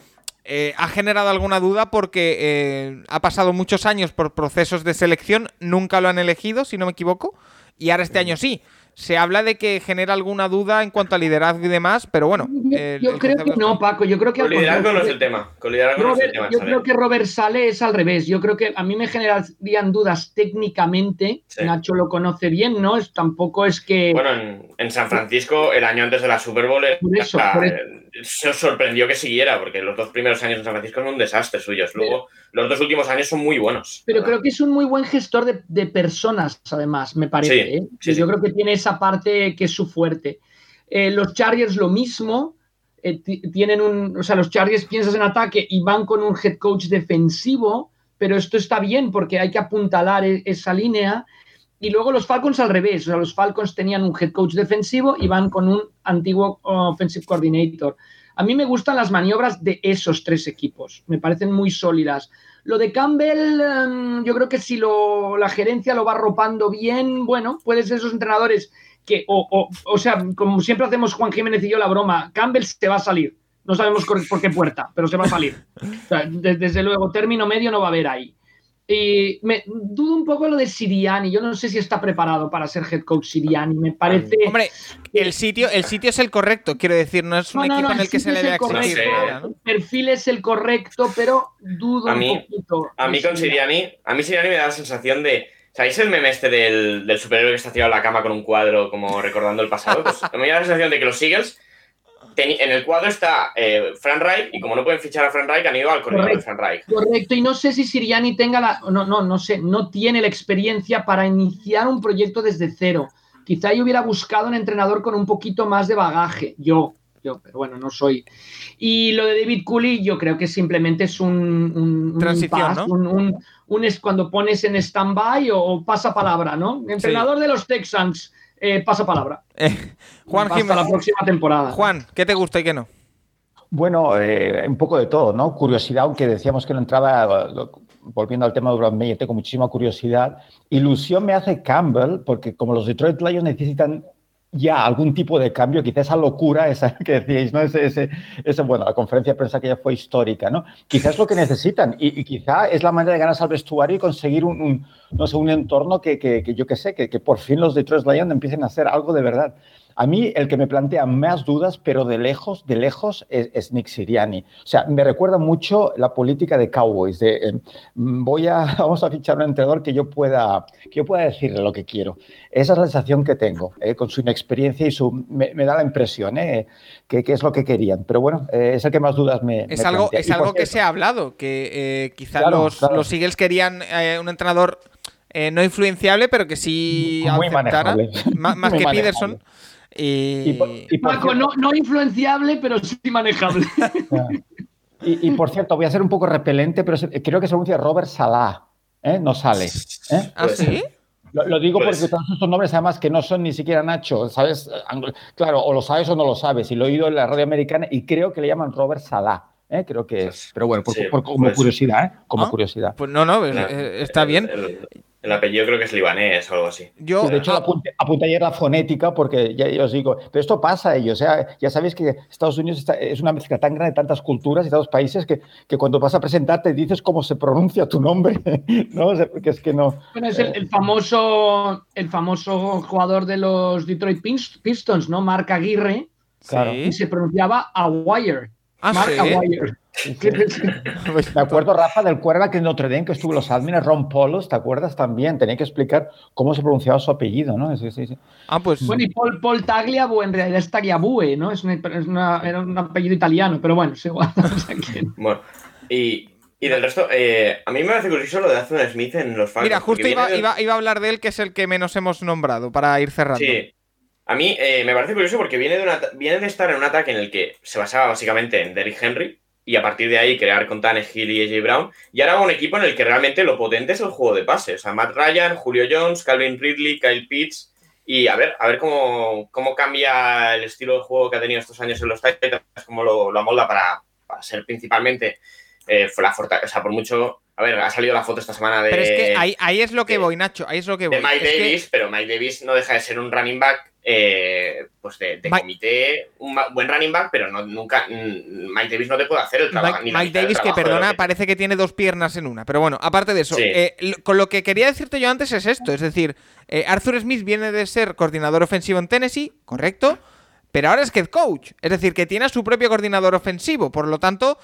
Speaker 1: eh, ha generado alguna duda porque ha pasado muchos años por procesos de selección, nunca lo han elegido, si no me equivoco, y ahora este año sí se habla de que genera alguna duda en cuanto a liderazgo y demás, pero bueno.
Speaker 2: Yo, creo que no, Paco. Yo creo que.
Speaker 3: Con liderazgo no es el tema. Con liderazgo no es el tema.
Speaker 2: Yo creo que Robert Sale es al revés. Yo creo que a mí me generarían dudas técnicamente. Nacho lo conoce bien, ¿no? Es, tampoco es que.
Speaker 3: Bueno, en, San Francisco, el año antes de la Super Bowl, se sorprendió que siguiera, porque los dos primeros años en San Francisco son un desastre suyos. Luego, los dos últimos años son muy buenos.
Speaker 2: Pero creo que es un muy buen gestor de, personas, además, me parece. ¿eh? yo creo que tiene esa parte que es su fuerte. Eh, los Chargers lo mismo, eh, tienen un, o sea, los Chargers piensas en ataque y van con un head coach defensivo, pero esto está bien porque hay que apuntalar e, esa línea. Y luego los Falcons al revés, o sea, los Falcons tenían un head coach defensivo y van con un antiguo offensive coordinator. A mí me gustan las maniobras de esos tres equipos, me parecen muy sólidas. Lo de Campbell, em, yo creo que si lo, la gerencia lo va arropando bien, bueno, puede ser esos entrenadores que, o, o, sea, como siempre hacemos Juan Jiménez y yo la broma, Campbell se va a salir. No sabemos por qué puerta, pero se va a salir. desde luego, término medio no va a haber ahí. Y me dudo un poco lo de Siriani. Yo no sé si está preparado para ser head coach Siriani. Me parece.
Speaker 1: Hombre, el sitio, el sitio es el correcto, quiero decir, no es un equipo en el, que se le vea exigir
Speaker 2: El perfil es el correcto, pero dudo un poquito.
Speaker 3: A mí con Siriani, a mí Siriani me da la sensación de. ¿Sabéis el meme este del, del superhéroe que está tirado en la cama con un cuadro como recordando el pasado? Pues me da la sensación de que los Eagles en el cuadro está eh, Fran Reich y como no pueden fichar a Fran Reich han ido al corredor de Fran Reich.
Speaker 2: Correcto, y no sé si Siriani tenga la, no, no, no sé, no tiene la experiencia para iniciar un proyecto desde cero. Quizá yo hubiera buscado un entrenador con un poquito más de bagaje, yo, yo, pero bueno, no soy. Y lo de David Cooley, yo creo que simplemente es un, un
Speaker 1: transición, ¿no?
Speaker 2: un, es cuando pones en stand-by o, pasa palabra, ¿no? Entrenador de los Texans eh, pasa palabra.
Speaker 1: Eh, Juan
Speaker 2: Hasta la próxima temporada.
Speaker 1: Juan, ¿qué te gusta y qué no?
Speaker 4: Bueno, eh, un poco de todo, ¿no? Curiosidad, aunque decíamos que no entraba, volviendo al tema de Brad tengo muchísima curiosidad. Ilusión me hace Campbell, porque como los Detroit Lions necesitan ya algún tipo de cambio, quizá esa locura, esa que decíais, bueno, la conferencia de prensa que ya fue histórica, ¿no? Quizás es lo que necesitan y, y, quizá es la manera de ganarse al vestuario y conseguir un, no sé, un entorno que, que, que yo qué sé, que, que, por fin los Detroit Lions empiecen a hacer algo de verdad. A mí el que me plantea más dudas, pero de lejos, de lejos, es, es Nick Siriani. O sea, me recuerda mucho la política de Cowboys, de eh, voy a, vamos a fichar un entrenador que yo pueda, que yo pueda decirle lo que quiero. Esa es la sensación que tengo, eh, con su inexperiencia y su, me, me da la impresión eh, que, que, es lo que querían. Pero bueno, eh, es el que más dudas me
Speaker 1: Es
Speaker 4: me
Speaker 1: algo,
Speaker 4: plantea.
Speaker 1: es algo que se ha hablado, que eh, quizá
Speaker 4: Claro,
Speaker 1: los,
Speaker 4: claro.
Speaker 1: los Eagles querían un entrenador eh, no influenciable, pero que sí
Speaker 4: Muy
Speaker 1: aceptara,
Speaker 4: manejable.
Speaker 1: más, más
Speaker 4: Muy
Speaker 1: que
Speaker 4: manejable.
Speaker 1: Peterson. Y,
Speaker 4: Y por- y por
Speaker 2: Paco,
Speaker 4: cierto-
Speaker 2: no, no influenciable, pero sí manejable.
Speaker 4: Y, y, por cierto, voy a ser un poco repelente, pero creo que se pronuncia Robert Salah. ¿eh? No sale. ¿eh?
Speaker 1: ¿Ah, sí?
Speaker 4: Lo, lo digo
Speaker 3: Pues-
Speaker 4: porque todos estos nombres, además, que no son ni siquiera Nacho, ¿sabes? Anglo- Claro, o lo sabes o no lo sabes. Y lo he oído en la radio americana y creo que le llaman Robert Salah. ¿Eh? Creo que es. Pero bueno, por-
Speaker 3: Sí,
Speaker 4: por- como
Speaker 3: pues-
Speaker 4: curiosidad, ¿eh? Como
Speaker 1: Ah.
Speaker 4: curiosidad.
Speaker 1: Pues no, no, eh, está
Speaker 3: el-
Speaker 1: bien.
Speaker 3: El, el apellido creo que es libanés o algo así.
Speaker 1: Yo,
Speaker 4: Sí, de hecho,
Speaker 1: ah,
Speaker 4: apunté, apunté ayer la fonética porque ya, ya os digo, pero esto pasa ellos. O sea, ya sabéis que Estados Unidos está- es una mezcla tan grande de tantas culturas y tantos países que, que cuando vas a presentarte dices cómo se pronuncia tu nombre. ¿no? O sea, porque es que no.
Speaker 2: Bueno, es el, el famoso, el famoso jugador de los Detroit Pistons, ¿no? Mark Aguirre,
Speaker 4: claro.
Speaker 2: y se pronunciaba Aguirre.
Speaker 1: Ah,
Speaker 2: Mark
Speaker 1: sí.
Speaker 2: Aguirre.
Speaker 1: Pues,
Speaker 4: Me acuerdo, Rafa, del quarterback en Notre Dame que estuvo en los admins, Ron Polos, ¿te acuerdas también? Tenía que explicar cómo se pronunciaba su apellido, ¿no? Sí, sí, sí.
Speaker 1: Ah, pues.
Speaker 2: Bueno, y Paul, Paul Tagliabue en realidad es Tagliabue, ¿no? Es, una- es una- era un apellido italiano, pero bueno, es igual. O sea que-
Speaker 3: Bueno, y, y del resto, eh, a mí me parece curioso lo de Anthony Smith en los Falcons.
Speaker 1: Mira, justo iba,
Speaker 3: de-
Speaker 1: iba- iba a hablar de él, que es el que menos hemos nombrado, para ir cerrando.
Speaker 3: Sí. A mí eh, me parece curioso porque viene de, estar en un ataque en el que se basaba básicamente en Derrick Henry y a partir de ahí crear con Tannehill y AJ Brown. Y ahora va un equipo en el que realmente lo potente es el juego de pase. O sea, Matt Ryan, Julio Jones, Calvin Ridley, Kyle Pitts. Y a ver, a ver cómo, cómo cambia el estilo de juego que ha tenido estos años en los Titans, cómo lo, lo amolda para, ser principalmente eh, la fortaleza. O sea, por mucho. A ver, ha salido la foto esta semana de.
Speaker 1: Pero es que ahí, ahí es lo que
Speaker 3: de-
Speaker 1: voy, Nacho. Ahí es lo que voy.
Speaker 3: de Mike
Speaker 1: Es que-
Speaker 3: Davis, pero Mike Davis no deja de ser un running back, eh, pues de, de
Speaker 1: Mike-
Speaker 3: comité, un buen running back, pero no, nunca, mm, Mike Davis no te puede hacer el trabajo.
Speaker 1: Mike,
Speaker 3: ni la
Speaker 1: Mike Davis, que perdona,
Speaker 3: que-
Speaker 1: parece que tiene dos piernas en una. Pero bueno, aparte de eso,
Speaker 3: Sí.
Speaker 1: eh, con lo que quería decirte yo antes es esto. Es decir, eh, Arthur Smith viene de ser coordinador ofensivo en Tennessee, correcto, pero ahora es head coach. Es decir, que tiene a su propio coordinador ofensivo. Por lo tanto,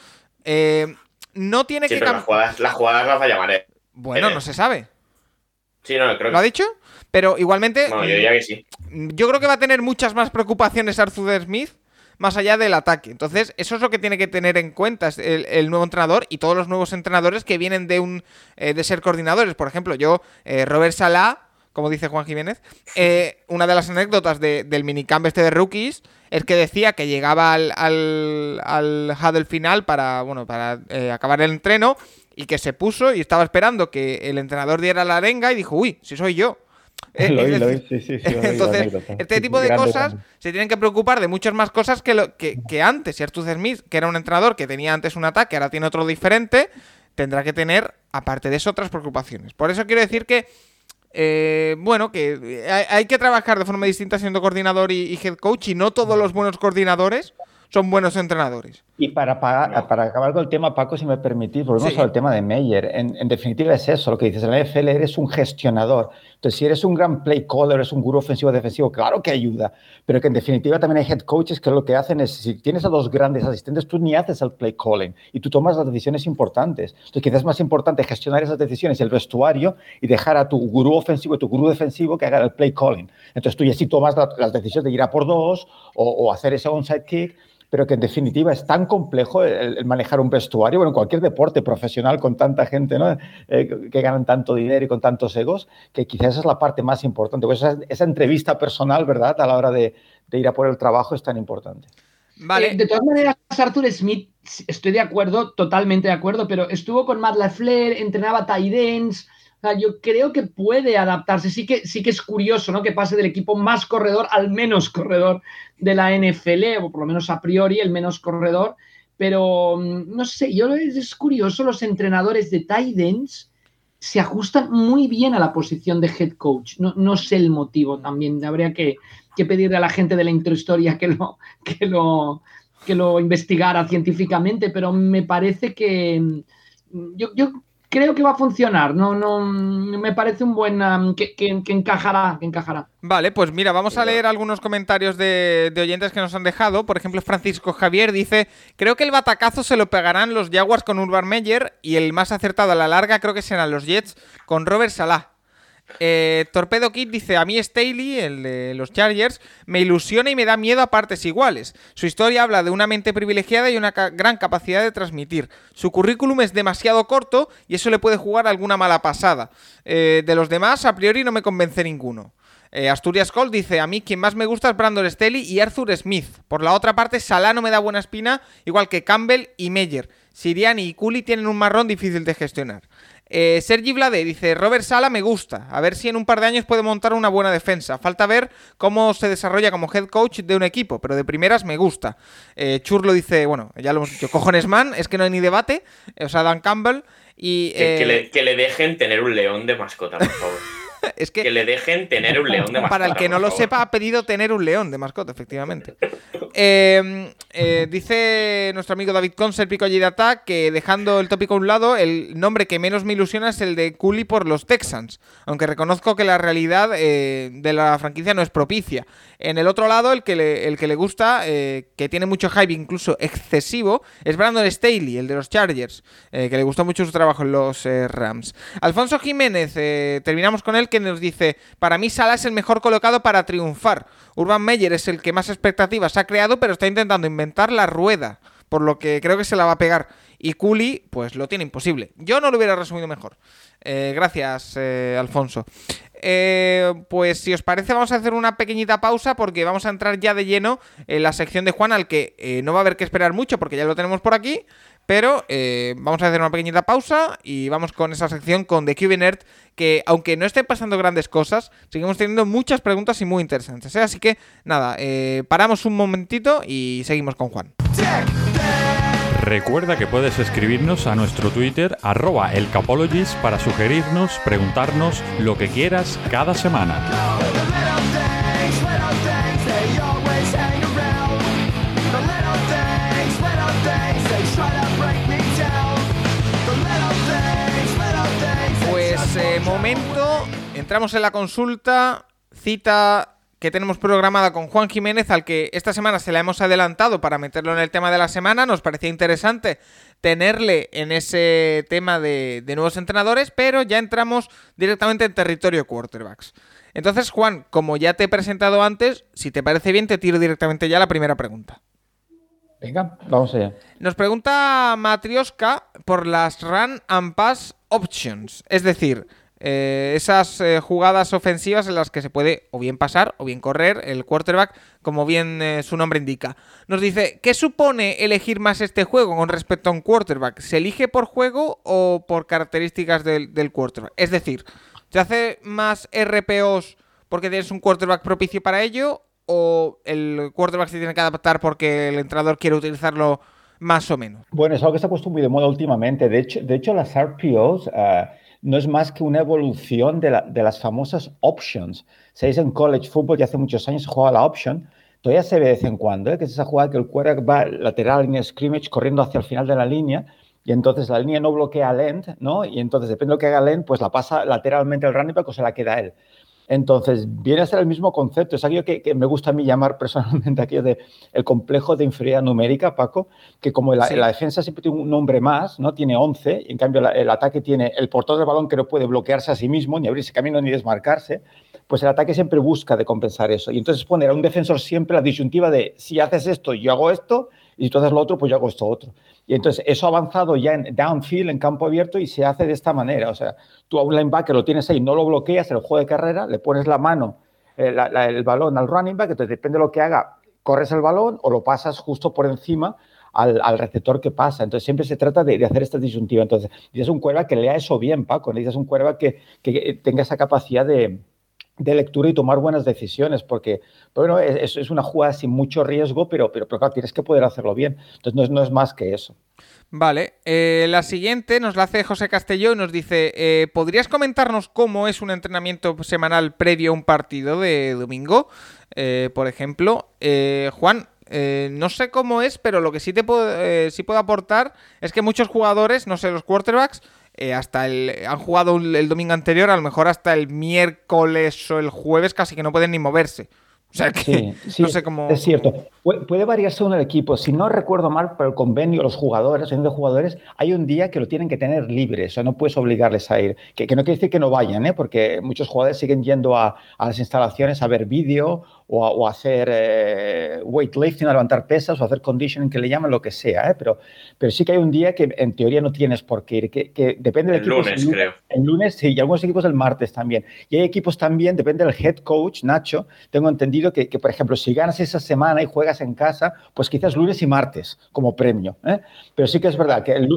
Speaker 1: eh, no tiene
Speaker 3: Sí,
Speaker 1: que
Speaker 3: pero las
Speaker 1: cambiar.
Speaker 3: jugadas, las jugadas las va a llamar, eh.
Speaker 1: Bueno,
Speaker 3: Eh.
Speaker 1: no se sabe.
Speaker 3: Sí, no, creo
Speaker 1: ¿Lo ha
Speaker 3: que.
Speaker 1: dicho? Pero igualmente,
Speaker 3: No, yo diría que sí.
Speaker 1: yo creo que va a tener muchas más preocupaciones Arthur Smith más allá del ataque. Entonces, eso es lo que tiene que tener en cuenta el, el nuevo entrenador y todos los nuevos entrenadores que vienen de un eh, de ser coordinadores. Por ejemplo, yo, eh, Robert Salah, como dice Juan Jiménez, eh, una de las anécdotas de- del minicamp este de rookies es que decía que llegaba al, al, al huddle final para, bueno, para eh, acabar el entreno y que se puso y estaba esperando que el entrenador diera la arenga y dijo, uy, si soy yo. Entonces, este tipo de
Speaker 4: grande,
Speaker 1: cosas se tienen que preocupar de muchas más cosas que, lo, que, que antes. Si Arthur Smith, que era un entrenador que tenía antes un ataque, ahora tiene otro diferente, tendrá que tener, aparte de eso, otras preocupaciones. Por eso quiero decir que, eh, bueno, que hay, hay que trabajar de forma distinta siendo coordinador y, y head coach, y no todos los buenos coordinadores son buenos entrenadores.
Speaker 4: Y para,
Speaker 3: No.
Speaker 4: para acabar con el tema, Paco, si me permitís, volvemos
Speaker 1: Sí.
Speaker 4: al tema de Meyer. En, en definitiva es eso, lo que dices, en la NFL eres un gestionador. Entonces, si eres un gran play caller, eres un gurú ofensivo defensivo, claro que ayuda, pero que en definitiva también hay head coaches que lo que hacen es, si tienes a dos grandes asistentes, tú ni haces el play calling y tú tomas las decisiones importantes. Entonces, quizás es más importante gestionar esas decisiones el vestuario y dejar a tu gurú ofensivo y tu gurú defensivo que haga el play calling. Entonces, tú ya sí tomas la- las decisiones de ir a por dos o, o hacer ese onside kick pero que en definitiva es tan complejo el, el manejar un vestuario, bueno, en cualquier deporte profesional con tanta gente ¿no? Eh, que, ganan tanto dinero y con tantos egos, que quizás esa es la parte más importante. Pues esa, esa entrevista personal, ¿verdad?, a la hora de, de ir a por el trabajo es tan importante.
Speaker 1: Vale.
Speaker 2: Eh, de todas maneras, Arthur Smith, estoy de acuerdo, totalmente de acuerdo, pero estuvo con Matt LaFleur, entrenaba tight ends. Yo creo que puede adaptarse. Sí que, sí que es curioso, ¿no? Que pase del equipo más corredor al menos corredor de la NFL, o por lo menos a priori el menos corredor. Pero mm, no sé, yo es, curioso los entrenadores de tight ends se ajustan muy bien a la posición de head coach. No, sé el motivo también. Habría que, pedirle a la gente de la introhistoria que lo, que lo, que lo investigara científicamente, pero me parece que yo, yo creo que va a funcionar. No, no, me parece un buen um, que, encajará, que encajará.
Speaker 1: Vale, pues mira, vamos a leer algunos comentarios de, oyentes que nos han dejado. Por ejemplo, Francisco Javier dice: Creo que el batacazo se lo pegarán los Jaguars con Urban Meyer y el más acertado a la larga creo que serán los Jets con Robert Salah. Eh, Torpedo Kid dice: A mí Staley, el de los Chargers, me ilusiona y me da miedo a partes iguales. Su historia habla de una mente privilegiada y una gran capacidad de transmitir. Su currículum es demasiado corto y eso le puede jugar alguna mala pasada. Eh, de los demás, a priori no me convence ninguno. Eh, Asturias Cold dice, a mí quien más me gusta es Brandon Staley y Arthur Smith. Por la otra parte, Salah no me da buena espina, igual que Campbell y Meyer. Siriani y Cooley tienen un marrón difícil de gestionar. Eh, Sergi Vlade dice, Robert Sala me gusta, a ver si en un par de años puede montar una buena defensa. Falta ver cómo se desarrolla como head coach de un equipo, pero de primeras me gusta. Eh, Churlo dice, bueno, ya lo hemos dicho, cojones man, es que no hay ni debate, o sea, Dan Campbell. Y,
Speaker 3: que, le, que le dejen tener un león de mascota, por favor.
Speaker 1: es que,
Speaker 3: que, le dejen tener un león de mascota.
Speaker 1: Para el que no lo sepa, ha pedido tener un león de mascota, efectivamente. Em, eh, dice nuestro amigo David Conser, Pico Data, que dejando el tópico a un lado, el nombre que menos me ilusiona es el de Cooley por los Texans. Aunque reconozco que la realidad eh, de la franquicia no es propicia. En el otro lado, el que le, el que le gusta, eh, que tiene mucho hype, incluso excesivo, es Brandon Staley, el de los Chargers, que le gustó mucho su trabajo en los Rams. Alfonso Jiménez, terminamos con él que nos dice, para mí Salah es el mejor colocado para triunfar. Urban Meyer es el que más expectativas ha creado, pero está intentando inventar la rueda, por lo que creo que se la va a pegar. Y Cooley, pues lo tiene imposible. Yo no lo hubiera resumido mejor. Eh, gracias, eh, Alfonso. Eh, pues si os parece vamos a hacer una pequeñita pausa porque vamos a entrar ya de lleno en la sección de Juan al que no va a haber que esperar mucho porque ya lo tenemos por aquí, pero vamos a hacer una pequeñita pausa y vamos con esa sección con The Cube Nerd, que aunque no estén pasando grandes cosas, seguimos teniendo muchas preguntas y muy interesantes. Así que nada, paramos un momentito y seguimos con Juan.
Speaker 5: Recuerda que puedes escribirnos a nuestro Twitter, arroba elcapologist, para sugerirnos, preguntarnos lo que quieras cada semana.
Speaker 1: momento entramos en la consulta, cita que tenemos programada con Juan Jiménez, al que esta semana se la hemos adelantado para meterlo en el tema de la semana. Nos parecía interesante tenerle en ese tema de, nuevos entrenadores, pero ya entramos directamente en territorio quarterbacks. Entonces, Juan, como ya te he presentado antes, si te parece bien, te tiro directamente ya la primera pregunta.
Speaker 4: Venga, vamos allá.
Speaker 1: Nos pregunta Matrioska por las Run and Pass Options, es decir, eh, esas eh, jugadas ofensivas en las que se puede o bien pasar o bien correr el quarterback, como bien eh, su nombre indica. Nos dice, ¿qué supone elegir más este juego con respecto a un quarterback? ¿Se elige por juego o por características del, del quarterback? Es decir, ¿te hace más RPOs porque tienes un quarterback propicio para ello? ¿O el quarterback se tiene que adaptar porque el entrenador quiere utilizarlo más o menos?
Speaker 4: Bueno, es algo que se ha puesto muy de moda últimamente. De hecho, de hecho las RPOs no es más que una evolución de, las famosas options. Sabéis, en college football ya hace muchos años se jugaba la option, todavía se ve de vez en cuando, ¿eh? que es esa jugada que el quarterback va lateral a de scrimmage corriendo hacia el final de la línea y entonces la línea no bloquea al end, ¿no? Y entonces, depende de lo que haga el end, pues la pasa lateralmente al running back o se la queda él. Entonces, viene a ser el mismo concepto. Es aquello que, me gusta a mí llamar personalmente aquello de el complejo de inferioridad numérica, Paco, que como la, defensa siempre tiene un nombre más, ¿no? Tiene 11, y en cambio el ataque tiene el portador del balón que no puede bloquearse a sí mismo, ni abrirse camino, ni desmarcarse, pues el ataque siempre busca de compensar eso. Y entonces poner a un defensor siempre la disyuntiva de si haces esto, yo hago esto, y tú haces lo otro, pues yo hago esto otro. Y entonces eso ha avanzado ya en downfield, en campo abierto, y se hace de esta manera. O sea, tú a un linebacker lo tienes ahí, no lo bloqueas en el juego de carrera, le pones la mano, eh, el balón al running back, entonces depende de lo que haga, corres el balón o lo pasas justo por encima al, receptor que pasa. Entonces siempre se trata de, hacer esta disyuntiva. Entonces, necesitas un cuerva que lea eso bien, Paco, necesitas un cuerva que, que tenga esa capacidad de, de lectura y tomar buenas decisiones, porque bueno, es, es, una jugada sin mucho riesgo, pero, pero, claro, tienes que poder hacerlo bien. Entonces no es, no es más que eso.
Speaker 1: Vale, eh, la siguiente nos la hace José Castelló y nos dice, eh, ¿podrías comentarnos cómo es un entrenamiento semanal previo a un partido de domingo? Eh, por ejemplo, Juan, no sé cómo es, pero lo que sí te puedo, sí puedo aportar es que muchos jugadores, no sé, los quarterbacks, hasta el, han jugado el domingo anterior, a lo mejor hasta el miércoles o el jueves casi que no pueden ni moverse. O sea que sí, no sé cómo.
Speaker 4: Es cierto. Puede variar según el equipo. Si no recuerdo mal, pero el convenio, los jugadores, de jugadores, hay un día que lo tienen que tener libre. O sea, no puedes obligarles a ir. Que, no quiere decir que no vayan, ¿eh? porque muchos jugadores siguen yendo a, a las instalaciones a ver vídeo o, hacer eh, weightlifting, a levantar pesas o hacer conditioning, que le llaman lo que sea. ¿eh? Pero, pero sí que hay un día que en teoría no tienes por qué ir. Que, depende del equipo.
Speaker 3: Lunes, creo.
Speaker 4: El lunes, sí, y algunos equipos el martes también. Y hay equipos también, depende del head coach, Nacho. Tengo entendido que, que, por ejemplo, si ganas esa semana y juegas en casa, pues quizás lunes y martes como premio. ¿eh? Pero sí que es verdad que el,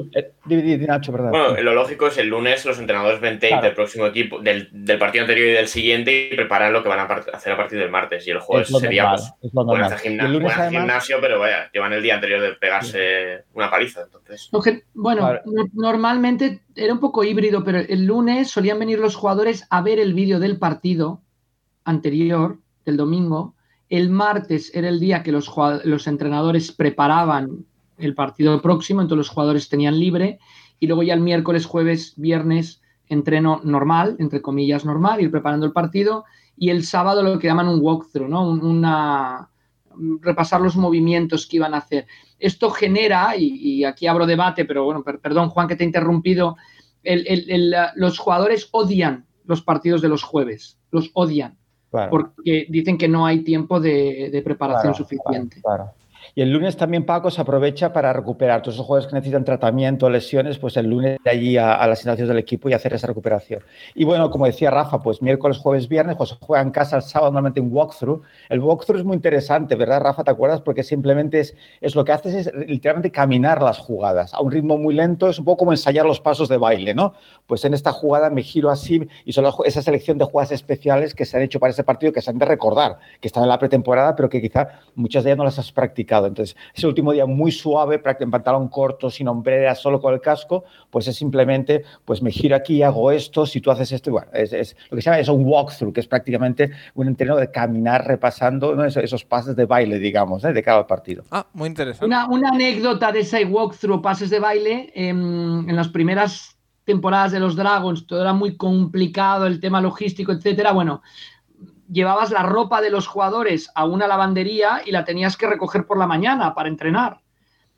Speaker 3: Nacho, ¿verdad? Bueno, lo lógico es el lunes los entrenadores ven del próximo equipo, del, del, partido anterior y del siguiente y preparan lo que van a hacer a partir del martes. Y el jueves sería pues, es lo normal. gimnasio, pero vaya, llevan el día anterior de pegarse una paliza. Entonces.
Speaker 2: bueno, normalmente era un poco híbrido, pero el lunes solían venir los jugadores a ver el vídeo del partido anterior, del domingo. El martes era el día que los, los entrenadores preparaban el partido próximo, entonces los jugadores tenían libre. Y luego ya el miércoles, jueves, viernes, entreno normal, entre comillas normal, ir preparando el partido y el sábado lo que llaman un walkthrough, ¿no? Una, repasar los movimientos que iban a hacer. Esto genera, y, aquí abro debate, pero bueno, perdón Juan que te he interrumpido, los jugadores odian los partidos de los jueves, los odian, porque dicen que no hay tiempo de, preparación suficiente.
Speaker 4: Y el lunes también Paco se aprovecha para recuperar todos esos jugadores que necesitan tratamiento, lesiones, pues el lunes de allí a, las instalaciones del equipo y hacer esa recuperación. Y bueno, como decía Rafa, pues miércoles, jueves, viernes, pues juega en casa el sábado normalmente un walkthrough. El walkthrough es muy interesante, ¿verdad, Rafa? ¿Te acuerdas? Porque simplemente es, es lo que haces es literalmente caminar las jugadas a un ritmo muy lento, es un poco como ensayar los pasos de baile, ¿no? Pues en esta jugada me giro así y son esa selección de jugadas especiales que se han hecho para ese partido que se han de recordar, que están en la pretemporada, pero que quizá muchas de ellas no las has practicado. Entonces, ese último día muy suave, en pantalón corto, sin hombrera, solo con el casco, pues es simplemente, pues me giro aquí, hago esto, si tú haces esto, bueno, es, lo que se llama es un walkthrough, que es prácticamente un entreno de caminar repasando esos, pases de baile, digamos, ¿eh? de cada partido.
Speaker 1: Ah, muy interesante.
Speaker 2: Una, anécdota de ese walkthrough, pases de baile, en, en las primeras temporadas de los Dragons, todo era muy complicado, el tema logístico, etcétera. Bueno, llevabas la ropa de los jugadores a una lavandería y la tenías que recoger por la mañana para entrenar.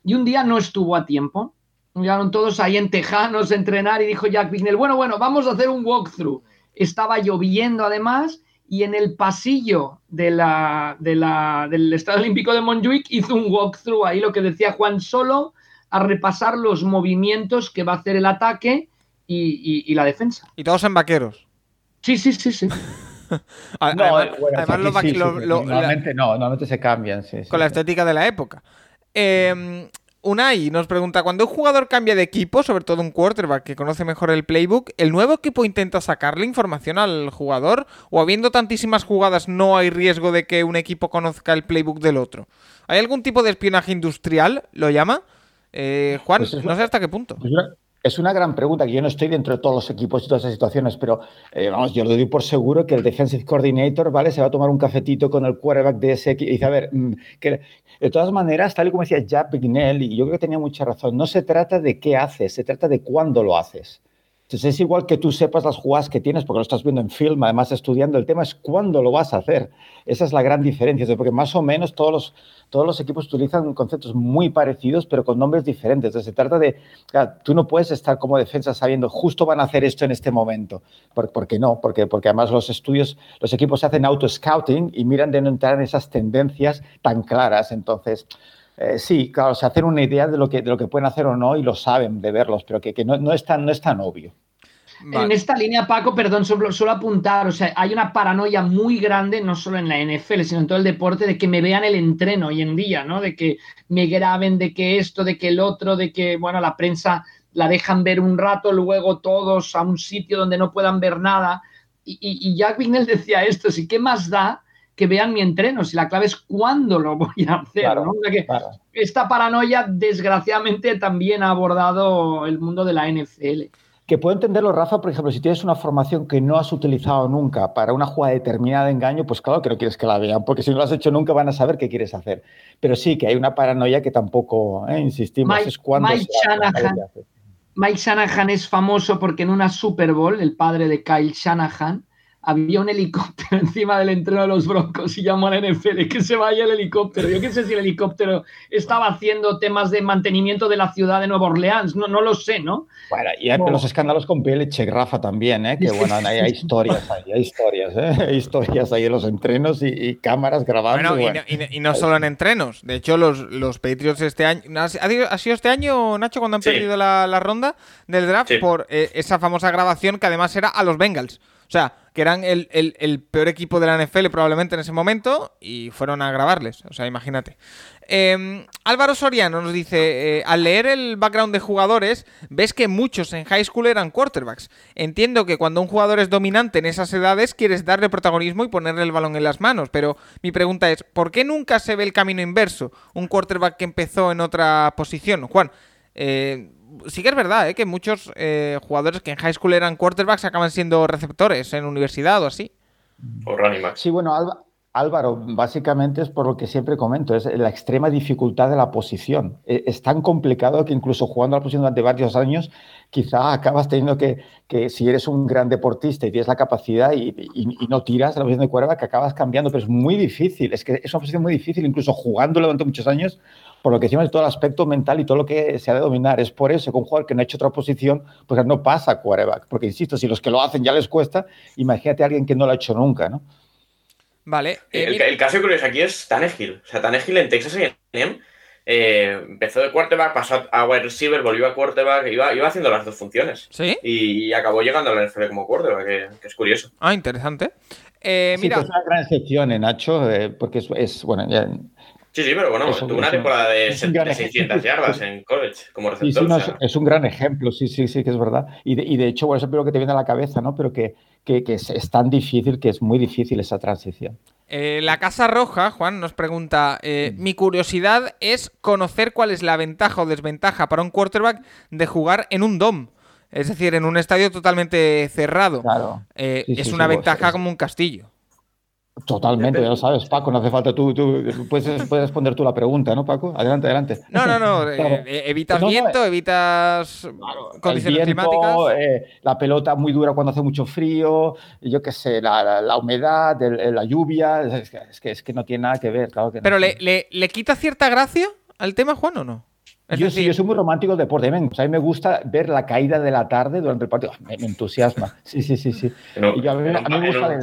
Speaker 2: Y un día no estuvo a tiempo. Llegaron todos ahí en Tejanos a entrenar y dijo Jack Bignell, bueno, bueno, vamos a hacer un walkthrough. Estaba lloviendo además y en el pasillo de la, del Estadio Olímpico de Montjuic hizo un walkthrough ahí, lo que decía Juan Solo, a repasar los movimientos que va a hacer el ataque y, y la defensa.
Speaker 1: Y todos en vaqueros.
Speaker 2: Sí, sí, sí, sí.
Speaker 4: normalmente no, normalmente se cambian.
Speaker 1: con la estética de la época. Eh, Unai nos pregunta, cuando un jugador cambia de equipo, sobre todo un quarterback que conoce mejor el playbook, ¿el nuevo equipo intenta sacarle información al jugador? ¿O habiendo tantísimas jugadas no hay riesgo de que un equipo conozca el playbook del otro? ¿Hay algún tipo de espionaje industrial, lo llama? Eh, Juan, pues no sé hasta qué punto.
Speaker 4: Pues es una gran pregunta, que yo no estoy dentro de todos los equipos y todas esas situaciones, pero eh, vamos, yo lo doy por seguro que el defensive coordinator, ¿vale? Se va a tomar un cafetito con el quarterback de ese equipo y dice, a ver, mm, que de todas maneras, tal y como decía Jack Bignell, y yo creo que tenía mucha razón, no se trata de qué haces, se trata de cuándo lo haces. Entonces es igual que tú sepas las jugadas que tienes porque lo estás viendo en film, además estudiando, el tema es cuándo lo vas a hacer. Esa es la gran diferencia, porque más o menos todos los, todos los equipos utilizan conceptos muy parecidos pero con nombres diferentes. Entonces se trata de, tú no puedes estar como defensa sabiendo justo van a hacer esto en este momento. ¿Por, qué no? Porque, porque además los estudios, los equipos hacen auto-scouting y miran de no entrar en esas tendencias tan claras. Entonces... Eh, sí, claro, se hacen una idea de lo, que, de lo que pueden hacer o no y lo saben de verlos, pero que, no, no, es tan, no es tan obvio.
Speaker 2: En esta línea, Paco, perdón, solo, solo, apuntar, o sea, hay una paranoia muy grande, no solo en la NFL, sino en todo el deporte, de que me vean el entreno hoy en día, ¿no? De que me graben, de que esto, de que el otro, de que, bueno, la prensa la dejan ver un rato, luego todos a un sitio donde no puedan ver nada. Y, y, Jack Vignell decía esto, sí, ¿qué más da que vean mi entreno, si la clave es cuándo lo voy a hacer. ¿no? Esta paranoia, desgraciadamente, también ha abordado el mundo de la NFL.
Speaker 4: Que puedo entenderlo, Rafa, por ejemplo, si tienes una formación que no has utilizado nunca para una jugada determinada de engaño, pues claro que no quieres que la vean, porque si no lo has hecho nunca van a saber qué quieres hacer. Pero sí que hay una paranoia que tampoco, ¿eh? insistimos, es cuando...
Speaker 2: Mike, Shanahan, Mike Shanahan es famoso porque en una Super Bowl, el padre de Kyle Shanahan, había un helicóptero encima del entreno de los Broncos y llamó a la NFL que se vaya el helicóptero. Yo qué sé si el helicóptero estaba haciendo temas de mantenimiento de la ciudad de Nueva Orleans, no, no lo sé, ¿no?
Speaker 4: Bueno, y hay los escándalos con Belichick, Rafa también, ¿eh? que bueno, hay, historias ahí, hay historias, ¿eh? hay historias ahí en los entrenos y, cámaras grabando.
Speaker 1: Bueno, y, no, solo en entrenos, de hecho los, los Patriots este año, ¿ha sido este año, Nacho, cuando han perdido la, ronda del draft por eh, esa famosa grabación que además era a los Bengals? O sea, que eran el, peor equipo de la NFL probablemente en ese momento y fueron a grabarles. O sea, imagínate. Em, Álvaro Soriano nos dice, eh, al leer el background de jugadores, ves que muchos en high school eran quarterbacks. Entiendo que cuando un jugador es dominante en esas edades, quieres darle protagonismo y ponerle el balón en las manos, pero mi pregunta es, ¿por qué nunca se ve el camino inverso? Un quarterback que empezó en otra posición. Juan, eh, sí que es verdad ¿eh? que muchos eh, jugadores que en high school eran quarterbacks acaban siendo receptores en universidad o así.
Speaker 3: O running
Speaker 4: Sí, bueno, Álvaro, básicamente es por lo que siempre comento, es la extrema dificultad de la posición. E, es tan complicado que incluso jugando a la posición durante varios años, quizá acabas teniendo que, que si eres un gran deportista y tienes la capacidad y, no tiras a la posición de quarterback, acabas cambiando, pero es muy difícil. Es que es una posición muy difícil, incluso jugándolo durante muchos años, por lo que decimos, todo el aspecto mental y todo lo que se ha de dominar. Es por eso que un jugador que no ha hecho otra posición, pues no pasa a quarterback. Porque, insisto, si los que lo hacen ya les cuesta, imagínate a alguien que no lo ha hecho nunca, ¿no?
Speaker 1: Vale.
Speaker 3: Eh, el, caso curioso aquí es Tannehill. O sea, Tannehill en Texas A&M eh, empezó de quarterback, pasó a wide receiver, volvió a quarterback, iba, iba haciendo las dos funciones.
Speaker 1: ¿Sí?
Speaker 3: Y, acabó llegando a la NFL como quarterback, que, es curioso.
Speaker 1: Ah, interesante. Eh, mira.
Speaker 4: es una gran excepción, Nacho, porque es, es bueno, ya,
Speaker 3: Sí, sí, pero bueno, tuvo una temporada de, 600 yardas en college como receptor.
Speaker 4: Sí, es, un gran ejemplo, sí, sí, sí, que es verdad. Y de, y de hecho, por eso creo que te viene a la cabeza, ¿no? Pero que, que, es, tan difícil que es muy difícil esa transición.
Speaker 1: Eh, la Casa Roja, Juan, nos pregunta, eh, mi curiosidad es conocer cuál es la ventaja o desventaja para un quarterback de jugar en un DOM. Es decir, en un estadio totalmente cerrado.
Speaker 4: Claro.
Speaker 1: Eh, es una ventaja como un castillo.
Speaker 4: Totalmente, ya lo sabes, Paco, no hace falta tú, tú puedes, puedes responder tú la pregunta, ¿no, Paco? Adelante, adelante.
Speaker 1: No, no, no, eh, eh, evitas viento, evitas condiciones climáticas.
Speaker 4: Eh, la pelota muy dura cuando hace mucho frío, yo qué sé, la, humedad, la lluvia, es que, es que, no tiene nada que ver, claro que
Speaker 1: Pero le, le, le, quita cierta gracia al tema, Juan, o no?
Speaker 4: yo sí, yo soy muy romántico del deporte. A mí me gusta ver la caída de la tarde durante el partido. Me, entusiasma. Sí, sí, sí. sí.
Speaker 3: a mí, me gusta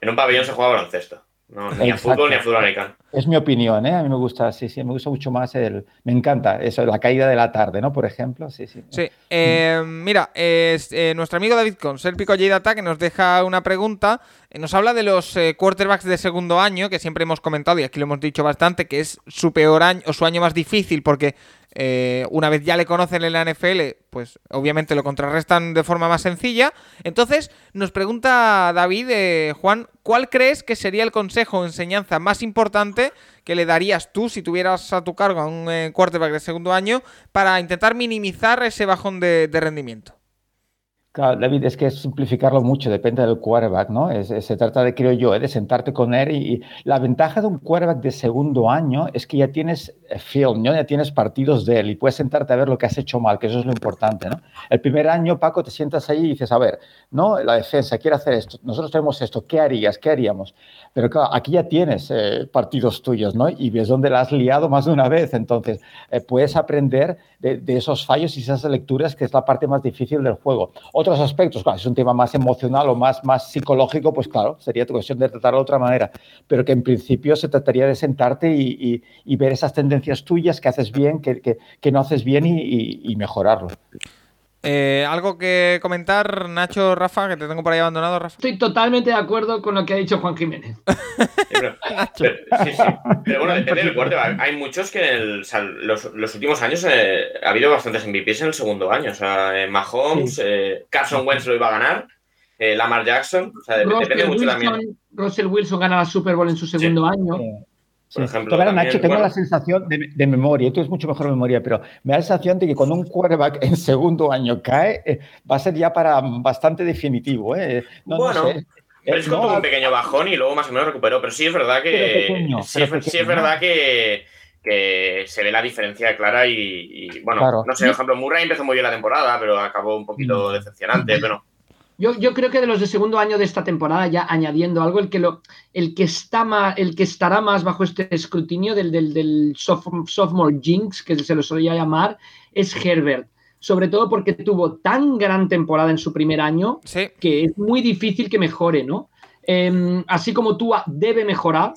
Speaker 3: en un pabellón se juega baloncesto. No, ni a fútbol ni a fútbol americano.
Speaker 4: Es mi opinión, ¿eh? A mí me gusta, sí, sí, me gusta mucho más el. Me encanta eso, la caída de la tarde, ¿no? Por ejemplo, sí, sí.
Speaker 1: Sí. Eh, mira, eh, nuestro amigo David Cons, el Pico Data, que nos deja una pregunta. Eh, nos habla de los quarterbacks de segundo año, que siempre hemos comentado y aquí lo hemos dicho bastante, que es su peor año o su año más difícil porque eh, una vez ya le conocen en la NFL, pues obviamente lo contrarrestan de forma más sencilla. Entonces, nos pregunta David, eh, Juan, ¿cuál crees que sería el consejo o enseñanza más importante que le darías tú si tuvieras a tu cargo a un eh, quarterback de segundo año para intentar minimizar ese bajón de rendimiento?
Speaker 4: David, es que es simplificarlo mucho, depende del quarterback, ¿no? se trata de, creo yo, ¿eh? de sentarte con él y, la ventaja de un quarterback de segundo año es que ya tienes eh, film, ¿no? Ya tienes partidos de él y puedes sentarte a ver lo que has hecho mal, que eso es lo importante, ¿no? El primer año, Paco, te sientas ahí y dices, a ver, ¿no? La defensa quiere hacer esto, nosotros tenemos esto, ¿qué harías? ¿Qué haríamos? Pero claro, aquí ya tienes eh, partidos tuyos, ¿no? Y ves dónde la has liado más de una vez, entonces puedes aprender de, de, esos fallos y esas lecturas, que es la parte más difícil del juego otros aspectos, claro, si es un tema más emocional o más, más psicológico, pues claro, sería tu cuestión de tratarlo de otra manera, pero que en principio se trataría de sentarte y, y, ver esas tendencias tuyas que haces bien, que, que, que no haces bien y, y mejorarlo.
Speaker 1: Eh, ¿Algo que comentar, Nacho, Rafa, que te tengo por ahí abandonado, Rafa?
Speaker 2: Estoy totalmente de acuerdo con lo que ha dicho Juan Jiménez.
Speaker 3: pero, bueno, depende del quarterback. Hay muchos que en los, los, últimos años eh, ha habido bastantes MVPs en el segundo año. O sea, eh, Mahomes, Carson Wentz lo iba a ganar. Lamar Jackson, o sea, depende mucho también.
Speaker 2: Russell Wilson gana la Super Bowl en su segundo año.
Speaker 4: Por ejemplo, Nacho, tengo la sensación de, memoria, tú es mucho mejor memoria, pero me da la sensación de que cuando un quarterback en segundo año cae, eh, va a ser ya para bastante definitivo. ¿eh?
Speaker 3: bueno, pero es como un pequeño bajón y luego más o menos recuperó. Pero sí es verdad que. sí, es, verdad que, se ve la diferencia clara y, bueno, no sé, por ejemplo, Murray empezó muy bien la temporada, pero acabó un poquito mm. decepcionante, pero.
Speaker 2: Yo, yo, creo que de los de segundo año de esta temporada, ya añadiendo algo, el que, lo, el que, está más, el que estará más bajo este escrutinio del, del, del sophomore jinx, que se lo solía llamar, es Herbert sobre todo porque tuvo tan gran temporada en su primer año que es muy difícil que mejore, ¿no? Em, así como Tua debe mejorar,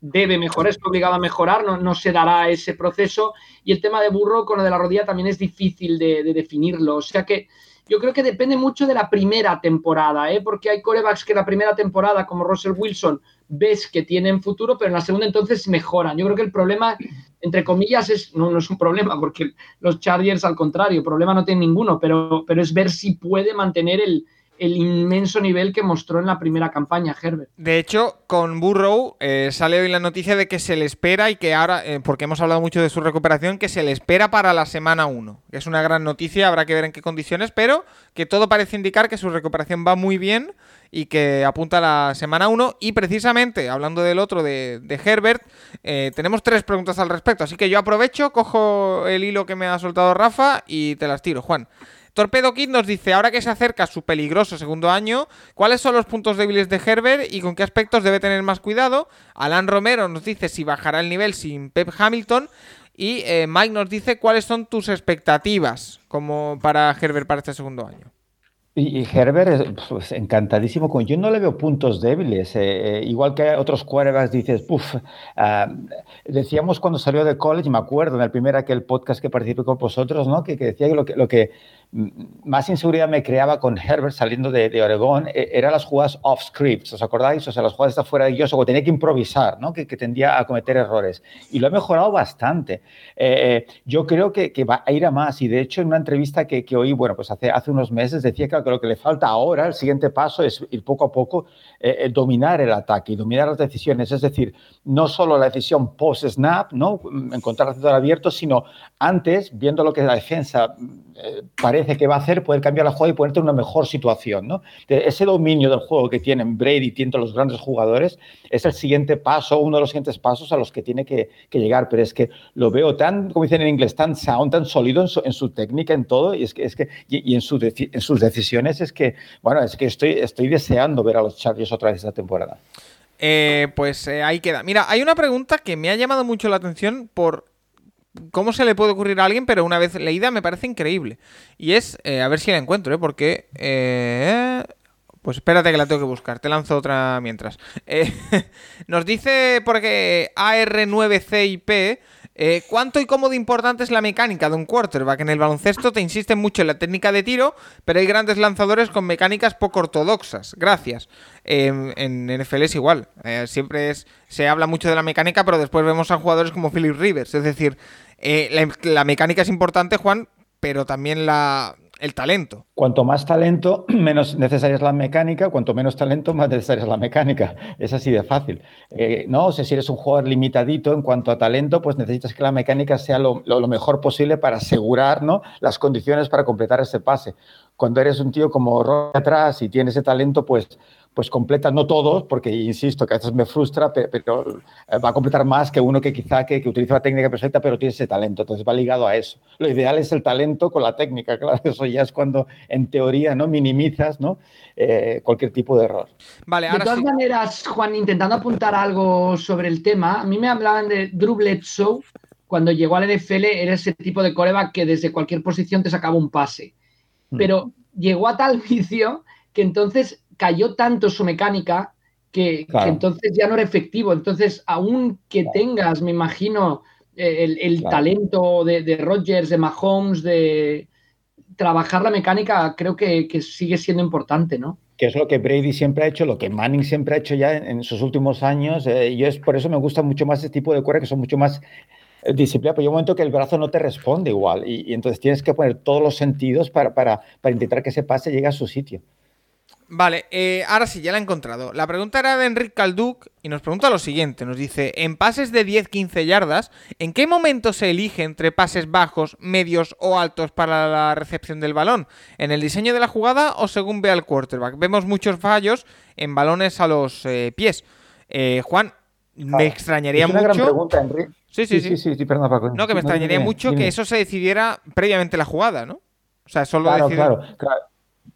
Speaker 2: debe mejorar, es obligado a mejorar, no, no, se dará ese proceso. Y el tema de Burro con lo de la rodilla también es difícil de, de definirlo. O sea que yo creo que depende mucho de la primera temporada, ¿eh? porque hay corebacks que la primera temporada, como Russell Wilson, ves que tienen futuro, pero en la segunda entonces mejoran. Yo creo que el problema, entre comillas, es no, no es un problema, porque los Chargers al contrario, problema no tienen ninguno, pero, pero es ver si puede mantener el, el inmenso nivel que mostró en la primera campaña Herbert.
Speaker 1: De hecho, con Burrow eh, sale hoy la noticia de que se le espera y que ahora, eh, porque hemos hablado mucho de su recuperación, que se le espera para la semana 1. Que es una gran noticia, habrá que ver en qué condiciones, pero que todo parece indicar que su recuperación va muy bien y que apunta a la semana 1. Y precisamente, hablando del otro de, Herbert, eh, tenemos tres preguntas al respecto. Así que yo aprovecho, cojo el hilo que me ha soltado Rafa y te las tiro, Juan. Torpedo Kid nos dice, ahora que se acerca su peligroso segundo año, ¿cuáles son los puntos débiles de Herbert y con qué aspectos debe tener más cuidado? Alan Romero nos dice si bajará el nivel sin Pep Hamilton. Y eh, Mike nos dice cuáles son tus expectativas como para Herbert para este segundo año.
Speaker 4: Y, Herbert, pues, encantadísimo con. Yo no le veo puntos débiles. Eh, eh, igual que otros quarterbacks dices, puff. Ah, decíamos cuando salió de college, me acuerdo en el primer aquel podcast que participé con vosotros, ¿no? Que, decía que, lo que más inseguridad me creaba con Herbert saliendo de, de Oregón e, eran las jugadas off scripts, ¿os acordáis? O sea, las jugadas de fuera de guion, o tenía que improvisar, ¿no? Que, que, tendía a cometer errores. Y lo he mejorado bastante. Eh, yo creo que, que, va a ir a más. Y de hecho, en una entrevista que, que oí, bueno, pues hace, hace unos meses, decía que, lo que le falta ahora, el siguiente paso, es ir poco a poco eh, eh, dominar el ataque y dominar las decisiones. Es decir, no solo la decisión post-snap, ¿no? Encontrar el abierto, sino antes, viendo lo que la defensa parece que va a hacer, poder cambiar la jugada y ponerte en una mejor situación. ¿no? Ese dominio del juego que tienen Brady y tienen los grandes jugadores es el siguiente paso, uno de los siguientes pasos a los que tiene que, llegar. Pero es que lo veo tan, como dicen en inglés, tan sound, tan sólido en su, técnica, en todo, y, es que, es que, y, en, en, sus decisiones es que, bueno, es que estoy, estoy deseando ver a los Chargers otra vez esta temporada.
Speaker 1: Eh, pues eh, ahí queda. Mira, hay una pregunta que me ha llamado mucho la atención por cómo se le puede ocurrir a alguien, pero una vez leída me parece increíble. Y es, eh, a ver si la encuentro, ¿eh? Porque... Eh, pues espérate que la tengo que buscar. Te lanzo otra mientras. Eh, nos dice porque AR9CIP eh, ¿Cuánto y cómo de importante es la mecánica de un quarterback? En el baloncesto te insisten mucho en la técnica de tiro, pero hay grandes lanzadores con mecánicas poco ortodoxas. Gracias. en NFL es igual. Eh, siempre es, se habla mucho de la mecánica, pero después vemos a jugadores como Philip Rivers. Es decir, eh, la mecánica es importante, Juan, pero también la, el talento.
Speaker 4: Cuanto más talento, menos necesaria es la mecánica, cuanto menos talento, más necesaria es la mecánica. Es así de fácil. Eh, no, o sea, si eres un jugador limitadito en cuanto a talento, pues necesitas que la mecánica sea lo, mejor posible para asegurar ¿no? las condiciones para completar ese pase. Cuando eres un tío como Roy atrás y tienes ese talento, pues pues completa, no todos, porque insisto que a veces me frustra, pero, eh, va a completar más que uno que quizá que, utiliza la técnica perfecta, pero tiene ese talento. Entonces va ligado a eso. Lo ideal es el talento con la técnica, claro, eso ya es cuando en teoría no minimizas ¿no? Eh, cualquier tipo de error.
Speaker 2: Vale, de todas maneras, Juan, intentando apuntar algo sobre el tema, a mí me hablaban de Drew Bledsoe, cuando llegó al NFL era ese tipo de coreback que desde cualquier posición te sacaba un pase. Mm. Pero llegó a tal vicio que entonces cayó tanto su mecánica que, entonces ya no era efectivo. Entonces, aún que tengas, me imagino, eh, el, talento de, de Rodgers, de Mahomes, de trabajar la mecánica, creo que, sigue siendo importante, ¿no?
Speaker 4: que es lo que Brady siempre ha hecho, lo que Manning siempre ha hecho ya en, sus últimos años. Eh, y es por eso me gusta mucho más este tipo de cuerdas que son mucho más eh, disciplinadas. Pero hay un momento que el brazo no te responde igual y, entonces tienes que poner todos los sentidos para, para, para, intentar que ese pase llegue a su sitio.
Speaker 1: Vale, eh, ahora sí, ya la he encontrado. La pregunta era de Enrique Calduc y nos pregunta lo siguiente. Nos dice, en pases de 10-15 yardas, ¿en qué momento se elige entre pases bajos, medios o altos para la recepción del balón? ¿En el diseño de la jugada o según vea el quarterback? Vemos muchos fallos en balones a los eh, pies. Eh, Juan, me extrañaría
Speaker 4: es una
Speaker 1: mucho...
Speaker 4: gran pregunta, Enrique.
Speaker 1: Sí, sí, sí.
Speaker 4: sí, sí, sí, perdona, Paco.
Speaker 1: No, que me extrañaría
Speaker 4: dime,
Speaker 1: mucho
Speaker 4: dime.
Speaker 1: que eso se decidiera previamente la jugada, ¿no? O sea, solo
Speaker 4: Claro,
Speaker 1: decide-
Speaker 4: claro, claro.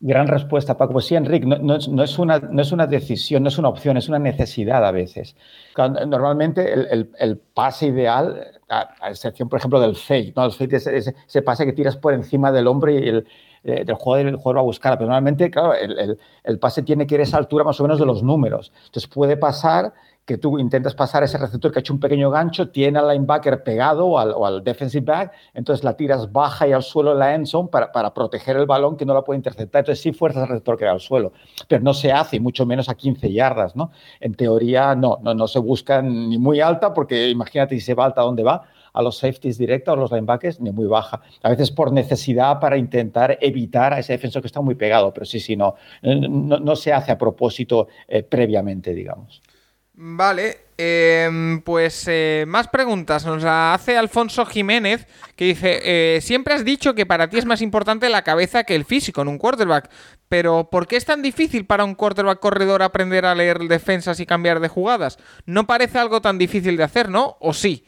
Speaker 4: Gran respuesta, Paco. Pues sí, Enrique, no, no es, una, no es una decisión, no es una opción, es una necesidad a veces. Normalmente el, pase ideal, a, excepción, por ejemplo, del fake, ¿no? El fake es ese, pase que tiras por encima del hombro y el, eh, jugador, va a buscar. Pero normalmente, el- el pase tiene que ir a esa altura más o menos de los números. Entonces puede pasar que tú intentas pasar ese receptor que ha hecho un pequeño gancho, tiene al linebacker pegado o al, defensive back, entonces la tiras baja y al suelo en la end zone para, proteger el balón que no la puede interceptar. Entonces sí fuerzas al receptor que va al suelo, pero no se hace, y mucho menos a 15 yardas, ¿no? En teoría no, no, no se busca ni muy alta, porque imagínate si se va alta, ¿dónde va? a los safeties directos, a los linebackers, ni muy baja. A veces por necesidad para intentar evitar a ese defensor que está muy pegado, pero sí, sí, no, no, no se hace a propósito eh, previamente, digamos.
Speaker 1: Vale, eh, pues eh, más preguntas. Nos la hace Alfonso Jiménez, que dice, eh, siempre has dicho que para ti es más importante la cabeza que el físico en un quarterback, pero ¿por qué es tan difícil para un quarterback corredor aprender a leer defensas y cambiar de jugadas? No parece algo tan difícil de hacer, ¿no? ¿O sí?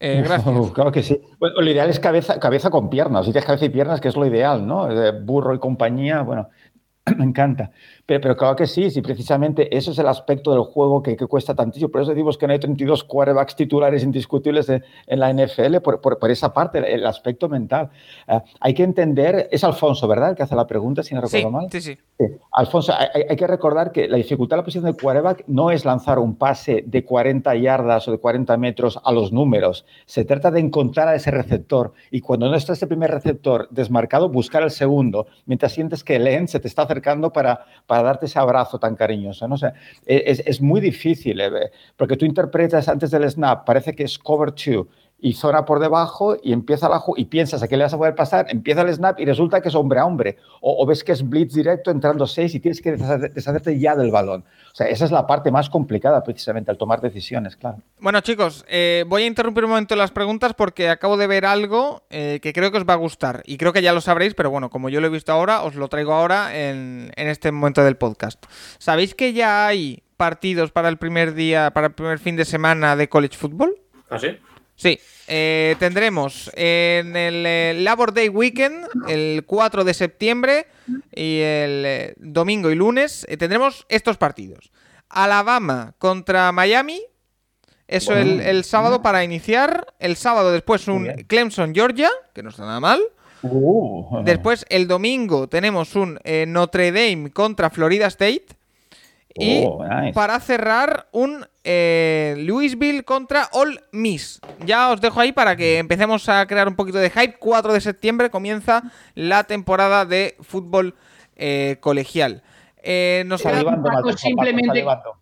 Speaker 1: Eh, gracias.
Speaker 4: Claro que sí. Bueno, lo ideal es cabeza, cabeza con piernas. Si tienes cabeza y piernas, que es lo ideal, ¿no? Eh, Burro y compañía, bueno, me encanta. Pero, pero, claro que sí, sí, precisamente eso es el aspecto del juego que, que, cuesta tantísimo. Por eso decimos que no hay 32 quarterbacks titulares indiscutibles de, en la NFL, por, por, por, esa parte, el aspecto mental. Uh, hay que entender, es Alfonso, ¿verdad? El que hace la pregunta, si no recuerdo
Speaker 1: sí,
Speaker 4: mal.
Speaker 1: Sí, sí.
Speaker 4: sí. Alfonso, hay, hay, que recordar que la dificultad de la posición del quarterback no es lanzar un pase de 40 yardas o de 40 metros a los números. Se trata de encontrar a ese receptor y cuando no está ese primer receptor desmarcado, buscar el segundo, mientras sientes que el end se te está acercando para, para darte ese abrazo tan cariñoso. ¿no? O sea, es, es, muy difícil, eh, porque tú interpretas antes del snap, parece que es cover two y zona por debajo y empieza la y piensas a qué le vas a poder pasar, empieza el snap y resulta que es hombre a hombre. O, o ves que es blitz directo entrando seis y tienes que deshacerte ya del balón. O sea, esa es la parte más complicada precisamente al tomar decisiones, claro.
Speaker 1: Bueno, chicos, eh, voy a interrumpir un momento las preguntas porque acabo de ver algo eh, que creo que os va a gustar. Y creo que ya lo sabréis, pero bueno, como yo lo he visto ahora, os lo traigo ahora en, en este momento del podcast. ¿Sabéis que ya hay partidos para el primer día, para el primer fin de semana de college football?
Speaker 3: ¿Ah, sí?
Speaker 1: Sí, eh, tendremos en el eh, Labor Day Weekend, el 4 de septiembre, y el eh, domingo y lunes, tendremos estos partidos. Alabama contra Miami, eso bueno, el, el, sábado para iniciar. El sábado después un Clemson, Georgia, que no está nada mal.
Speaker 4: Uh,
Speaker 1: después el domingo tenemos un Notre Dame contra Florida State. Y
Speaker 4: oh, nice.
Speaker 1: para cerrar, un eh, Louisville contra All Miss. Ya os dejo ahí para que empecemos a crear un poquito de hype. 4 de septiembre comienza la temporada de fútbol eh, colegial. Eh, nos
Speaker 4: salivando,
Speaker 2: Paco,
Speaker 4: Paco,
Speaker 2: simplemente
Speaker 4: Paco,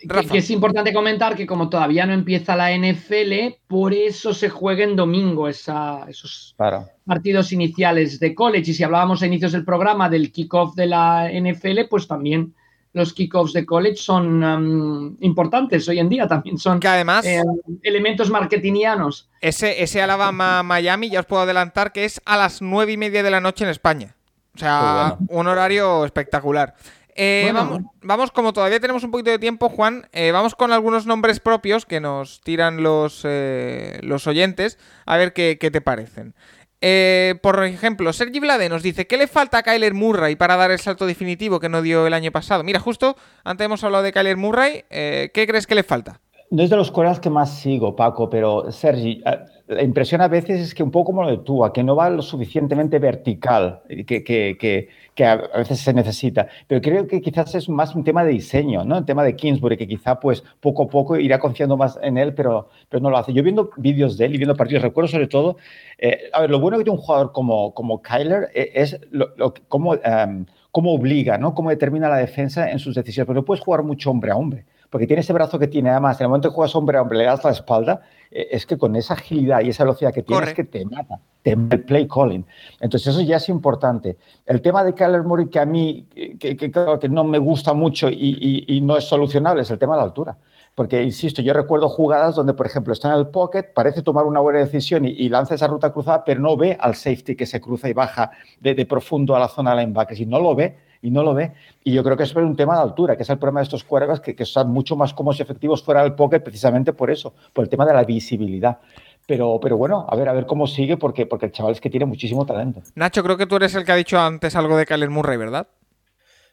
Speaker 2: que, que, es importante comentar que como todavía no empieza la NFL, por eso se juega en domingo esa, esos
Speaker 4: claro.
Speaker 2: partidos iniciales de college. Y si hablábamos a inicios del programa del kickoff de la NFL, pues también los kickoffs de college son um, importantes hoy en día, también son
Speaker 1: que además,
Speaker 2: eh, elementos marketingianos.
Speaker 1: Ese, ese Alabama-Miami ya os puedo adelantar que es a las nueve y media de la noche en España. O sea, bueno. un horario espectacular. Eh, bueno. vamos, vamos, como todavía tenemos un poquito de tiempo, Juan, eh, vamos con algunos nombres propios que nos tiran los, eh, los oyentes, a ver qué, qué te parecen. Eh, por ejemplo, Sergi Vlade nos dice ¿Qué le falta a Kyler Murray para dar el salto definitivo que no dio el año pasado? Mira, justo antes hemos hablado de Kyler Murray. Eh, ¿Qué crees que le falta?
Speaker 4: No es de los coreanos que más sigo, Paco, pero Sergi, la impresión a veces es que un poco como lo de tú, a que no va lo suficientemente vertical que, que, a veces se necesita. Pero creo que quizás es más un tema de diseño, ¿no? Un tema de Kingsbury, que quizá pues poco a poco irá confiando más en él, pero, pero no lo hace. Yo viendo vídeos de él y viendo partidos, recuerdo sobre todo, eh, a ver, lo bueno que tiene un jugador como, como Kyler es lo, lo, cómo, um, cómo obliga, ¿no? Cómo determina la defensa en sus decisiones. Pero no puedes jugar mucho hombre a hombre porque tiene ese brazo que tiene, además, en el momento que juegas hombre a hombre, le das la espalda eh, es que con esa agilidad y esa velocidad que tienes, que te mata, te el play calling. Entonces eso ya es importante. El tema de Kyler Murray que a mí, que, que, que no me gusta mucho y, y, no es solucionable, es el tema de la altura. Porque, insisto, yo recuerdo jugadas donde, por ejemplo, está en el pocket, parece tomar una buena decisión y, lanza esa ruta cruzada, pero no ve al safety que se cruza y baja de, de profundo a la zona de linebackers. Y no lo ve, y no lo ve. Y yo creo que es un tema de altura, que es el problema de estos cuervas, que, que son mucho más cómodos y efectivos fuera del pocket precisamente por eso, por el tema de la visibilidad. Pero, pero bueno, a ver, a ver cómo sigue, porque, porque el chaval es que tiene muchísimo talento.
Speaker 1: Nacho, creo que tú eres el que ha dicho antes algo de Kyler Murray, ¿verdad?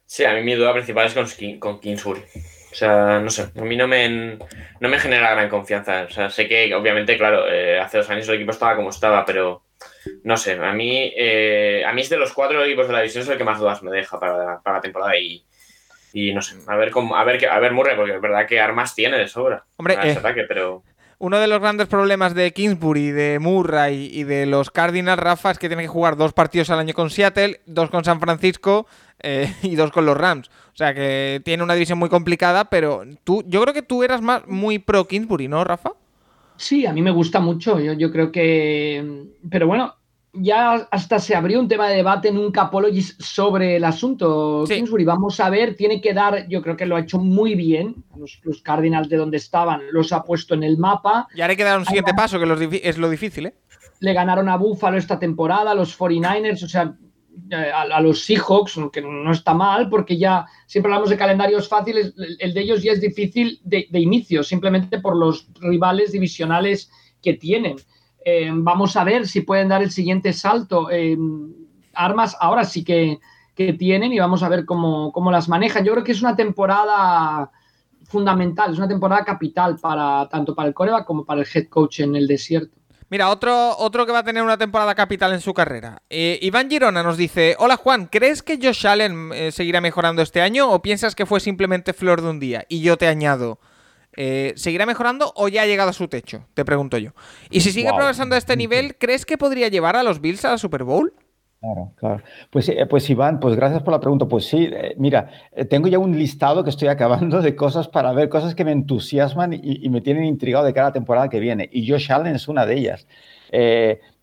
Speaker 3: Sí, a mí mi duda principal es con, con Kingsbury. O sea, no sé, a mí no me, no me genera gran confianza. O sea, sé que obviamente, claro, eh, hace dos años el equipo estaba como estaba, pero no sé, a mí, eh, a mí es de los cuatro equipos de la división es el que más dudas me deja para, la temporada y, y, no sé, a ver cómo, a ver, a ver Murray, porque es verdad que armas tiene de sobra.
Speaker 1: Hombre, eh, pero... Uno de los grandes problemas de Kingsbury, de Murray y de los Cardinals, Rafa, es que tienen que jugar dos partidos al año con Seattle, dos con San Francisco eh, y dos con los Rams. O sea que tiene una división muy complicada, pero tú, yo creo que tú eras más muy pro Kingsbury, ¿no, Rafa?
Speaker 2: Sí, a mí me gusta mucho. Yo, yo creo que. Pero bueno, ya hasta se abrió un tema de debate en un Capologist sobre el asunto. Kingsbury, vamos a ver, tiene que dar, yo creo que lo ha hecho muy bien. Los, los Cardinals de donde estaban los ha puesto en el mapa.
Speaker 1: Y ahora hay que dar un siguiente paso, que es lo difícil, ¿eh?
Speaker 2: Le ganaron a Buffalo esta temporada, los 49ers, o sea, a, los Seahawks, que no está mal, porque ya siempre hablamos de calendarios fáciles, el de ellos ya es difícil de, inicio, simplemente por los rivales divisionales que tienen. Eh, vamos a ver si pueden dar el siguiente salto. Eh, armas ahora sí que, tienen y vamos a ver cómo, cómo, las manejan. Yo creo que es una temporada fundamental, es una temporada capital para tanto para el coreback como para el head coach en el desierto.
Speaker 1: Mira, otro, otro que va a tener una temporada capital en su carrera. Eh, Iván Girona nos dice, hola Juan, ¿crees que Josh Allen eh, seguirá mejorando este año o piensas que fue simplemente flor de un día? Y yo te añado, eh, ¿seguirá mejorando o ya ha llegado a su techo? Te pregunto yo. Y si sigue progresando a este nivel, ¿crees que podría llevar a los Bills a la Super Bowl?
Speaker 4: Claro, claro. Pues, eh, pues Iván, pues gracias por la pregunta. Pues sí, eh, mira, eh, tengo ya un listado que estoy acabando de cosas para ver, cosas que me entusiasman y, me tienen intrigado de cara a la temporada que viene. Y Josh Allen es una de ellas.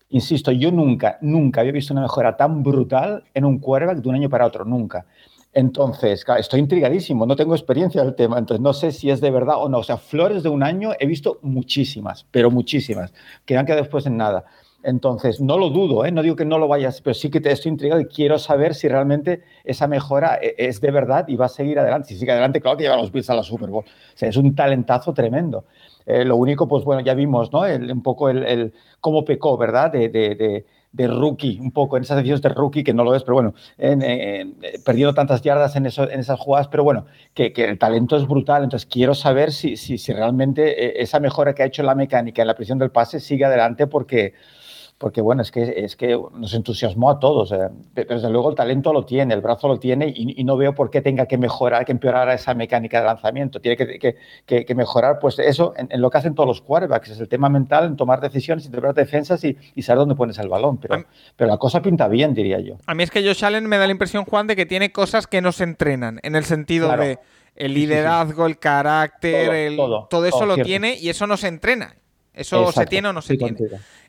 Speaker 4: insisto, yo nunca, nunca había visto una mejora tan brutal en un quarterback de un año para otro, nunca. Entonces, estoy intrigadísimo, no tengo experiencia del tema, entonces no sé si es de verdad o no. O sea, flores de un año he visto muchísimas, pero muchísimas, que han quedado después en nada. Entonces, no lo dudo, ¿eh? no digo que no lo vayas, pero sí que te estoy intrigado y quiero saber si realmente esa mejora e-, es de verdad y va a seguir adelante. Si sigue adelante, claro que lleva los Bills a la Super Bowl. O sea, es un talentazo tremendo. Eh, lo único, pues bueno, ya vimos, ¿no? un poco cómo pecó, ¿verdad? De, rookie, un poco en esas decisiones de rookie, que no lo es, pero bueno, en, perdiendo tantas yardas en, esas jugadas, pero bueno, que, el talento es brutal, entonces quiero saber si, si, realmente eh, esa mejora que ha hecho la mecánica, en la presión del pase, sigue adelante porque porque bueno, es que, es que nos entusiasmó a todos. Eh. Pero desde luego el talento lo tiene, el brazo lo tiene y, no veo por qué tenga que mejorar, que empeorar esa mecánica de lanzamiento. Tiene que, que, mejorar pues eso en, lo que hacen todos los quarterbacks, es el tema mental, en tomar decisiones, interpretar defensas y, saber dónde pones el balón. Pero, pero la cosa pinta bien, diría yo.
Speaker 1: A mí es que Josh Allen me da la impresión, Juan, de que tiene cosas que no se entrenan, en el sentido de el liderazgo, el carácter, todo, eso lo tiene y eso no se entrena. Eso se tiene o no se tiene.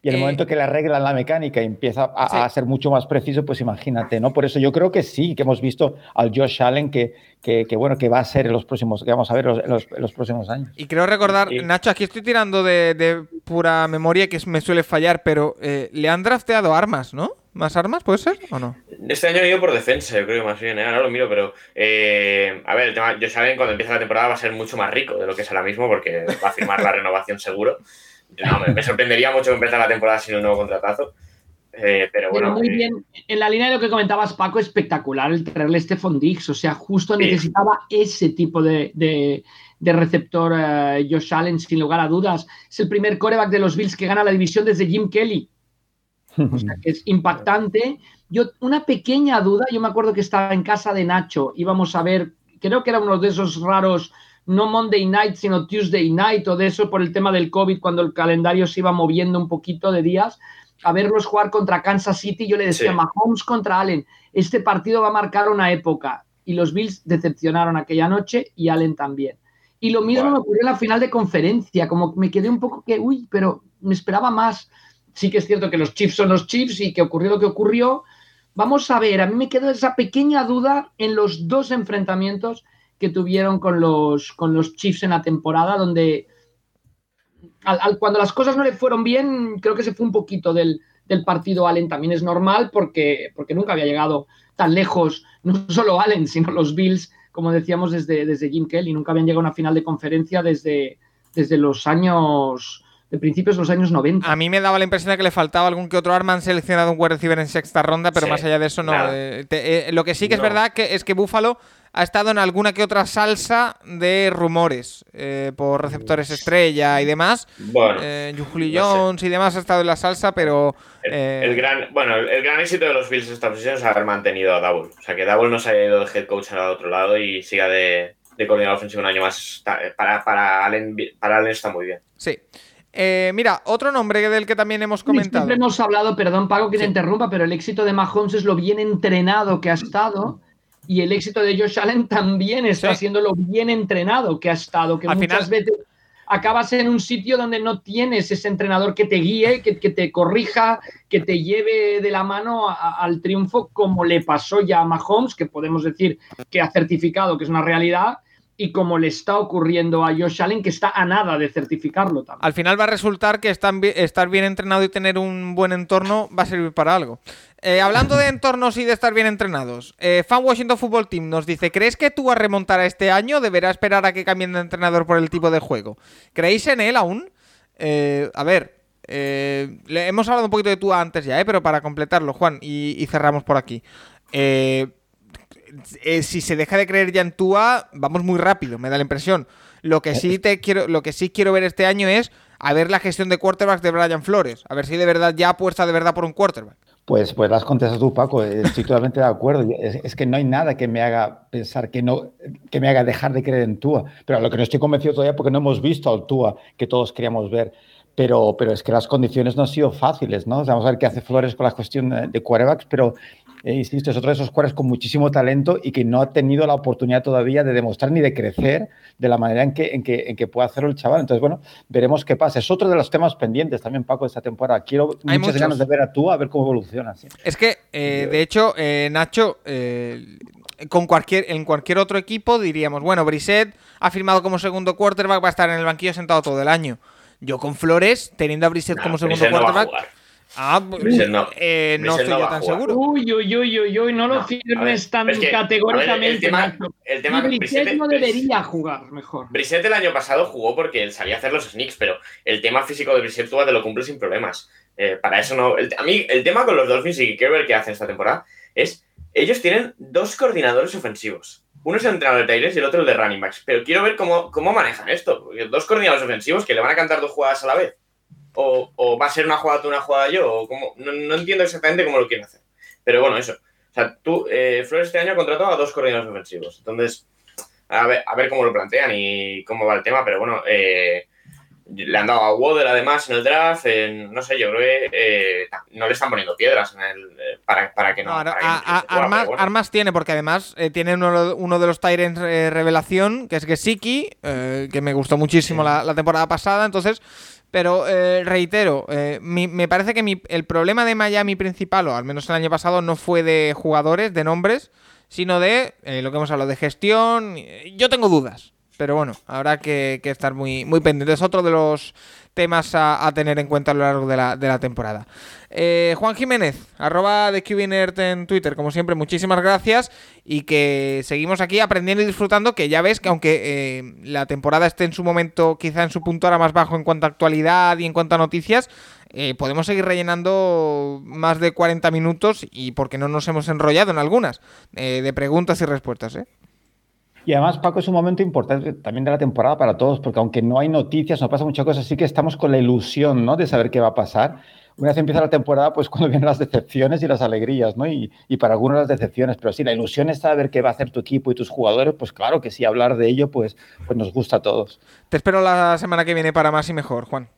Speaker 4: Y en el momento eh, que le arreglan la mecánica y empieza a, ser mucho más preciso, pues imagínate, ¿no? Por eso yo creo que sí, que hemos visto al Josh Allen que, que, bueno, que va a ser en los próximos, que vamos a ver los, los, próximos años.
Speaker 1: Y creo recordar, Nacho, aquí estoy tirando de, pura memoria que me suele fallar, pero eh, le han drafteado armas, ¿no? ¿Más armas puede ser o no?
Speaker 3: Este año he ido por defensa, yo creo más bien, ¿eh? ahora lo miro, pero a ver, el tema, Josh Allen cuando empieza la temporada va a ser mucho más rico de lo que es ahora mismo porque va a firmar la renovación seguro. No, me, sorprendería mucho que empezara la temporada sin un nuevo contratazo. Eh, pero bueno.
Speaker 2: muy eh, bien. En la línea de lo que comentabas, Paco, espectacular el traerle Stephon Diggs. O sea, justo necesitaba ese tipo de, receptor eh, Josh Allen, sin lugar a dudas. Es el primer coreback de los Bills que gana la división desde Jim Kelly. O sea, que es impactante. Yo, una pequeña duda, yo me acuerdo que estaba en casa de Nacho, íbamos a ver, creo que era uno de esos raros no Monday night, sino Tuesday night o de eso por el tema del COVID, cuando el calendario se iba moviendo un poquito de días, a verlos jugar contra Kansas City, yo le decía, Mahomes contra Allen, este partido va a marcar una época. Y los Bills decepcionaron aquella noche y Allen también. Y lo mismo me ocurrió en la final de conferencia, como me quedé un poco que, uy, pero me esperaba más. Sí que es cierto que los chips son los chips y que ocurrió lo que ocurrió. Vamos a ver, a mí me quedó esa pequeña duda en los dos enfrentamientos que tuvieron con los, con los Chiefs en la temporada, donde cuando las cosas no le fueron bien, creo que se fue un poquito del, del partido Allen. También es normal porque, porque nunca había llegado tan lejos, no solo Allen, sino los Bills, como decíamos desde, desde Jim Kelly, nunca habían llegado a una final de conferencia desde, desde los años de principios de los años 90.
Speaker 1: A mí me daba la impresión de que le faltaba algún que otro arma. Han seleccionado un wide receiver en sexta ronda, pero más allá de eso no. Eh, eh, lo que sí que es verdad que es que Buffalo ha estado en alguna que otra salsa de rumores eh, por receptores estrella y demás. Bueno, Julio Jones y demás ha estado en la salsa, pero.
Speaker 3: El, gran, bueno, el, gran éxito de los Bills esta posición es haber mantenido a Double. O sea, que Double no se haya ido de head coach al otro lado y siga de, de coordinador ofensivo un año más. Para, para, Allen, para Allen está muy bien.
Speaker 1: Sí. Eh, mira, otro nombre del que también hemos comentado.
Speaker 2: Siempre hemos hablado, perdón, Pago que te interrumpa, pero el éxito de Mahomes es lo bien entrenado que ha estado. Y el éxito de Josh Allen también está siendo lo bien entrenado que ha estado. Que muchas veces acabas en un sitio donde no tienes ese entrenador que te guíe, que, te corrija, que te lleve de la mano al triunfo, como le pasó ya a Mahomes, que podemos decir que ha certificado que es una realidad y como le está ocurriendo a Josh Allen, que está a nada de certificarlo también.
Speaker 1: Al final va a resultar que estar bien entrenado y tener un buen entorno va a servir para algo. Eh, hablando de entornos y de estar bien entrenados, eh, Fan Washington Football Team nos dice: ¿Crees que tú a remontar a este año deberá esperar a que cambien de entrenador por el tipo de juego? ¿Creéis en él aún? Eh, a ver, le hemos hablado un poquito de tú antes ya, pero para completarlo, Juan, y, cerramos por aquí. Eh, eh, si se deja de creer ya en Tua, vamos muy rápido, me da la impresión. Lo que sí te quiero, lo que sí quiero ver este año es a ver la gestión de quarterbacks de Brian Flores, a ver si de verdad ya apuesta de verdad por un quarterback.
Speaker 4: Pues, pues las contestas tú, Paco. Estoy totalmente de acuerdo. Es, que no hay nada que me haga pensar que no, que me haga dejar de creer en Tua. Pero lo que no estoy convencido todavía porque no hemos visto al Tua que todos queríamos ver. Pero, pero es que las condiciones no han sido fáciles, ¿no? vamos a ver qué hace Flores con la cuestión de quarterbacks, pero eh, insisto, es otro de esos jugadores con muchísimo talento y que no ha tenido la oportunidad todavía de demostrar ni de crecer de la manera en que, en que, en que puede hacerlo el chaval. Entonces, bueno, veremos qué pasa. Es otro de los temas pendientes también, Paco, de esta temporada. Quiero muchas ganas de ver a tú, a ver cómo evoluciona.
Speaker 1: Es que, eh, de hecho, eh, Nacho, con cualquier, en cualquier otro equipo diríamos, bueno, Brisset ha firmado como segundo quarterback, va a estar en el banquillo sentado todo el año. Yo con Flores, teniendo a Brisset como segundo quarterback, Ah, pues, no, eh, no estoy yo tan seguro.
Speaker 2: Uy, uy, uy, uy, no, lo firmes tan categóricamente. el tema, el tema no debería jugar mejor.
Speaker 3: Brissett el año pasado jugó porque él sabía hacer los sneaks, pero el tema físico de Brissett tú te lo cumple sin problemas. Eh, para eso no. a mí, el tema con los Dolphins y que ver qué hacen esta temporada es. Ellos tienen dos coordinadores ofensivos. Uno es el entrenador de Tigers y el otro el de running backs. Pero quiero ver cómo, cómo manejan esto. Dos coordinadores ofensivos que le van a cantar dos jugadas a la vez o, va a ser una jugada tú, una jugada yo, o como, no, entiendo exactamente cómo lo quieren hacer. Pero bueno, eso. O sea, tú, eh, Flores este año contrató a dos coordinadores ofensivos. Entonces, a ver, a ver cómo lo plantean y cómo va el tema, pero bueno, eh, le han dado a Waddle además en el draft, no sé, yo creo que eh, no le están poniendo piedras en el, eh, para, que no.
Speaker 1: armas, tiene, porque además tiene uno, de los Tyrants revelación, que es Gesicki, que me gustó muchísimo la, la temporada pasada, entonces pero eh, reitero, eh, me parece que el problema de Miami principal, o al menos el año pasado, no fue de jugadores, de nombres, sino de eh, lo que hemos hablado de gestión. Yo tengo dudas. Pero bueno, habrá que, estar muy, muy pendientes. Otro de los temas a, tener en cuenta a lo largo de la, de la temporada. Eh, Juan Jiménez, arroba de en Twitter, como siempre, muchísimas gracias y que seguimos aquí aprendiendo y disfrutando, que ya ves que aunque eh, la temporada esté en su momento, quizá en su punto ahora más bajo en cuanto a actualidad y en cuanto a noticias, eh, podemos seguir rellenando más de 40 minutos y porque no nos hemos enrollado en algunas de preguntas y respuestas. ¿eh?
Speaker 4: Y además, Paco, es un momento importante también de la temporada para todos, porque aunque no hay noticias, no pasa muchas cosas, sí que estamos con la ilusión ¿no? de saber qué va a pasar. Una vez empieza la temporada, pues cuando vienen las decepciones y las alegrías, ¿no? Y, y, para algunos las decepciones, pero sí, la ilusión de ver qué va a hacer tu equipo y tus jugadores, pues claro que sí, hablar de ello, pues, pues nos gusta a todos.
Speaker 1: Te espero la semana que viene para más y mejor, Juan.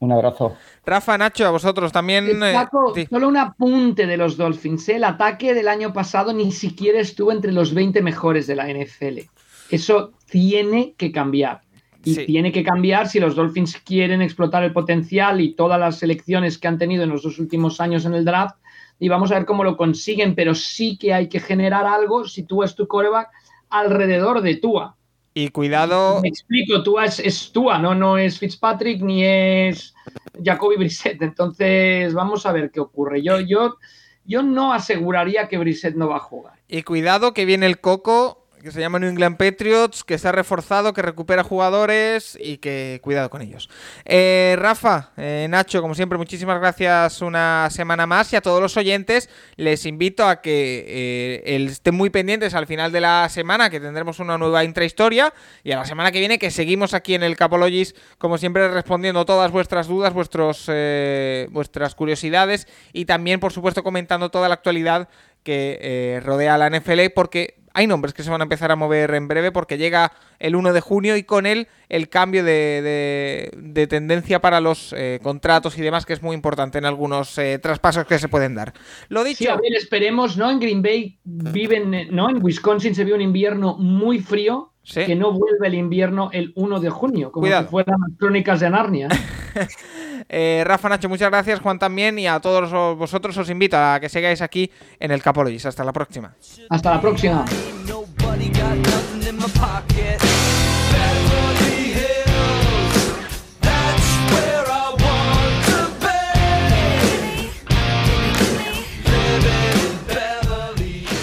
Speaker 4: Un abrazo.
Speaker 1: Rafa, Nacho, a vosotros también.
Speaker 2: Eh, solo un apunte de los Dolphins. ¿eh? El ataque del año pasado ni siquiera estuvo entre los 20 mejores de la NFL. Eso tiene que cambiar. Y tiene que cambiar si los Dolphins quieren explotar el potencial y todas las selecciones que han tenido en los dos últimos años en el draft. Y vamos a ver cómo lo consiguen, pero sí que hay que generar algo si tú es tu coreback alrededor de Tua.
Speaker 1: Y cuidado.
Speaker 2: Me explico, Tua es, es Tua, ¿no? no es Fitzpatrick ni es Jacoby Brissett. Entonces, vamos a ver qué ocurre. Yo, yo, yo no aseguraría que Brissett no va a jugar.
Speaker 1: Y cuidado que viene el Coco que se llama New England Patriots, que se ha reforzado, que recupera jugadores y que cuidado con ellos. Eh, Rafa, eh, Nacho, como siempre, muchísimas gracias una semana más y a todos los oyentes les invito a que eh, estén muy pendientes al final de la semana, que tendremos una nueva intrahistoria y a la semana que viene que seguimos aquí en el Capologis, como siempre, respondiendo todas vuestras dudas, vuestros, vuestras curiosidades y también, por supuesto, comentando toda la actualidad que rodea a la NFL porque hay nombres que se van a empezar a mover en breve porque llega el 1 de junio y con él el cambio de, tendencia para los eh, contratos y demás, que es muy importante en algunos eh, traspasos que se pueden dar. Lo dicho.
Speaker 2: Sí, a ver, esperemos, ¿no? En Green Bay viven, ¿no? En Wisconsin se vio un invierno muy frío. Que no vuelve el invierno el 1 de junio, como si fueran las crónicas de Narnia.
Speaker 1: Eh, Rafa Nacho, muchas gracias, Juan también, y a todos vosotros os invito a que sigáis aquí en el Capologis. Hasta la próxima.
Speaker 2: Hasta la próxima.